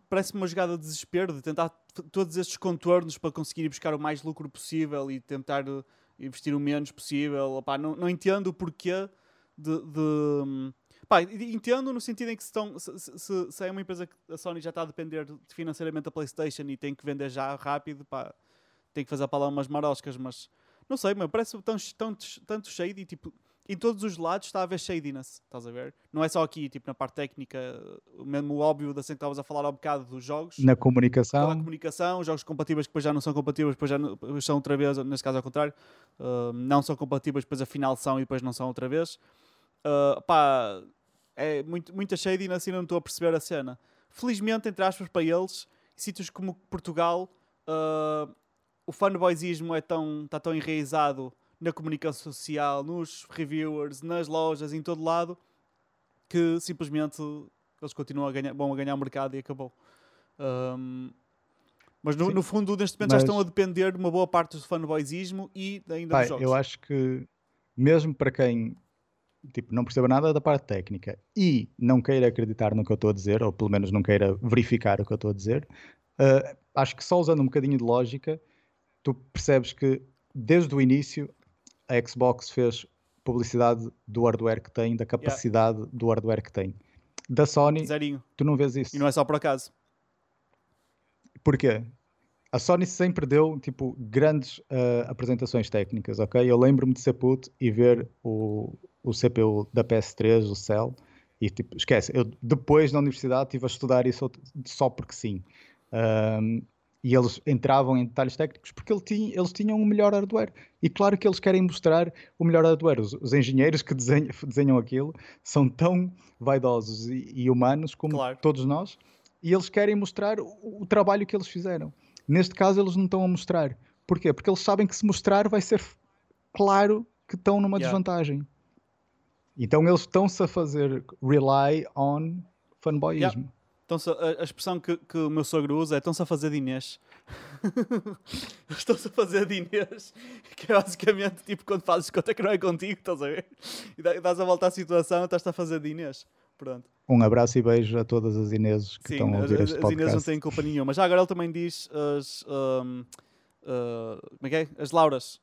parece-me uma jogada de desespero de tentar todos estes contornos para conseguir buscar o mais lucro possível e tentar uh, investir o menos possível. Opá, não, não entendo o porquê de, de hum, Pá, entendo no sentido em que se, estão, se, se, se, é uma empresa que a Sony já está a depender financeiramente da PlayStation e tem que vender já rápido, pá, tem que fazer para lá umas maroscas, mas não sei, mas parece tão, tão, tanto cheio e tipo, em todos os lados está a haver shadiness, estás a ver? Não é só aqui, tipo na parte técnica, mesmo o óbvio da assim que estavas a falar ao bocado dos jogos. Na comunicação. Na comunicação, jogos compatíveis que depois já não são compatíveis, depois já não, são outra vez, neste caso ao contrário, uh, não são compatíveis, depois afinal são e depois não são outra vez. Uh, pá, é muito, muita shadiness e não estou a perceber a cena. Felizmente, entre aspas, para eles, sítios como Portugal, uh, o fanboyismo é tão, está tão enraizado na comunicação social, nos reviewers, nas lojas, em todo lado, que simplesmente eles continuam a ganhar, vão a ganhar o mercado e acabou. Um, mas no, no, fundo, neste momento, mas... já estão a depender de uma boa parte do fanboyismo e ainda Pai, dos jogos. Eu acho que, mesmo para quem tipo, não perceba nada da parte técnica e não queira acreditar no que eu estou a dizer, ou pelo menos não queira verificar o que eu estou a dizer, uh, acho que só usando um bocadinho de lógica, tu percebes que desde o início a Xbox fez publicidade do hardware que tem, da capacidade yeah. do hardware que tem. Da Sony, Zerinho. tu não vês isso. E não é só por acaso. Porquê? A Sony sempre deu tipo grandes uh, apresentações técnicas, ok? Eu lembro-me de ser puto e ver o, o CPU da PS3, o Cell, e tipo, esquece, eu depois na universidade estive a estudar isso só porque sim. Um, e eles entravam em detalhes técnicos porque ele tinha, eles tinham um melhor hardware. E claro que eles querem mostrar o melhor hardware. Os, os engenheiros que desenham, *laughs* desenham, aquilo são tão vaidosos e, e humanos como claro. todos nós, e eles querem mostrar o, o, trabalho que eles fizeram. Neste caso, eles não estão a mostrar. Porquê? Porque eles sabem que se mostrar vai ser claro que estão numa yeah. desvantagem. Então eles estão-se a fazer rely on fanboyismo. Yeah. Então, a, a expressão que, que, o meu sogro usa é estão-se a fazer de Inês. *laughs* estão-se a fazer de Inês, que é basicamente tipo quando fazes conta que não é contigo, estás a ver? E dás a volta à situação e estás a fazer de Inês. Pronto. Um abraço e beijo a todas as Ineses que Sim, estão a ouvir as, este podcast. As Inês não têm culpa nenhuma. Já agora ele também diz as. Um, uh, como é que é? As Lauras.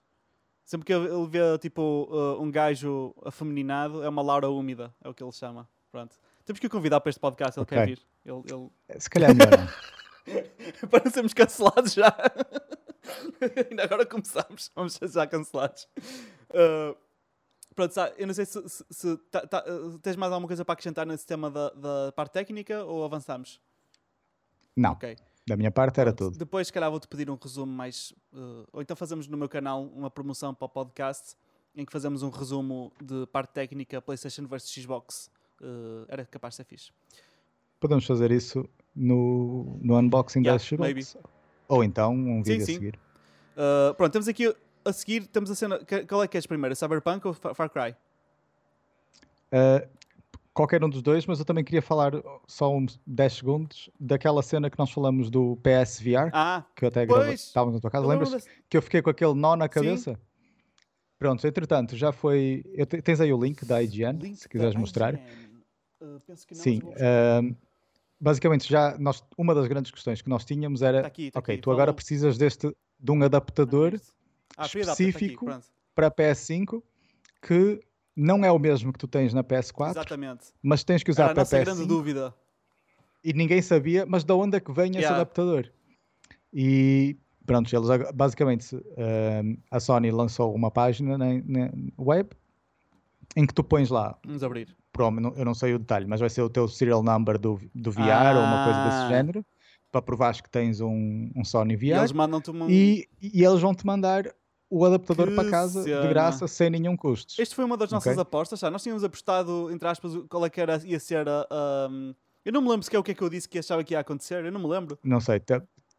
Sempre que ele vê tipo uh, um gajo afeminado, é uma Laura úmida, é o que ele chama. Pronto. Temos que o convidar para este podcast, ele okay. quer vir. Ele, ele... Se calhar melhor *laughs* para não sermos cancelados já. *laughs* Ainda agora começamos, vamos ser já cancelados. Uh, pronto, eu não sei se, se, se tá, tá, tens mais alguma coisa para acrescentar nesse tema da, da parte técnica ou avançamos? Não. Ok. Da minha parte era tudo. Depois, se calhar, vou-te pedir um resumo mais. Uh, ou então fazemos no meu canal uma promoção para o podcast em que fazemos um resumo de parte técnica PlayStation versus Xbox. Uh, era capaz de ser fixe. Podemos fazer isso no, no unboxing yeah, da Xbox. Maybe. Ou então um vídeo sim, a seguir. Uh, pronto, temos aqui a seguir, temos a cena. Qual é que és primeiro? Cyberpunk ou Far Cry? Uh, qualquer um dos dois, mas eu também queria falar só uns 10 segundos daquela cena que nós falamos do PSVR, ah, que eu até estávamos na tua casa, lembras? Que eu fiquei com aquele nó na cabeça? Sim. Pronto, entretanto, já foi. Tens aí o link da IGN, link se quiseres mostrar. Uh, penso que não, Sim. Uh, basicamente, já nós, uma das grandes questões que nós tínhamos era: tá aqui, tá ok, aqui, tu agora precisas deste de um adaptador ah, específico tá para a PS5 que não é o mesmo que tu tens na PS4, Exatamente. mas tens que usar Era para a PS5. grande dúvida. E ninguém sabia, mas de onde é que vem yeah. esse adaptador? E pronto, eles basicamente uh, a Sony lançou uma página na, na, web em que tu pões lá. Vamos abrir. Eu não sei o detalhe, mas vai ser o teu serial number do, do VR ah. ou uma coisa desse ah. género para provares que tens um, um Sony VR. E eles mandam-te uma... e, e eles vão-te mandar o adaptador que para casa cena. de graça sem nenhum custo. Este foi uma das nossas okay. apostas, já. Nós tínhamos apostado, entre aspas, qual é que era, ia ser a. Um... Eu não me lembro sequer o que é que eu disse que achava que ia acontecer, eu não me lembro. Não sei,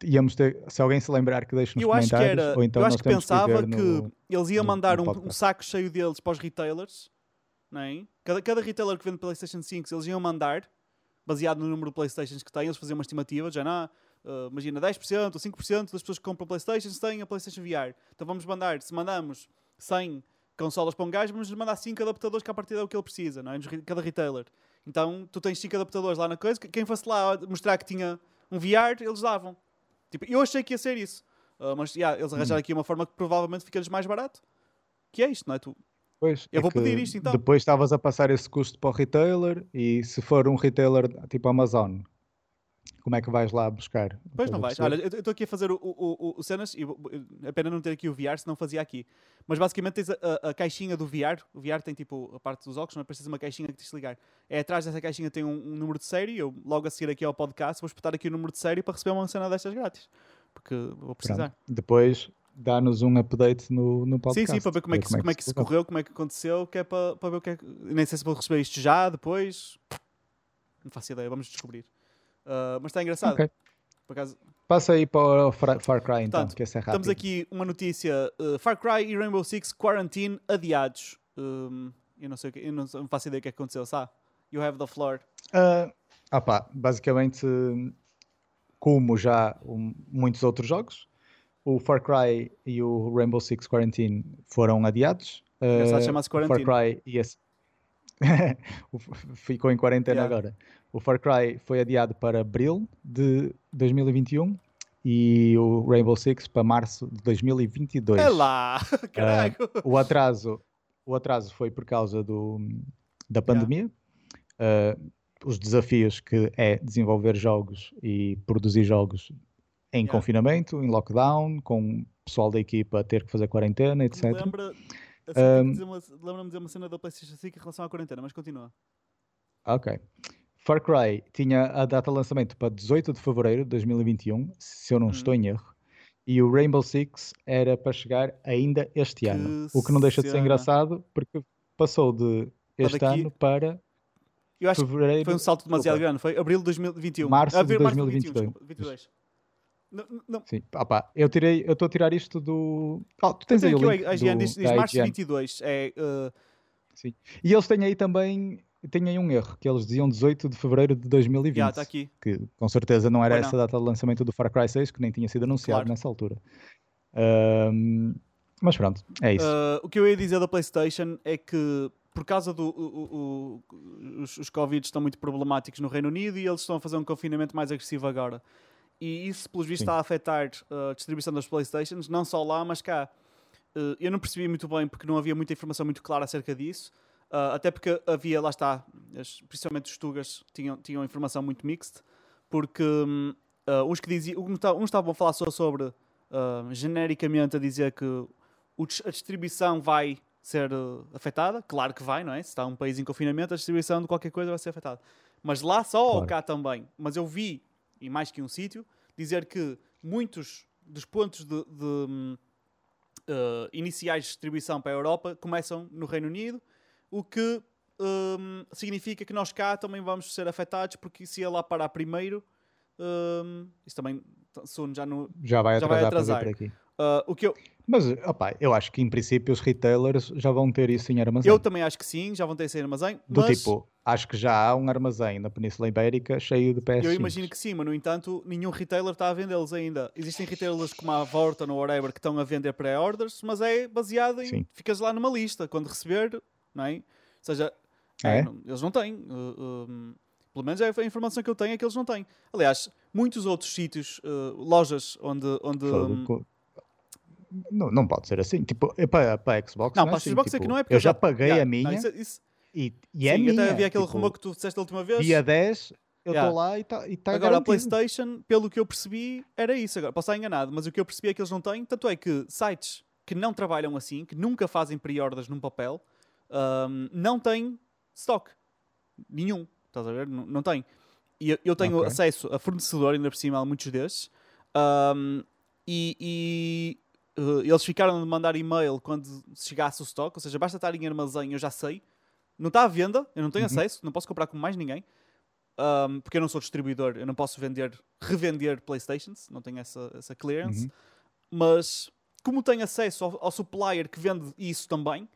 íamos ter, se alguém se lembrar que deixe nos eu comentários. Acho que era, ou então eu acho que pensava que, no, eles iam mandar um, um, saco cheio deles para os retailers, não é? cada, cada retailer que vende PlayStation 5, eles iam mandar, baseado no número de PlayStations que têm, eles faziam uma estimativa, já não uh, imagina, 10% ou 5% das pessoas que compram Playstation têm a Playstation VR. Então vamos mandar, se mandamos 100 consolas para um gajo, vamos mandar 5 adaptadores que a partir é o que ele precisa, não é? Cada retailer. Então tu tens 5 adaptadores lá na coisa, quem fosse lá mostrar que tinha um VR, eles davam. Tipo, eu achei que ia ser isso. Uh, mas yeah, eles arranjaram hum. aqui uma forma que provavelmente fica-lhes mais barato. Que é isto, não é? Tu, Pois, eu é vou pedir isto então. Depois estavas a passar esse custo para o retailer e se for um retailer tipo Amazon como é que vais lá buscar? Pois não vais. a Olha, eu estou aqui a fazer o, o, o- o cenas e é pena não ter aqui o VR, se não fazia aqui. Mas basicamente tens a, a- a caixinha do VR. O VR tem tipo a parte dos óculos, não é? Tens uma caixinha que tens de ligar. É atrás dessa caixinha tem um, um número de série. Eu logo a seguir aqui ao podcast vou espetar aqui o número de série para receber uma cena destas grátis. Porque vou precisar. Pronto. Depois dá-nos um update no, no Sim, podcast. sim, para ver como é que, se- como é que se correu. correu, como é que aconteceu, que é para, para ver o que é que. Nem sei se vou receber isto já, depois. Não faço ideia, vamos descobrir. Ah, mas está engraçado. Ok. Por acaso, Passa aí para o Far, Far Cry então, Portanto, que é rápido. Temos aqui uma notícia: uh, Far Cry e Rainbow Six Quarantine adiados. Um, eu não sei o que, eu não, não faço ideia o que é que aconteceu, sabe? You have the floor. Ah, ah pá, basicamente, como já um, muitos outros jogos, o Far Cry e o Rainbow Six Quarantine foram adiados. Engraçado, chama-se o Far Quarantine. Cry e esse... *laughs* ficou em quarentena Yeah. agora. O Far Cry foi adiado para abril de 2021 e o Rainbow Six para março de 2022. É lá! *laughs* Caralho! O atraso, o atraso foi por causa do, da pandemia. Uh, os desafios que é desenvolver jogos e produzir jogos em Yeah. confinamento, em lockdown, com o pessoal da equipa a ter que fazer quarentena, etc. Lembra, assim, Um, Lembra-me de dizer uma cena da PlayStation 5 em relação à quarentena, mas continua. Ok. Far Cry tinha a data de lançamento para 18 de fevereiro de 2021, se eu não Hum. estou em erro. E o Rainbow Six era para chegar ainda este Que ano. O que não deixa de ser engraçado porque passou de este daqui- ano para Eu acho que foi um salto demasiado grande. Foi abril de 2021. Março de Abril- 2022. desculpa, 22. Não, não, Sim, ah pá, eu tirei, eu estou a tirar isto do. Oh, tu tens aí o link IGN, do, diz, diz março de IGN. 22. É, uh, E eles têm aí também, têm aí um erro, que eles diziam 18 de fevereiro de 2020. já, está aqui. que com certeza não era essa não. a data de lançamento do Far Cry 6, que nem tinha sido anunciado Claro. nessa altura. Ahm, mas pronto, é isso. Uh, o que eu ia dizer da PlayStation é que por causa do o- o- os, os Covid estão muito problemáticos no Reino Unido e eles estão a fazer um confinamento mais agressivo agora. E isso, pelos vistos, está a afetar uh, a distribuição das PlayStations, não só lá, mas cá. Uh, eu não percebi muito bem porque não havia muita informação muito clara acerca disso. Uh, até porque havia, lá está, principalmente os Tugas tinham, tinham informação muito mixed, porque hum, uh, uns que diziam, uns estavam- uns estavam a falar só sobre, uh, genericamente, a dizer que o a distribuição vai ser uh, afetada, claro que vai, não é? Se está um país em confinamento, a distribuição de qualquer coisa vai ser afetada. Mas lá só ou Claro. cá também. Mas eu vi, em mais que um sítio, dizer que muitos dos pontos de, de, uh, iniciais de distribuição para a Europa começam no Reino Unido, o que hum, significa que nós cá também vamos ser afetados, porque se lá parar primeiro, hum, isso também sono já no. já vai já vai atrasar Uh, o que eu, Mas, opá, eu acho que em princípio os retailers já vão ter isso em armazém. eu também acho que sim, já vão ter esse armazém, Do mas tipo, acho que já há um armazém na Península Ibérica cheio de PS5. eu imagino que sim, mas no entanto, nenhum retailer está a vendê-los ainda. Existem retailers como a Vorton ou whatever que estão a vender pré-orders, mas é baseado em. Sim. Ficas lá numa lista, quando receber, não é? Ou seja, É? É, não- eles não têm. uh, um, pelo menos é a informação que eu tenho é que eles não têm. Aliás, muitos outros sítios, uh, lojas onde. onde um, Não, não pode ser assim. Tipo, é para, para a Xbox. não, é para a assim, Xbox é tipo, que não é porque eu já paguei Yeah, a não, minha isso- isso- e, e é sim, minha. até havia aquele tipo, rumor que tu disseste a última vez. Dia 10, eu estou Yeah. lá e está e tá Agora, a garantido. PlayStation, pelo que eu percebi, era isso. Agora, posso estar enganado, mas o que eu percebi é que eles não têm. Tanto é que sites que não trabalham assim, que nunca fazem pre-orders num papel, um, não têm stock. Nenhum. Estás a ver? Não, não tem. E eu, eu tenho Ok. acesso a fornecedor, ainda por cima, a muitos desses. um, e. e, uh, eles ficaram de mandar e-mail quando chegasse o stock, ou seja, basta estar em armazém, eu já sei. Não está à venda, eu não tenho Uhum. acesso, não posso comprar com mais ninguém. Um, porque eu não sou distribuidor, eu não posso vender, revender Playstations, não tenho essa, essa clearance. Uhum. Mas como tenho acesso ao, ao supplier que vende isso também,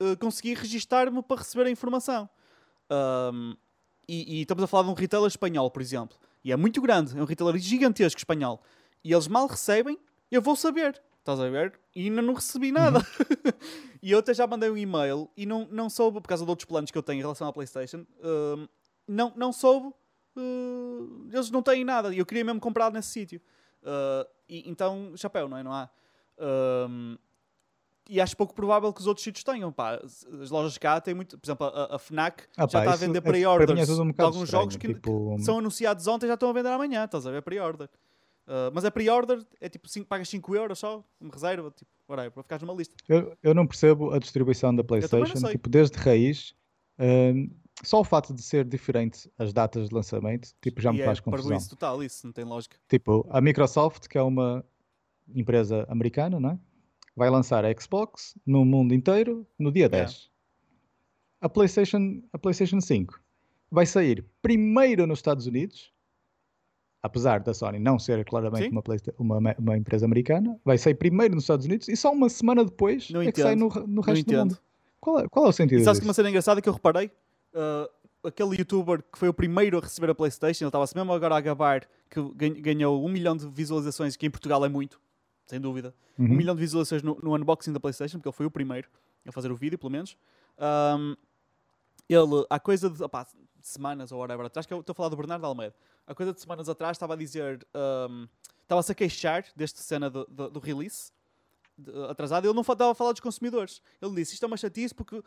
uh, consegui registar-me para receber a informação. Um, e, e estamos a falar de um retailer espanhol, por exemplo. E é muito grande, é um retailer gigantesco espanhol. E eles mal recebem, eu vou saber. Estás a ver? E ainda não recebi nada. *laughs* e eu até já mandei um e-mail e não, não soube, por causa de outros planos que eu tenho em relação à PlayStation, um, não, não soube. uh, eles não têm nada. E eu queria mesmo comprar nesse sítio. Uh, e, então, chapéu, não é? Não há. Um, e acho pouco provável que os outros sítios tenham. Pá. As lojas cá têm muito. Por exemplo, a, a Fnac Ah, já pá, está a vender é- é pre-orders tudo um de alguns estranho, jogos que, tipo- que são anunciados ontem e já estão a vender amanhã. Estás a ver? Pre-order. Uh, mas é pre-order, é tipo, cinco, pagas 5 euros só, uma reserva, tipo, whatever, para ficares numa lista. Eu, eu não percebo a distribuição da PlayStation, tipo, desde raiz. hum, só o fato de ser diferente as datas de lançamento, tipo, já me e faz é confusão. parvoíce total, isso, não tem lógica. Tipo, a Microsoft, que é uma empresa americana, não é? vai lançar a Xbox no mundo inteiro no dia 10. A PlayStation, a PlayStation 5 vai sair primeiro nos Estados Unidos, apesar da Sony não ser claramente uma, uma, uma empresa americana, vai sair primeiro nos Estados Unidos e só uma semana depois Não é que sai no, entendo, no resto do entendo. mundo. Qual é, qual é o sentido E sabes que uma disso? cena engraçada que eu reparei? Uh, aquele youtuber que foi o primeiro a receber a PlayStation, ele estava-se mesmo agora a gabar que gan- ganhou um milhão de visualizações, que em Portugal é muito, sem dúvida. Um Uhum. milhão de visualizações no, no unboxing da PlayStation, porque ele foi o primeiro a fazer o vídeo, pelo menos. Um, ele, há coisa de opá, semanas ou whatever atrás, que eu estou a falar do Bernardo Almeida, há coisa de semanas atrás estava a dizer, um, estava-se a queixar desta cena do, do, do release de- atrasado, ele não estava a falar dos consumidores. Ele disse, isto é uma chatice porque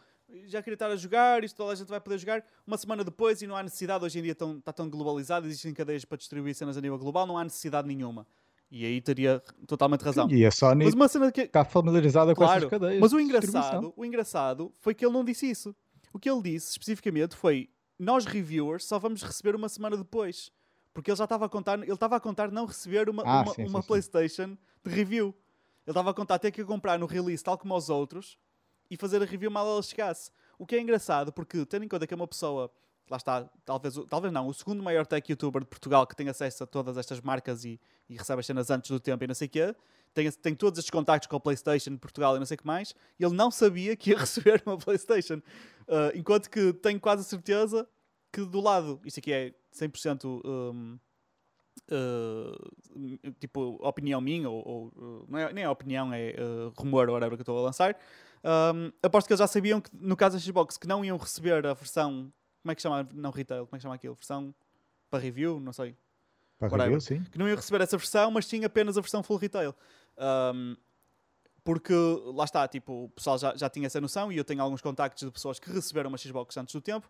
já queria estar a jogar, isto toda a gente vai poder jogar uma semana depois e não há necessidade, hoje em dia tão, está tão globalizado, existem cadeias para distribuir cenas a nível global, não há necessidade nenhuma. E aí teria totalmente razão. E a Sony Mas uma cena que, está familiarizada com Claro, essas cadeias. mas o engraçado, o engraçado foi que ele não disse isso. O que ele disse especificamente foi: nós reviewers só vamos receber uma semana depois. Porque ele já estava a contar, ele estava a contar não receber uma, Ah, uma, sim, uma sim, sim. PlayStation de review. Ele estava a contar ter que comprar no release, tal como os outros, e fazer a review mal ela chegasse. O que é engraçado, porque tendo em conta que é uma pessoa, lá está, talvez, talvez não, o segundo maior tech youtuber de Portugal que tem acesso a todas estas marcas e, e recebe as cenas antes do tempo e não sei o quê, tem, tem todos estes contactos com a PlayStation de Portugal e não sei o que mais, e ele não sabia que ia *laughs* receber uma PlayStation. Uh, enquanto que tenho quase a certeza que do lado, isto aqui é 100% um, uh, tipo opinião minha, ou, ou, uh, não é, nem é opinião, é uh, rumor ou whatever que eu estou a lançar. Um, aposto que eles já sabiam que no caso da Xbox que não iam receber a versão, como é que chama? Não retail, como é que chama aquilo? Versão para review, não sei Para whatever. review, sim. que não iam receber essa versão, mas tinha apenas a versão full retail. Um, porque lá está, tipo, o pessoal já, já tinha essa noção e eu tenho alguns contactos de pessoas que receberam uma Xbox antes do tempo,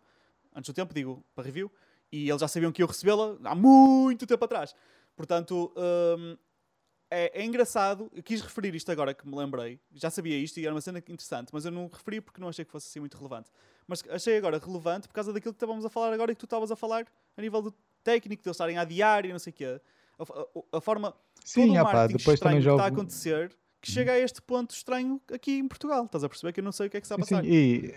antes do tempo, digo, para review, e eles já sabiam que eu recebê-la há muito tempo atrás. Portanto, um, é, é engraçado, eu quis referir isto agora que me lembrei, já sabia isto e era uma cena interessante, mas eu não referi porque não achei que fosse assim muito relevante. Mas achei agora relevante por causa daquilo que estávamos a falar agora e que tu estavas a falar a nível do técnico, de eles estarem a diário e não sei o quê. A, a- a forma, todo Sim, o ah pá, marketing depois também que já está a acontecer que chega a este ponto estranho aqui em Portugal. Estás a perceber que eu não sei o que é que está a passar. sim, e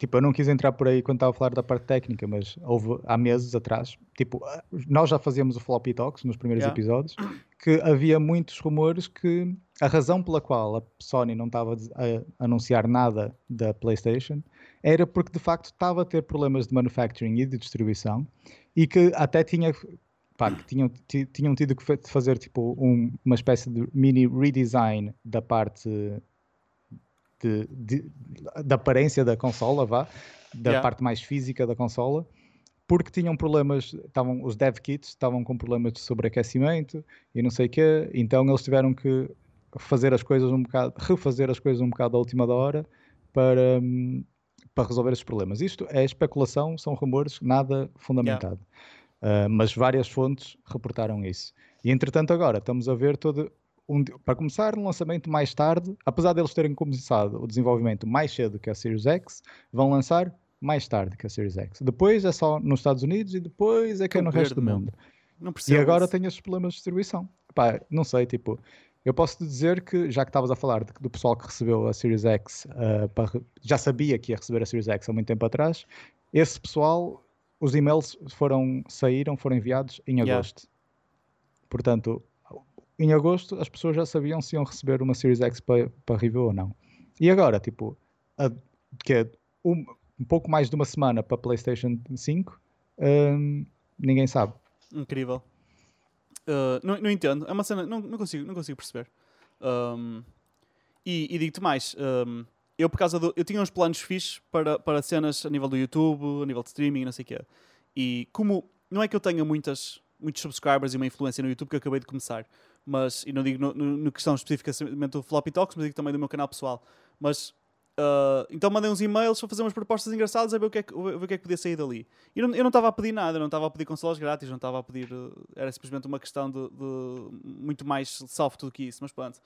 tipo, eu não quis entrar por aí quando estava a falar da parte técnica, mas houve há meses atrás, tipo, ah, nós já fazíamos o Floppy Talks nos primeiros Yeah. episódios, que havia muitos rumores que a razão pela qual a Sony não estava a anunciar nada da PlayStation era porque de facto estava a ter problemas de manufacturing e de distribuição e que até tinha pá, que tinham, ti- tinham tido que fa- fazer tipo um- uma espécie de mini redesign da parte de- de- da aparência da consola, vá, da Yeah. parte mais física da consola, porque tinham problemas, estavam, os dev kits estavam com problemas de sobreaquecimento e não sei o quê, então eles tiveram que fazer as coisas um bocado, refazer as coisas um bocado à última da hora para, para resolver esses problemas. Isto é especulação, são rumores, nada fundamentado. Uh, mas várias fontes reportaram isso. E entretanto agora estamos a ver todo um, para começar um lançamento mais tarde, apesar deles terem começado o desenvolvimento mais cedo que a Series X, vão lançar mais tarde que a Series X. Depois é só nos Estados Unidos e depois é que é no resto do mundo. E agora tem esses problemas de distribuição. Pá, não sei, tipo, eu posso te dizer que, já que estavas a falar de- do pessoal que recebeu a Series X, ah, para já sabia que ia receber a Series X há muito tempo atrás, esse pessoal, os e-mails foram, saíram, foram enviados em Yeah. agosto. Portanto, em agosto as pessoas já sabiam se iam receber uma Series X para, para review ou não. E agora, tipo, a- que é um, um pouco mais de uma semana para PlayStation 5, hum, ninguém sabe. Incrível. Uh, não, não entendo. É uma cena. Não, não, consigo, não consigo perceber. Um, e e digo-te mais. um, eu, por causa do. Eu tinha uns planos fixes para, para cenas a nível do YouTube, a nível de streaming, não sei o quê. E como. Não é que eu tenha muitas, muitos subscribers e uma influência no YouTube que eu acabei de começar. Mas, e não digo no, questão especificamente do Floppy Talks, mas digo também do meu canal pessoal. Mas, uh, então mandei uns e-mails para fazer umas propostas engraçadas a ver o que é que, o que, é que podia sair dali. E não, eu não estava a pedir nada, não estava a pedir consolas grátis, não estava a pedir. Uh, era simplesmente uma questão de, de, muito mais soft do que isso, mas pronto.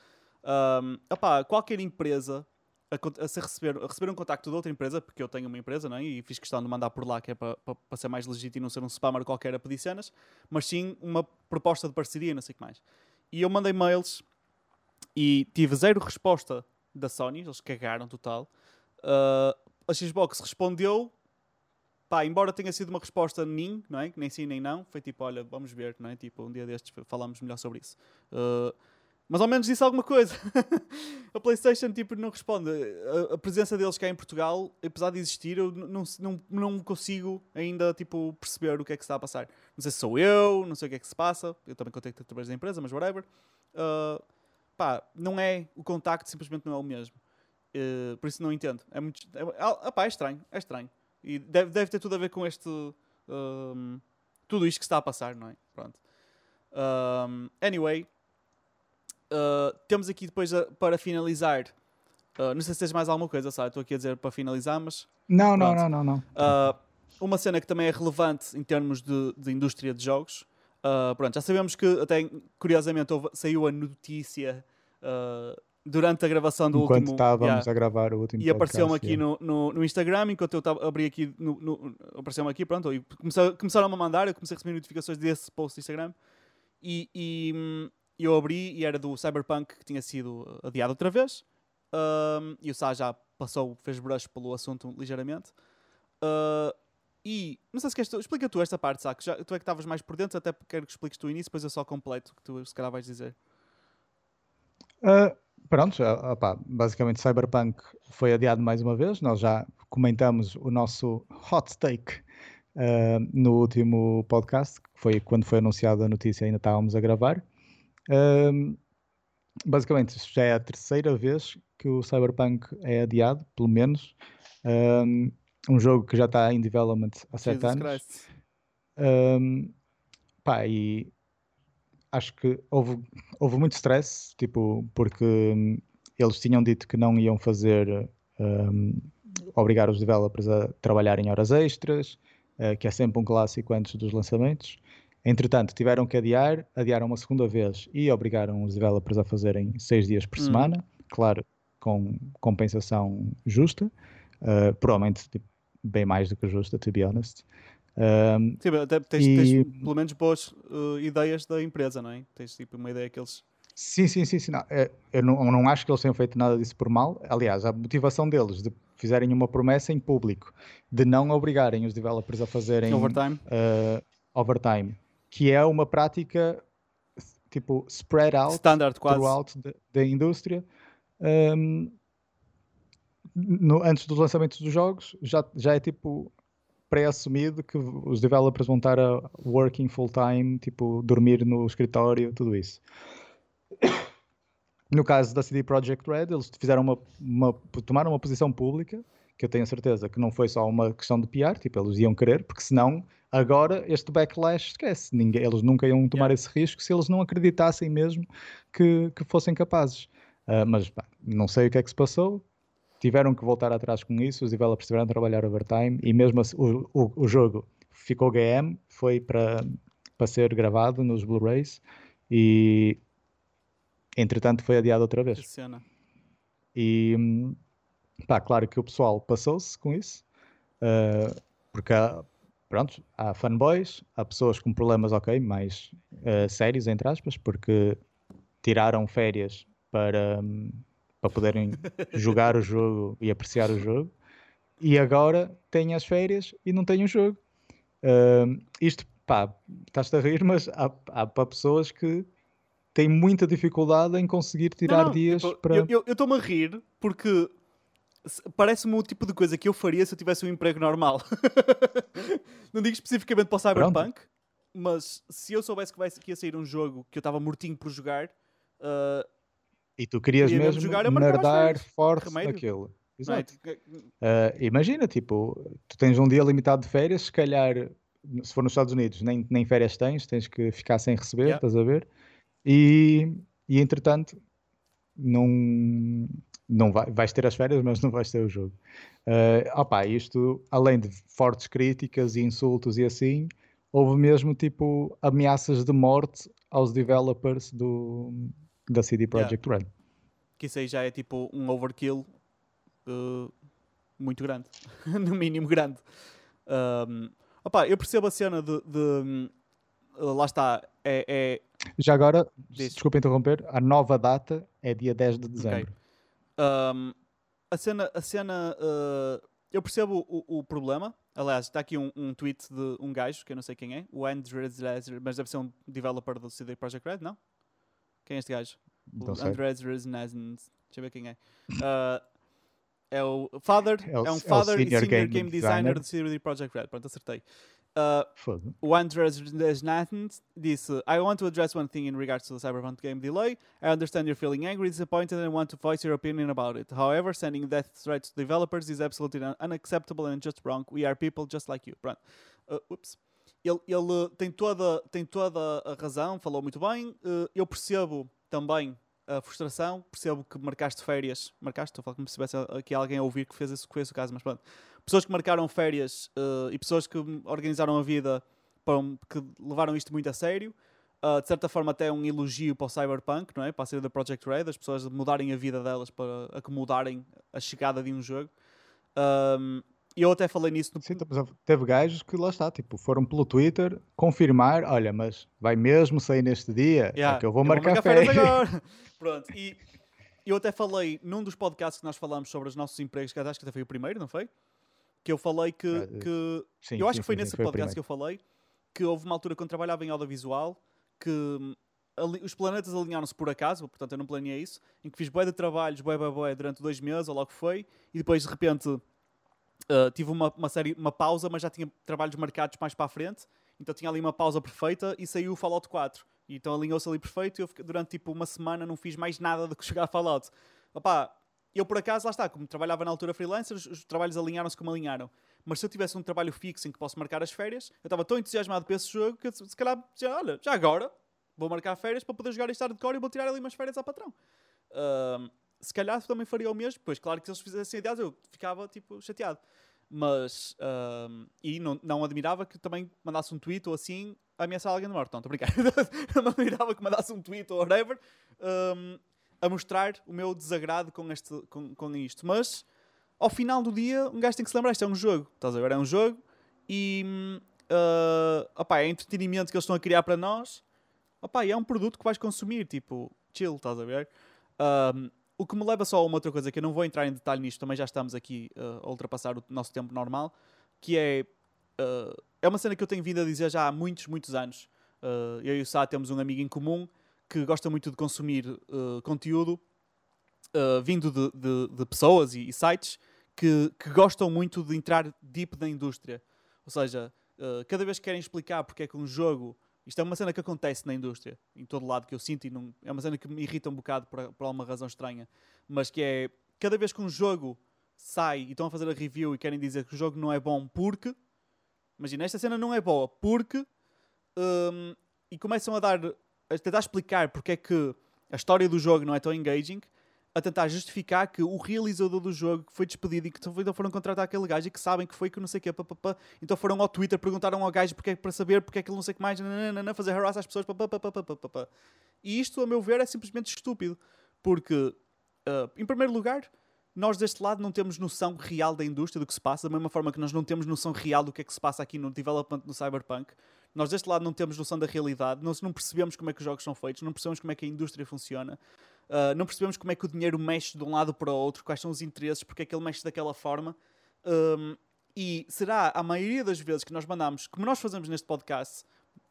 Um, opá, qualquer empresa a, a, receber, a receber um contacto de outra empresa, porque eu tenho uma empresa, não é? e fiz questão de mandar por lá, que é para, para, para ser mais legítimo, não ser um spammer qualquer a pedir cenas, mas sim uma proposta de parceria e não sei o que mais. E eu mandei mails e tive zero resposta da Sony, eles cagaram total. Uh, a Xbox respondeu, pá, embora tenha sido uma resposta nem, não é? Nem sim nem não, foi tipo, olha, vamos ver, não é? Tipo, um dia destes falamos melhor sobre isso. Uh, mas ao menos disse alguma coisa. *laughs* a PlayStation tipo, não responde. A, a, presença deles cá em Portugal, apesar de existir, eu não, não, não consigo ainda tipo, perceber o que é que está a passar. Não sei se sou eu, não sei o que é que se passa. Eu também contacto através da empresa, mas whatever. Uh, pá, não é o contacto, simplesmente não é o mesmo. Uh, por isso não entendo. É muito. É, pá, é estranho, é estranho. E deve, deve ter tudo a ver com este. Tudo isto que está a passar, não é? Pronto. Anyway, uh, temos aqui depois a, para finalizar. Uh, não sei se tens mais alguma coisa, sabe? Estou aqui a dizer para finalizar, mas. Não, não, não, não, não. Uh, uma cena que também é relevante em termos de, de indústria de jogos. Pronto, já sabemos que, até curiosamente, houve, saiu a notícia durante a gravação do enquanto último. estávamos yeah, a gravar o último E apareceu-me aqui no, no, no, Instagram, enquanto eu tava, abri aqui, no, no apareceu-me aqui, pronto, e começaram a mandar, eu comecei a receber notificações desse post do Instagram. E, e, eu abri e era do Cyberpunk que tinha sido adiado outra vez. Um, e o Sá já passou, fez brush pelo assunto ligeiramente. Uh, e não sei se queres. Explica tu esta parte, que já, tu é que estavas mais por dentro, até quero que expliques tu o início, depois eu só completo que tu se calhar vais dizer. Uh, pronto, opa, basicamente Cyberpunk foi adiado mais uma vez. Nós já comentamos o nosso hot take uh, no último podcast, que foi quando foi anunciada a notícia, ainda estávamos a gravar. Um, basicamente, isto já é a terceira vez que o Cyberpunk é adiado, pelo menos. Um, um jogo que já está em development há sete anos. Um, pá, e acho que houve, houve muito stress, tipo, porque eles tinham dito que não iam fazer um, obrigar os developers a trabalharem horas extras, uh, que é sempre um clássico antes dos lançamentos. Entretanto, tiveram que adiar, adiaram uma segunda vez e obrigaram os developers a fazerem seis dias por hum. semana, claro, com compensação justa, uh, provavelmente tipo, bem mais do que justa, to be honest. Um, Sim, até tens, e... tens, pelo menos boas uh, ideias da empresa, não é? Tens tipo uma ideia que eles. Sim, sim, sim, sim. Não, é, eu não, não acho que eles tenham feito nada disso por mal. Aliás, a motivação deles de fizerem uma promessa em público de não obrigarem os developers a fazerem overtime, uh, overtime que é uma prática tipo spread out Standard, throughout da indústria. Um, no, antes dos lançamentos dos jogos, já, já é tipo pré-assumido que os developers vão estar a working full time, tipo dormir no escritório, tudo isso. No caso da CD Projekt Red, eles fizeram uma, uma, tomaram uma posição pública, que eu tenho certeza que não foi só uma questão de PR, tipo, eles iam querer, porque senão Agora, este backlash, esquece. Ninguém, eles nunca iam tomar yeah. esse risco se eles não acreditassem mesmo que, que fossem capazes. Uh, mas pá, não sei o que é que se passou. Tiveram que voltar atrás com isso. Os developers tiveram de trabalhar overtime e mesmo assim, o, o, o jogo ficou GM, foi para, para ser gravado nos Blu-rays e entretanto foi adiado outra vez. E pá, claro que o pessoal passou-se com isso, uh, porque há, pronto, há fanboys, há pessoas com problemas, ok, mais uh, sérios, entre aspas, porque tiraram férias para, um, para poderem *laughs* jogar o jogo e apreciar o jogo, e agora têm as férias e não têm o jogo. Uh, isto, pá, estás-te a rir, mas há, há para pessoas que têm muita dificuldade em conseguir tirar não, não, dias tipo, para. Eu estou-me a rir porque parece-me o tipo de coisa que eu faria se eu tivesse um emprego normal. *laughs* não digo especificamente para o Cyberpunk, Pronto. mas se eu soubesse que, vai, que ia sair um jogo que eu estava mortinho por jogar. Uh, e tu querias mesmo, mesmo jogar, nerdar forte naquilo. Exato. Uh, imagina, tipo, tu tens um dia limitado de férias, se calhar, se for nos Estados Unidos, nem, nem férias tens, tens que ficar sem receber, yeah. estás a ver? E, e entretanto, não, não vai, vais ter as férias, mas não vais ter o jogo. Uh, opa, isto, além de fortes críticas e insultos e assim, houve mesmo tipo ameaças de morte aos developers do, da CD Projekt yeah. Red. Que isso aí já é tipo um overkill uh, muito grande, *laughs* no mínimo grande. Um, opa, eu percebo a cena de, de lá está, é, é... Já agora, Diz. desculpa interromper, a nova data é dia 10 de dezembro. Okay. Um, a cena, a cena uh, eu percebo o, o, problema. Aliás, está aqui um, um, tweet de um gajo, que eu não sei quem é, o Andres, mas deve ser um developer do CD Projekt Red, não? Quem é este gajo? Não o Andres Reznazn, deixa eu ver quem é. Uh, é o Father, é, o, é um Father é senior e Senior Game, Game Designer, designer do CD Projekt Red. Pronto, acertei. Uh, o Andres Nathan disse: I want to address one thing in regards to the Cyberpunk game delay. I understand you're feeling angry, disappointed, and want to voice your opinion about it. However, sending death threats to developers is absolutely un unacceptable and just wrong. We are people just like you. Pronto. Uh, ups. Ele, ele tem, toda, tem toda a razão, falou muito bem. Uh, eu percebo também a frustração, percebo que marcaste férias. Marcaste? Estou a falar como se tivesse aqui alguém a ouvir que fez, esse, que fez o caso, mas pronto pessoas que marcaram férias uh, e pessoas que organizaram a vida para um, que levaram isto muito a sério. Uh, de certa forma, até um elogio para o Cyberpunk, não é? para a saída da Project Red, as pessoas mudarem a vida delas para acomodarem a chegada de um jogo. Um, e eu até falei nisso. No... Sim, teve gajos que lá está, tipo, foram pelo Twitter confirmar: olha, mas vai mesmo sair neste dia, é yeah, é que eu vou eu marcar, vou marcar férias. agora. *laughs* *laughs* Pronto, e eu até falei num dos podcasts que nós falamos sobre os nossos empregos, que acho que até foi o primeiro, não foi? que eu falei que. Ah, que sim, eu acho sim, que foi sim, nesse foi podcast que eu falei que houve uma altura quando trabalhava em audiovisual que hum, os planetas alinharam-se por acaso, portanto eu não planeei isso, em que fiz bué de trabalhos, bué, bué, bué, durante dois meses, ou logo foi, e depois de repente uh, tive uma, uma, série, uma pausa, mas já tinha trabalhos marcados mais para a frente, então tinha ali uma pausa perfeita e saiu o Fallout 4. E então alinhou-se ali perfeito e eu fiquei, durante tipo uma semana não fiz mais nada do que *laughs* jogar Fallout. Opá, eu por acaso, lá está, como trabalhava na altura freelancer, os, os trabalhos alinharam-se como alinharam. Mas se eu tivesse um trabalho fixo em que posso marcar as férias, eu estava tão entusiasmado para esse jogo que se calhar, já, olha, já agora vou marcar férias para poder jogar isto de cor e vou tirar ali umas férias ao patrão. Uh, se calhar também faria o mesmo, pois claro que se eles fizessem ideais eu ficava tipo chateado. Mas, e não, não admirava que também mandasse um tweet ou assim a ameaçar alguém de morte. Não, estou a brincar. *laughs* não admirava que mandasse um tweet ou whatever. Um, a mostrar o meu desagrado com, este, com, com isto. Mas ao final do dia, um gajo tem que se lembrar: isto é um jogo. Estás a ver? É um jogo e uh, opá, é entretenimento que eles estão a criar para nós. Opá, é um produto que vais consumir, tipo, chill, estás a ver? Um, o que me leva só a uma outra coisa, que eu não vou entrar em detalhe nisto, também já estamos aqui uh, a ultrapassar o nosso tempo normal, que é. Uh, é uma cena que eu tenho vindo a dizer já há muitos, muitos anos. Uh, eu e o Sá temos um amigo em comum que gosta muito de consumir conteúdo vindo de, de, de, pessoas e, e sites que, que, gostam muito de entrar deep na indústria. Ou seja, cada vez que querem explicar porque é que um jogo. Isto é uma cena que acontece na indústria, em todo lado que eu sinto, e não, é uma cena que me irrita um bocado por, por alguma razão estranha. Mas que é cada vez que um jogo sai e estão a fazer a review e querem dizer que o jogo não é bom porque. Imagina, esta cena não é boa porque. Um, e começam a dar a tentar explicar porque é que a história do jogo não é tão engaging, a tentar justificar que o realizador do jogo foi despedido e que então foram contratar aquele gajo e que sabem que foi que não sei o quê, então foram ao Twitter, perguntaram ao gajo porque é, para saber porque é que ele não sei o que mais, nananana, fazer harass às pessoas. E isto, a meu ver, é simplesmente estúpido, porque, uh, em primeiro lugar, nós deste lado não temos noção real da indústria, do que se passa, da mesma forma que nós não temos noção real do que é que se passa aqui no development do Cyberpunk. Nós deste lado não temos noção da realidade, nós não percebemos como é que os jogos são feitos, não percebemos como é que a indústria funciona, uh, não percebemos como é que o dinheiro mexe de um lado para o outro, quais são os interesses, porque é que ele mexe daquela forma. Um, e será a maioria das vezes que nós mandamos, como nós fazemos neste podcast,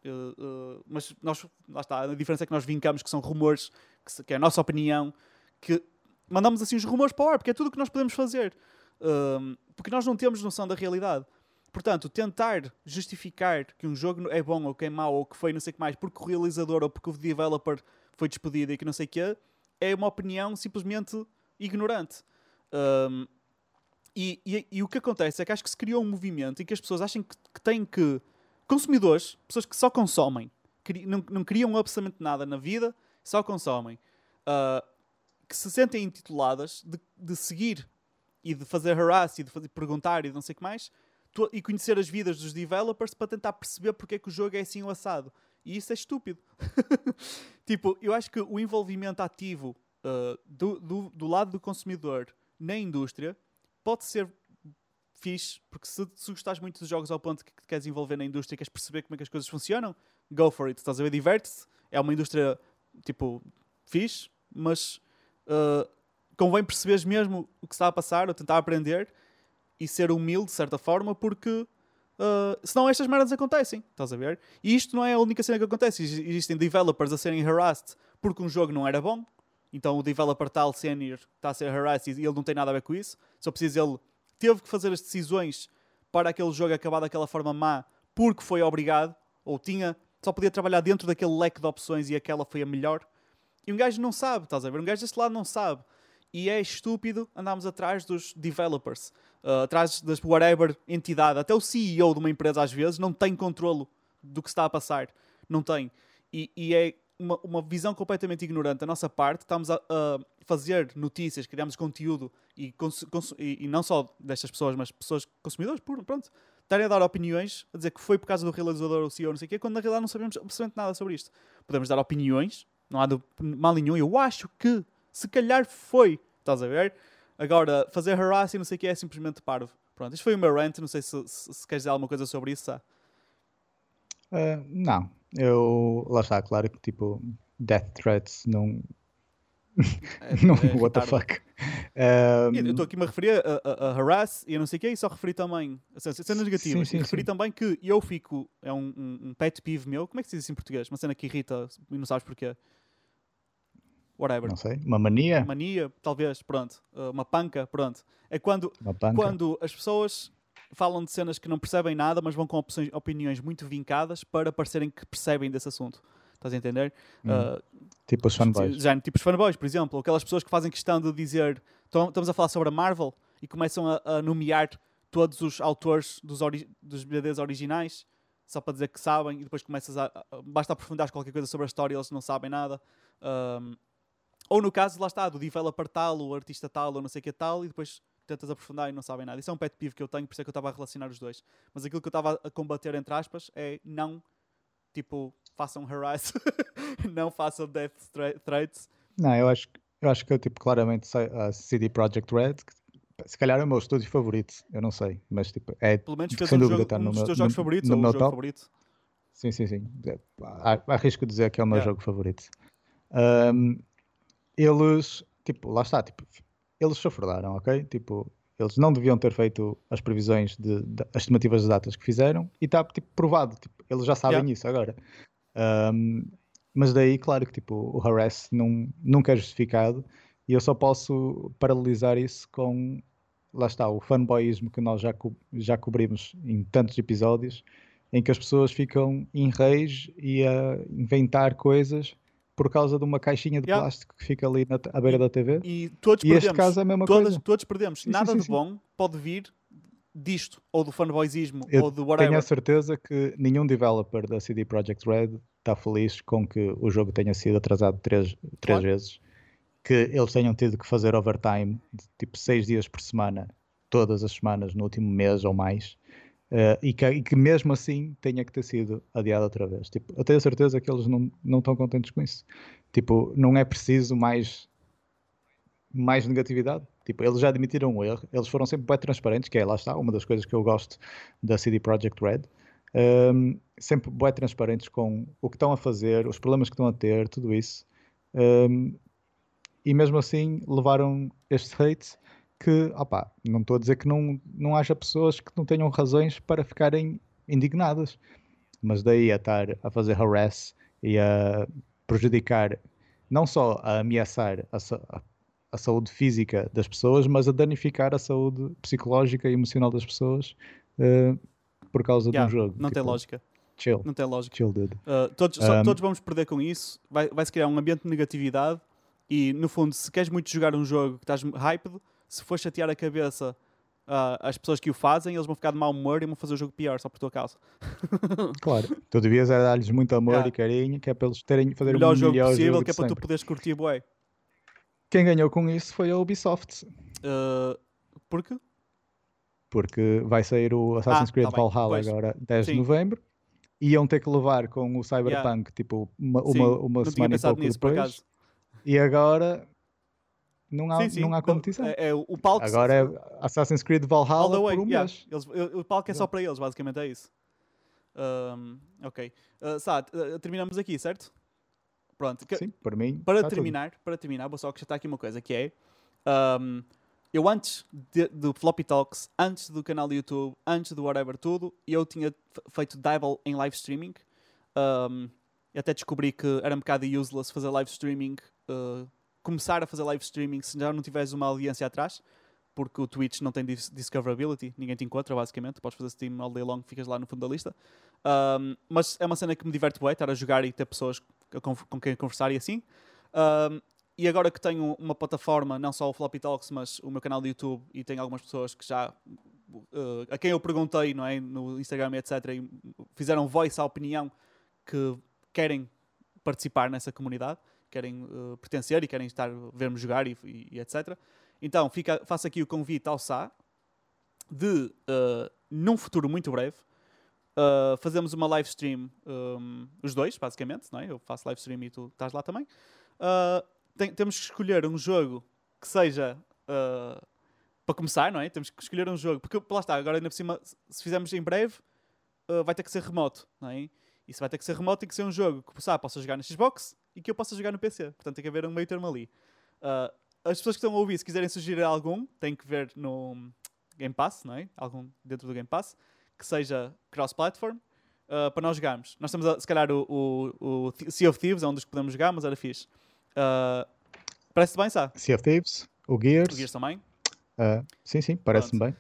uh, uh, mas nós, lá está, a diferença é que nós vincamos que são rumores, que, que é a nossa opinião, que mandamos assim os rumores para o ar, porque é tudo o que nós podemos fazer. Um, porque nós não temos noção da realidade. Portanto, tentar justificar que um jogo é bom ou que é mau ou que foi não sei o que mais porque o realizador ou porque o developer foi despedido e que não sei o que é uma opinião simplesmente ignorante. Um, e, e, e, o que acontece é que acho que se criou um movimento em que as pessoas acham que, que têm que. Consumidores, pessoas que só consomem, não, não criam absolutamente nada na vida, só consomem. Uh, que se sentem intituladas de, de seguir e de fazer harass e de fazer, perguntar e não sei o que mais e conhecer as vidas dos developers para tentar perceber porque é que o jogo é assim o assado. E isso é estúpido. *laughs* tipo, eu acho que o envolvimento ativo uh, do, do, do, lado do consumidor na indústria pode ser fixe, porque se, se gostares muito dos jogos ao ponto que te queres envolver na indústria queres perceber como é que as coisas funcionam, go for it. Estás a ver? Diverte-se. É uma indústria, tipo, fixe, mas uh, convém perceberes mesmo o que está a passar, ou tentar aprender e ser humilde de certa forma, porque uh, senão estas merdas acontecem, estás a ver? E isto não é a única cena que acontece. Existem developers a serem harassed porque um jogo não era bom, então o developer tal senior está a ser harassed e ele não tem nada a ver com isso. Só precisa ele teve que fazer as decisões para aquele jogo acabar daquela forma má porque foi obrigado, ou tinha, só podia trabalhar dentro daquele leque de opções e aquela foi a melhor. E um gajo não sabe, estás a ver? Um gajo deste lado não sabe. E é estúpido andarmos atrás dos developers, uh, atrás das whatever entidade. Até o CEO de uma empresa, às vezes, não tem controlo do que está a passar. Não tem. E, e é uma, uma, visão completamente ignorante da nossa parte. Estamos a, a fazer notícias, criamos conteúdo e, e, e, não só destas pessoas, mas pessoas consumidores, pronto, estarem a dar opiniões, a dizer que foi por causa do realizador ou CEO, não sei o quê, quando na realidade não sabemos absolutamente nada sobre isto. Podemos dar opiniões, não há mal nenhum. Eu acho que, se calhar foi, estás a ver? Agora, fazer harassing, não sei o que, é simplesmente parvo. Pronto, isto foi o meu rant, não sei se, se, se queres dizer alguma coisa sobre isso, Uh, não, eu, lá está, claro que tipo, death threats não. *laughs* É, não, é what the fuck. Um... Eu estou aqui a referir a, a, a, harass e eu não sei o que, e só referi também, cenas negativas, sim, sim, referi sim. também que eu fico, é um, um, um, pet peeve meu, como é que se diz isso em português? Uma cena que irrita e não sabes porquê. Whatever. Não sei, uma mania? Mania, talvez, pronto. Uh, uma panca, pronto. É quando, quando as pessoas falam de cenas que não percebem nada, mas vão com opções, opiniões muito vincadas para parecerem que percebem desse assunto. Estás a entender? Hum. Uh, tipo os fanboys. Já, tipo os fanboys, por exemplo. Aquelas pessoas que fazem questão de dizer estamos a falar sobre a Marvel e começam a, a nomear todos os autores dos, ori dos BDs originais só para dizer que sabem e depois começas a, a basta aprofundar qualquer coisa sobre a história e eles não sabem nada. Um, ou no caso, lá está, do developer tal, o artista tal, ou não sei o que tal, e depois tentas aprofundar e não sabem nada. Isso é um pet peeve que eu tenho, por isso é que eu estava a relacionar os dois. Mas aquilo que eu estava a combater, entre aspas, é não, tipo, façam harass, *laughs* não façam death threats. Não, eu acho, eu acho que, tipo, claramente a CD Projekt Red, se calhar é o meu estúdio favorito, eu não sei, mas, tipo, é, Pelo menos sem um dúvida, jogo, tá um no dos meu, teus jogos no, favoritos, no, no meu jogo top. favorito. Sim, sim, sim. É, arrisco dizer que é o meu yeah. jogo favorito. Um, eles, tipo, lá está, tipo, eles chafurdaram, ok? Tipo, eles não deviam ter feito as previsões, de, de as estimativas de datas que fizeram e está tipo, provado, tipo, eles já sabem yeah. isso agora. Um, mas daí, claro que tipo, o harass não, nunca é justificado e eu só posso paralelizar isso com, lá está, o fanboyismo que nós já, co já cobrimos em tantos episódios, em que as pessoas ficam em reis e a inventar coisas por causa de uma caixinha de yeah. plástico que fica ali na, à beira da TV. E todos e perdemos. este caso é a mesma Todas, coisa. Todos perdemos. Sim, Nada sim, sim, de bom pode vir disto, ou do fanboyismo, Eu ou do whatever. Tenho a certeza que nenhum developer da CD Projekt Red está feliz com que o jogo tenha sido atrasado três, três claro. vezes, que eles tenham tido que fazer overtime de tipo seis dias por semana, todas as semanas no último mês ou mais. Uh, e, que, e, que, mesmo assim tenha que ter sido adiado outra vez. Tipo, eu tenho a certeza que eles não, não estão contentes com isso. Tipo, não é preciso mais, mais negatividade. Tipo, eles já admitiram o erro, eles foram sempre bem transparentes, que é, lá está, uma das coisas que eu gosto da CD Projekt Red. Um, ehm, sempre bem transparentes com o que estão a fazer, os problemas que estão a ter, tudo isso. Um, ehm, e mesmo assim levaram este hate que, opa, não estou a dizer que não, não haja pessoas que não tenham razões para ficarem indignadas, mas daí a estar a fazer harass e a prejudicar, não só a ameaçar a, a, a saúde física das pessoas, mas a danificar a saúde psicológica e emocional das pessoas uh, por causa yeah, de um jogo. Não tipo, tem lógica. Chill. Não tem lógica. Chill, dude. Uh, todos, um, todos vamos perder com isso. Vai, vai-se criar um ambiente de negatividade. E no fundo, se queres muito jogar um jogo que estás hyped, se for chatear a cabeça uh, as pessoas que o fazem, eles vão ficar de mau humor e vão fazer o jogo pior só por tua causa. *laughs* Claro, tu devias é dar-lhes muito amor Yeah. e carinho, que é para eles terem, fazer o melhor jogo melhor possível, jogo que é para tu poderes curtir, bué. Quem ganhou com isso foi a Ubisoft, Uh, porque? porque vai sair o Assassin's Ah, Creed tá Valhalla pois. agora, 10 Sim. de novembro. Iam ter que levar com o Cyberpunk, tipo, uma, Sim, uma, uma semana e pouco nisso, por depois. acaso. E agora não há, sim, sim. não há competição. É, é o palco. Agora é Assassin's Creed all Valhalla way, por um yeah. mês. Eles- o, palco é só para eles, basicamente é isso. Um, ok. Uh, Sá, uh, terminamos aqui, certo? Pronto. Sim, por mim. para está tudo. terminar, para terminar, vou só acrescentar aqui uma coisa que é um, eu antes de- do Floppy Talks, antes do canal do YouTube, antes do whatever tudo, eu tinha feito Dabble em live streaming. Um, e até descobri que era um bocado useless fazer live streaming, uh, começar a fazer live streaming se já não tiveres uma audiência atrás, porque o Twitch não tem dis- discoverability, ninguém te encontra basicamente, podes fazer Steam all day long, ficas lá no fundo da lista. Um, mas é uma cena que me diverte bem, estar a jogar e ter pessoas com quem conversar e assim. Um, e agora que tenho uma plataforma, não só o Floppy Talks, mas o meu canal do YouTube, e tenho algumas pessoas que já uh, a quem eu perguntei não é, no Instagram, etc., e fizeram voice à opinião que querem participar nessa comunidade, querem uh, pertencer e querem estar ver-me jogar e, e- e etc. Então fica, faço aqui o convite ao Sá de, uh, num futuro muito breve, uh, fazemos uma live stream, um, os dois, basicamente, não é? Eu faço live stream e tu estás lá também. Tem- temos que escolher um jogo que seja para começar, não é? Temos que escolher um jogo, porque lá está, agora ainda por cima, se- fizermos em breve, vai ter que ser remoto, não é? Se vai ter que ser remoto, tem que ser um jogo que o Sá possa jogar na Xbox e que eu possa jogar no PC. Portanto, tem que haver um meio termo ali. Uh, as pessoas que estão a ouvir, se quiserem sugerir algum, têm que ver no Game Pass, não é? Algum dentro do Game Pass, que seja cross-platform, uh, para nós jogarmos. Nós temos, a- se calhar, o, o, o Sea of Thieves, é um dos que podemos jogar, mas era fixe. Uh, Parece-te bem, Sá? Sea of Thieves, o Gears. O Gears também? ah, sim, sim, parece-me bem.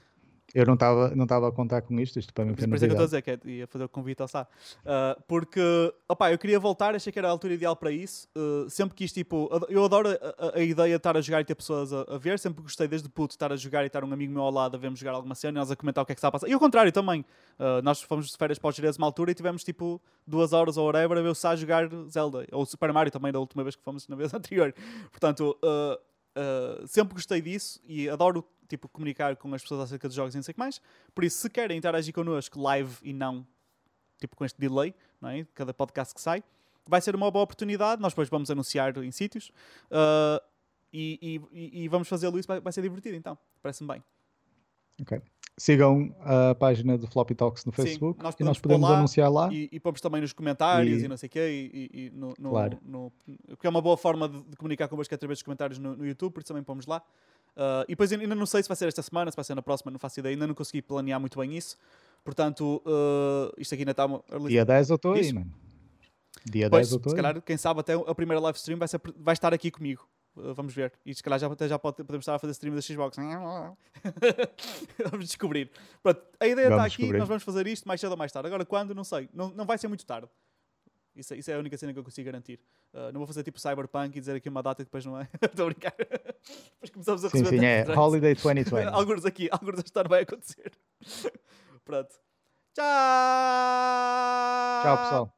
Eu não estava não estava a contar com isto, isto para mim foi por isso é que eu estou a dizer que é- ia fazer o convite ao Sá. Uh, porque, opá, eu queria voltar, achei que era a altura ideal para isso. Uh, sempre quis, tipo, eu adoro a, a- ideia de estar a jogar e ter pessoas a, a ver. Sempre gostei desde puto de estar a jogar e estar um amigo meu ao lado a ver-me jogar alguma cena e nós a comentar o que é que está a passar. E ao contrário também. Uh, nós fomos de férias para o Jerez uma altura e tivemos, tipo, duas horas ou whatever a ver o Sá jogar Zelda. Ou Super Mario também, da última vez que fomos na *laughs* vez anterior. Portanto, sempre gostei disso e adoro, tipo, comunicar com as pessoas acerca de jogos e não sei o que mais. Por isso, se querem interagir connosco live e não tipo com este delay, não é? Cada podcast que sai, vai ser uma boa oportunidade. Nós depois vamos anunciar em sítios uh, e, e- e- vamos fazê-lo isso. Vai, vai ser divertido, então. Parece-me bem. Ok. Sigam a página do Floppy Talks no Sim, Facebook nós e nós podemos lá anunciar lá. E, e pomos também nos comentários e, não sei o quê. E no, no- Claro. no- porque é uma boa forma de, de comunicar convosco através dos comentários no, no YouTube, por isso também pomos lá. Uh, e depois ainda não sei se vai ser esta semana, se vai ser na próxima, não faço ideia. Ainda não consegui planear muito bem isso. Portanto, uh, isto aqui ainda está... Dia 10 eu estou aí, mano. Dia Pois, 10 eu estou se aí. calhar, quem sabe até a primeira live stream vai, ser- vai estar aqui comigo. Uh, vamos ver. E se calhar já, até já pode- podemos estar a fazer stream da Xbox. *laughs* vamos descobrir. Pronto, a ideia está aqui, nós vamos fazer isto mais cedo ou mais tarde. Agora quando, não sei. Não, não vai ser muito tarde. Isso, é- isso é a única cena que eu consigo garantir. Uh, não vou fazer tipo Cyberpunk e dizer aqui uma data que depois não é. *laughs* Estou a brincar. depois começamos a Sim, receber sim, é tantos Holiday 2020. *laughs* alguns aqui, alguns desta história vai acontecer. *laughs* Pronto. Tchau! Tchau, pessoal.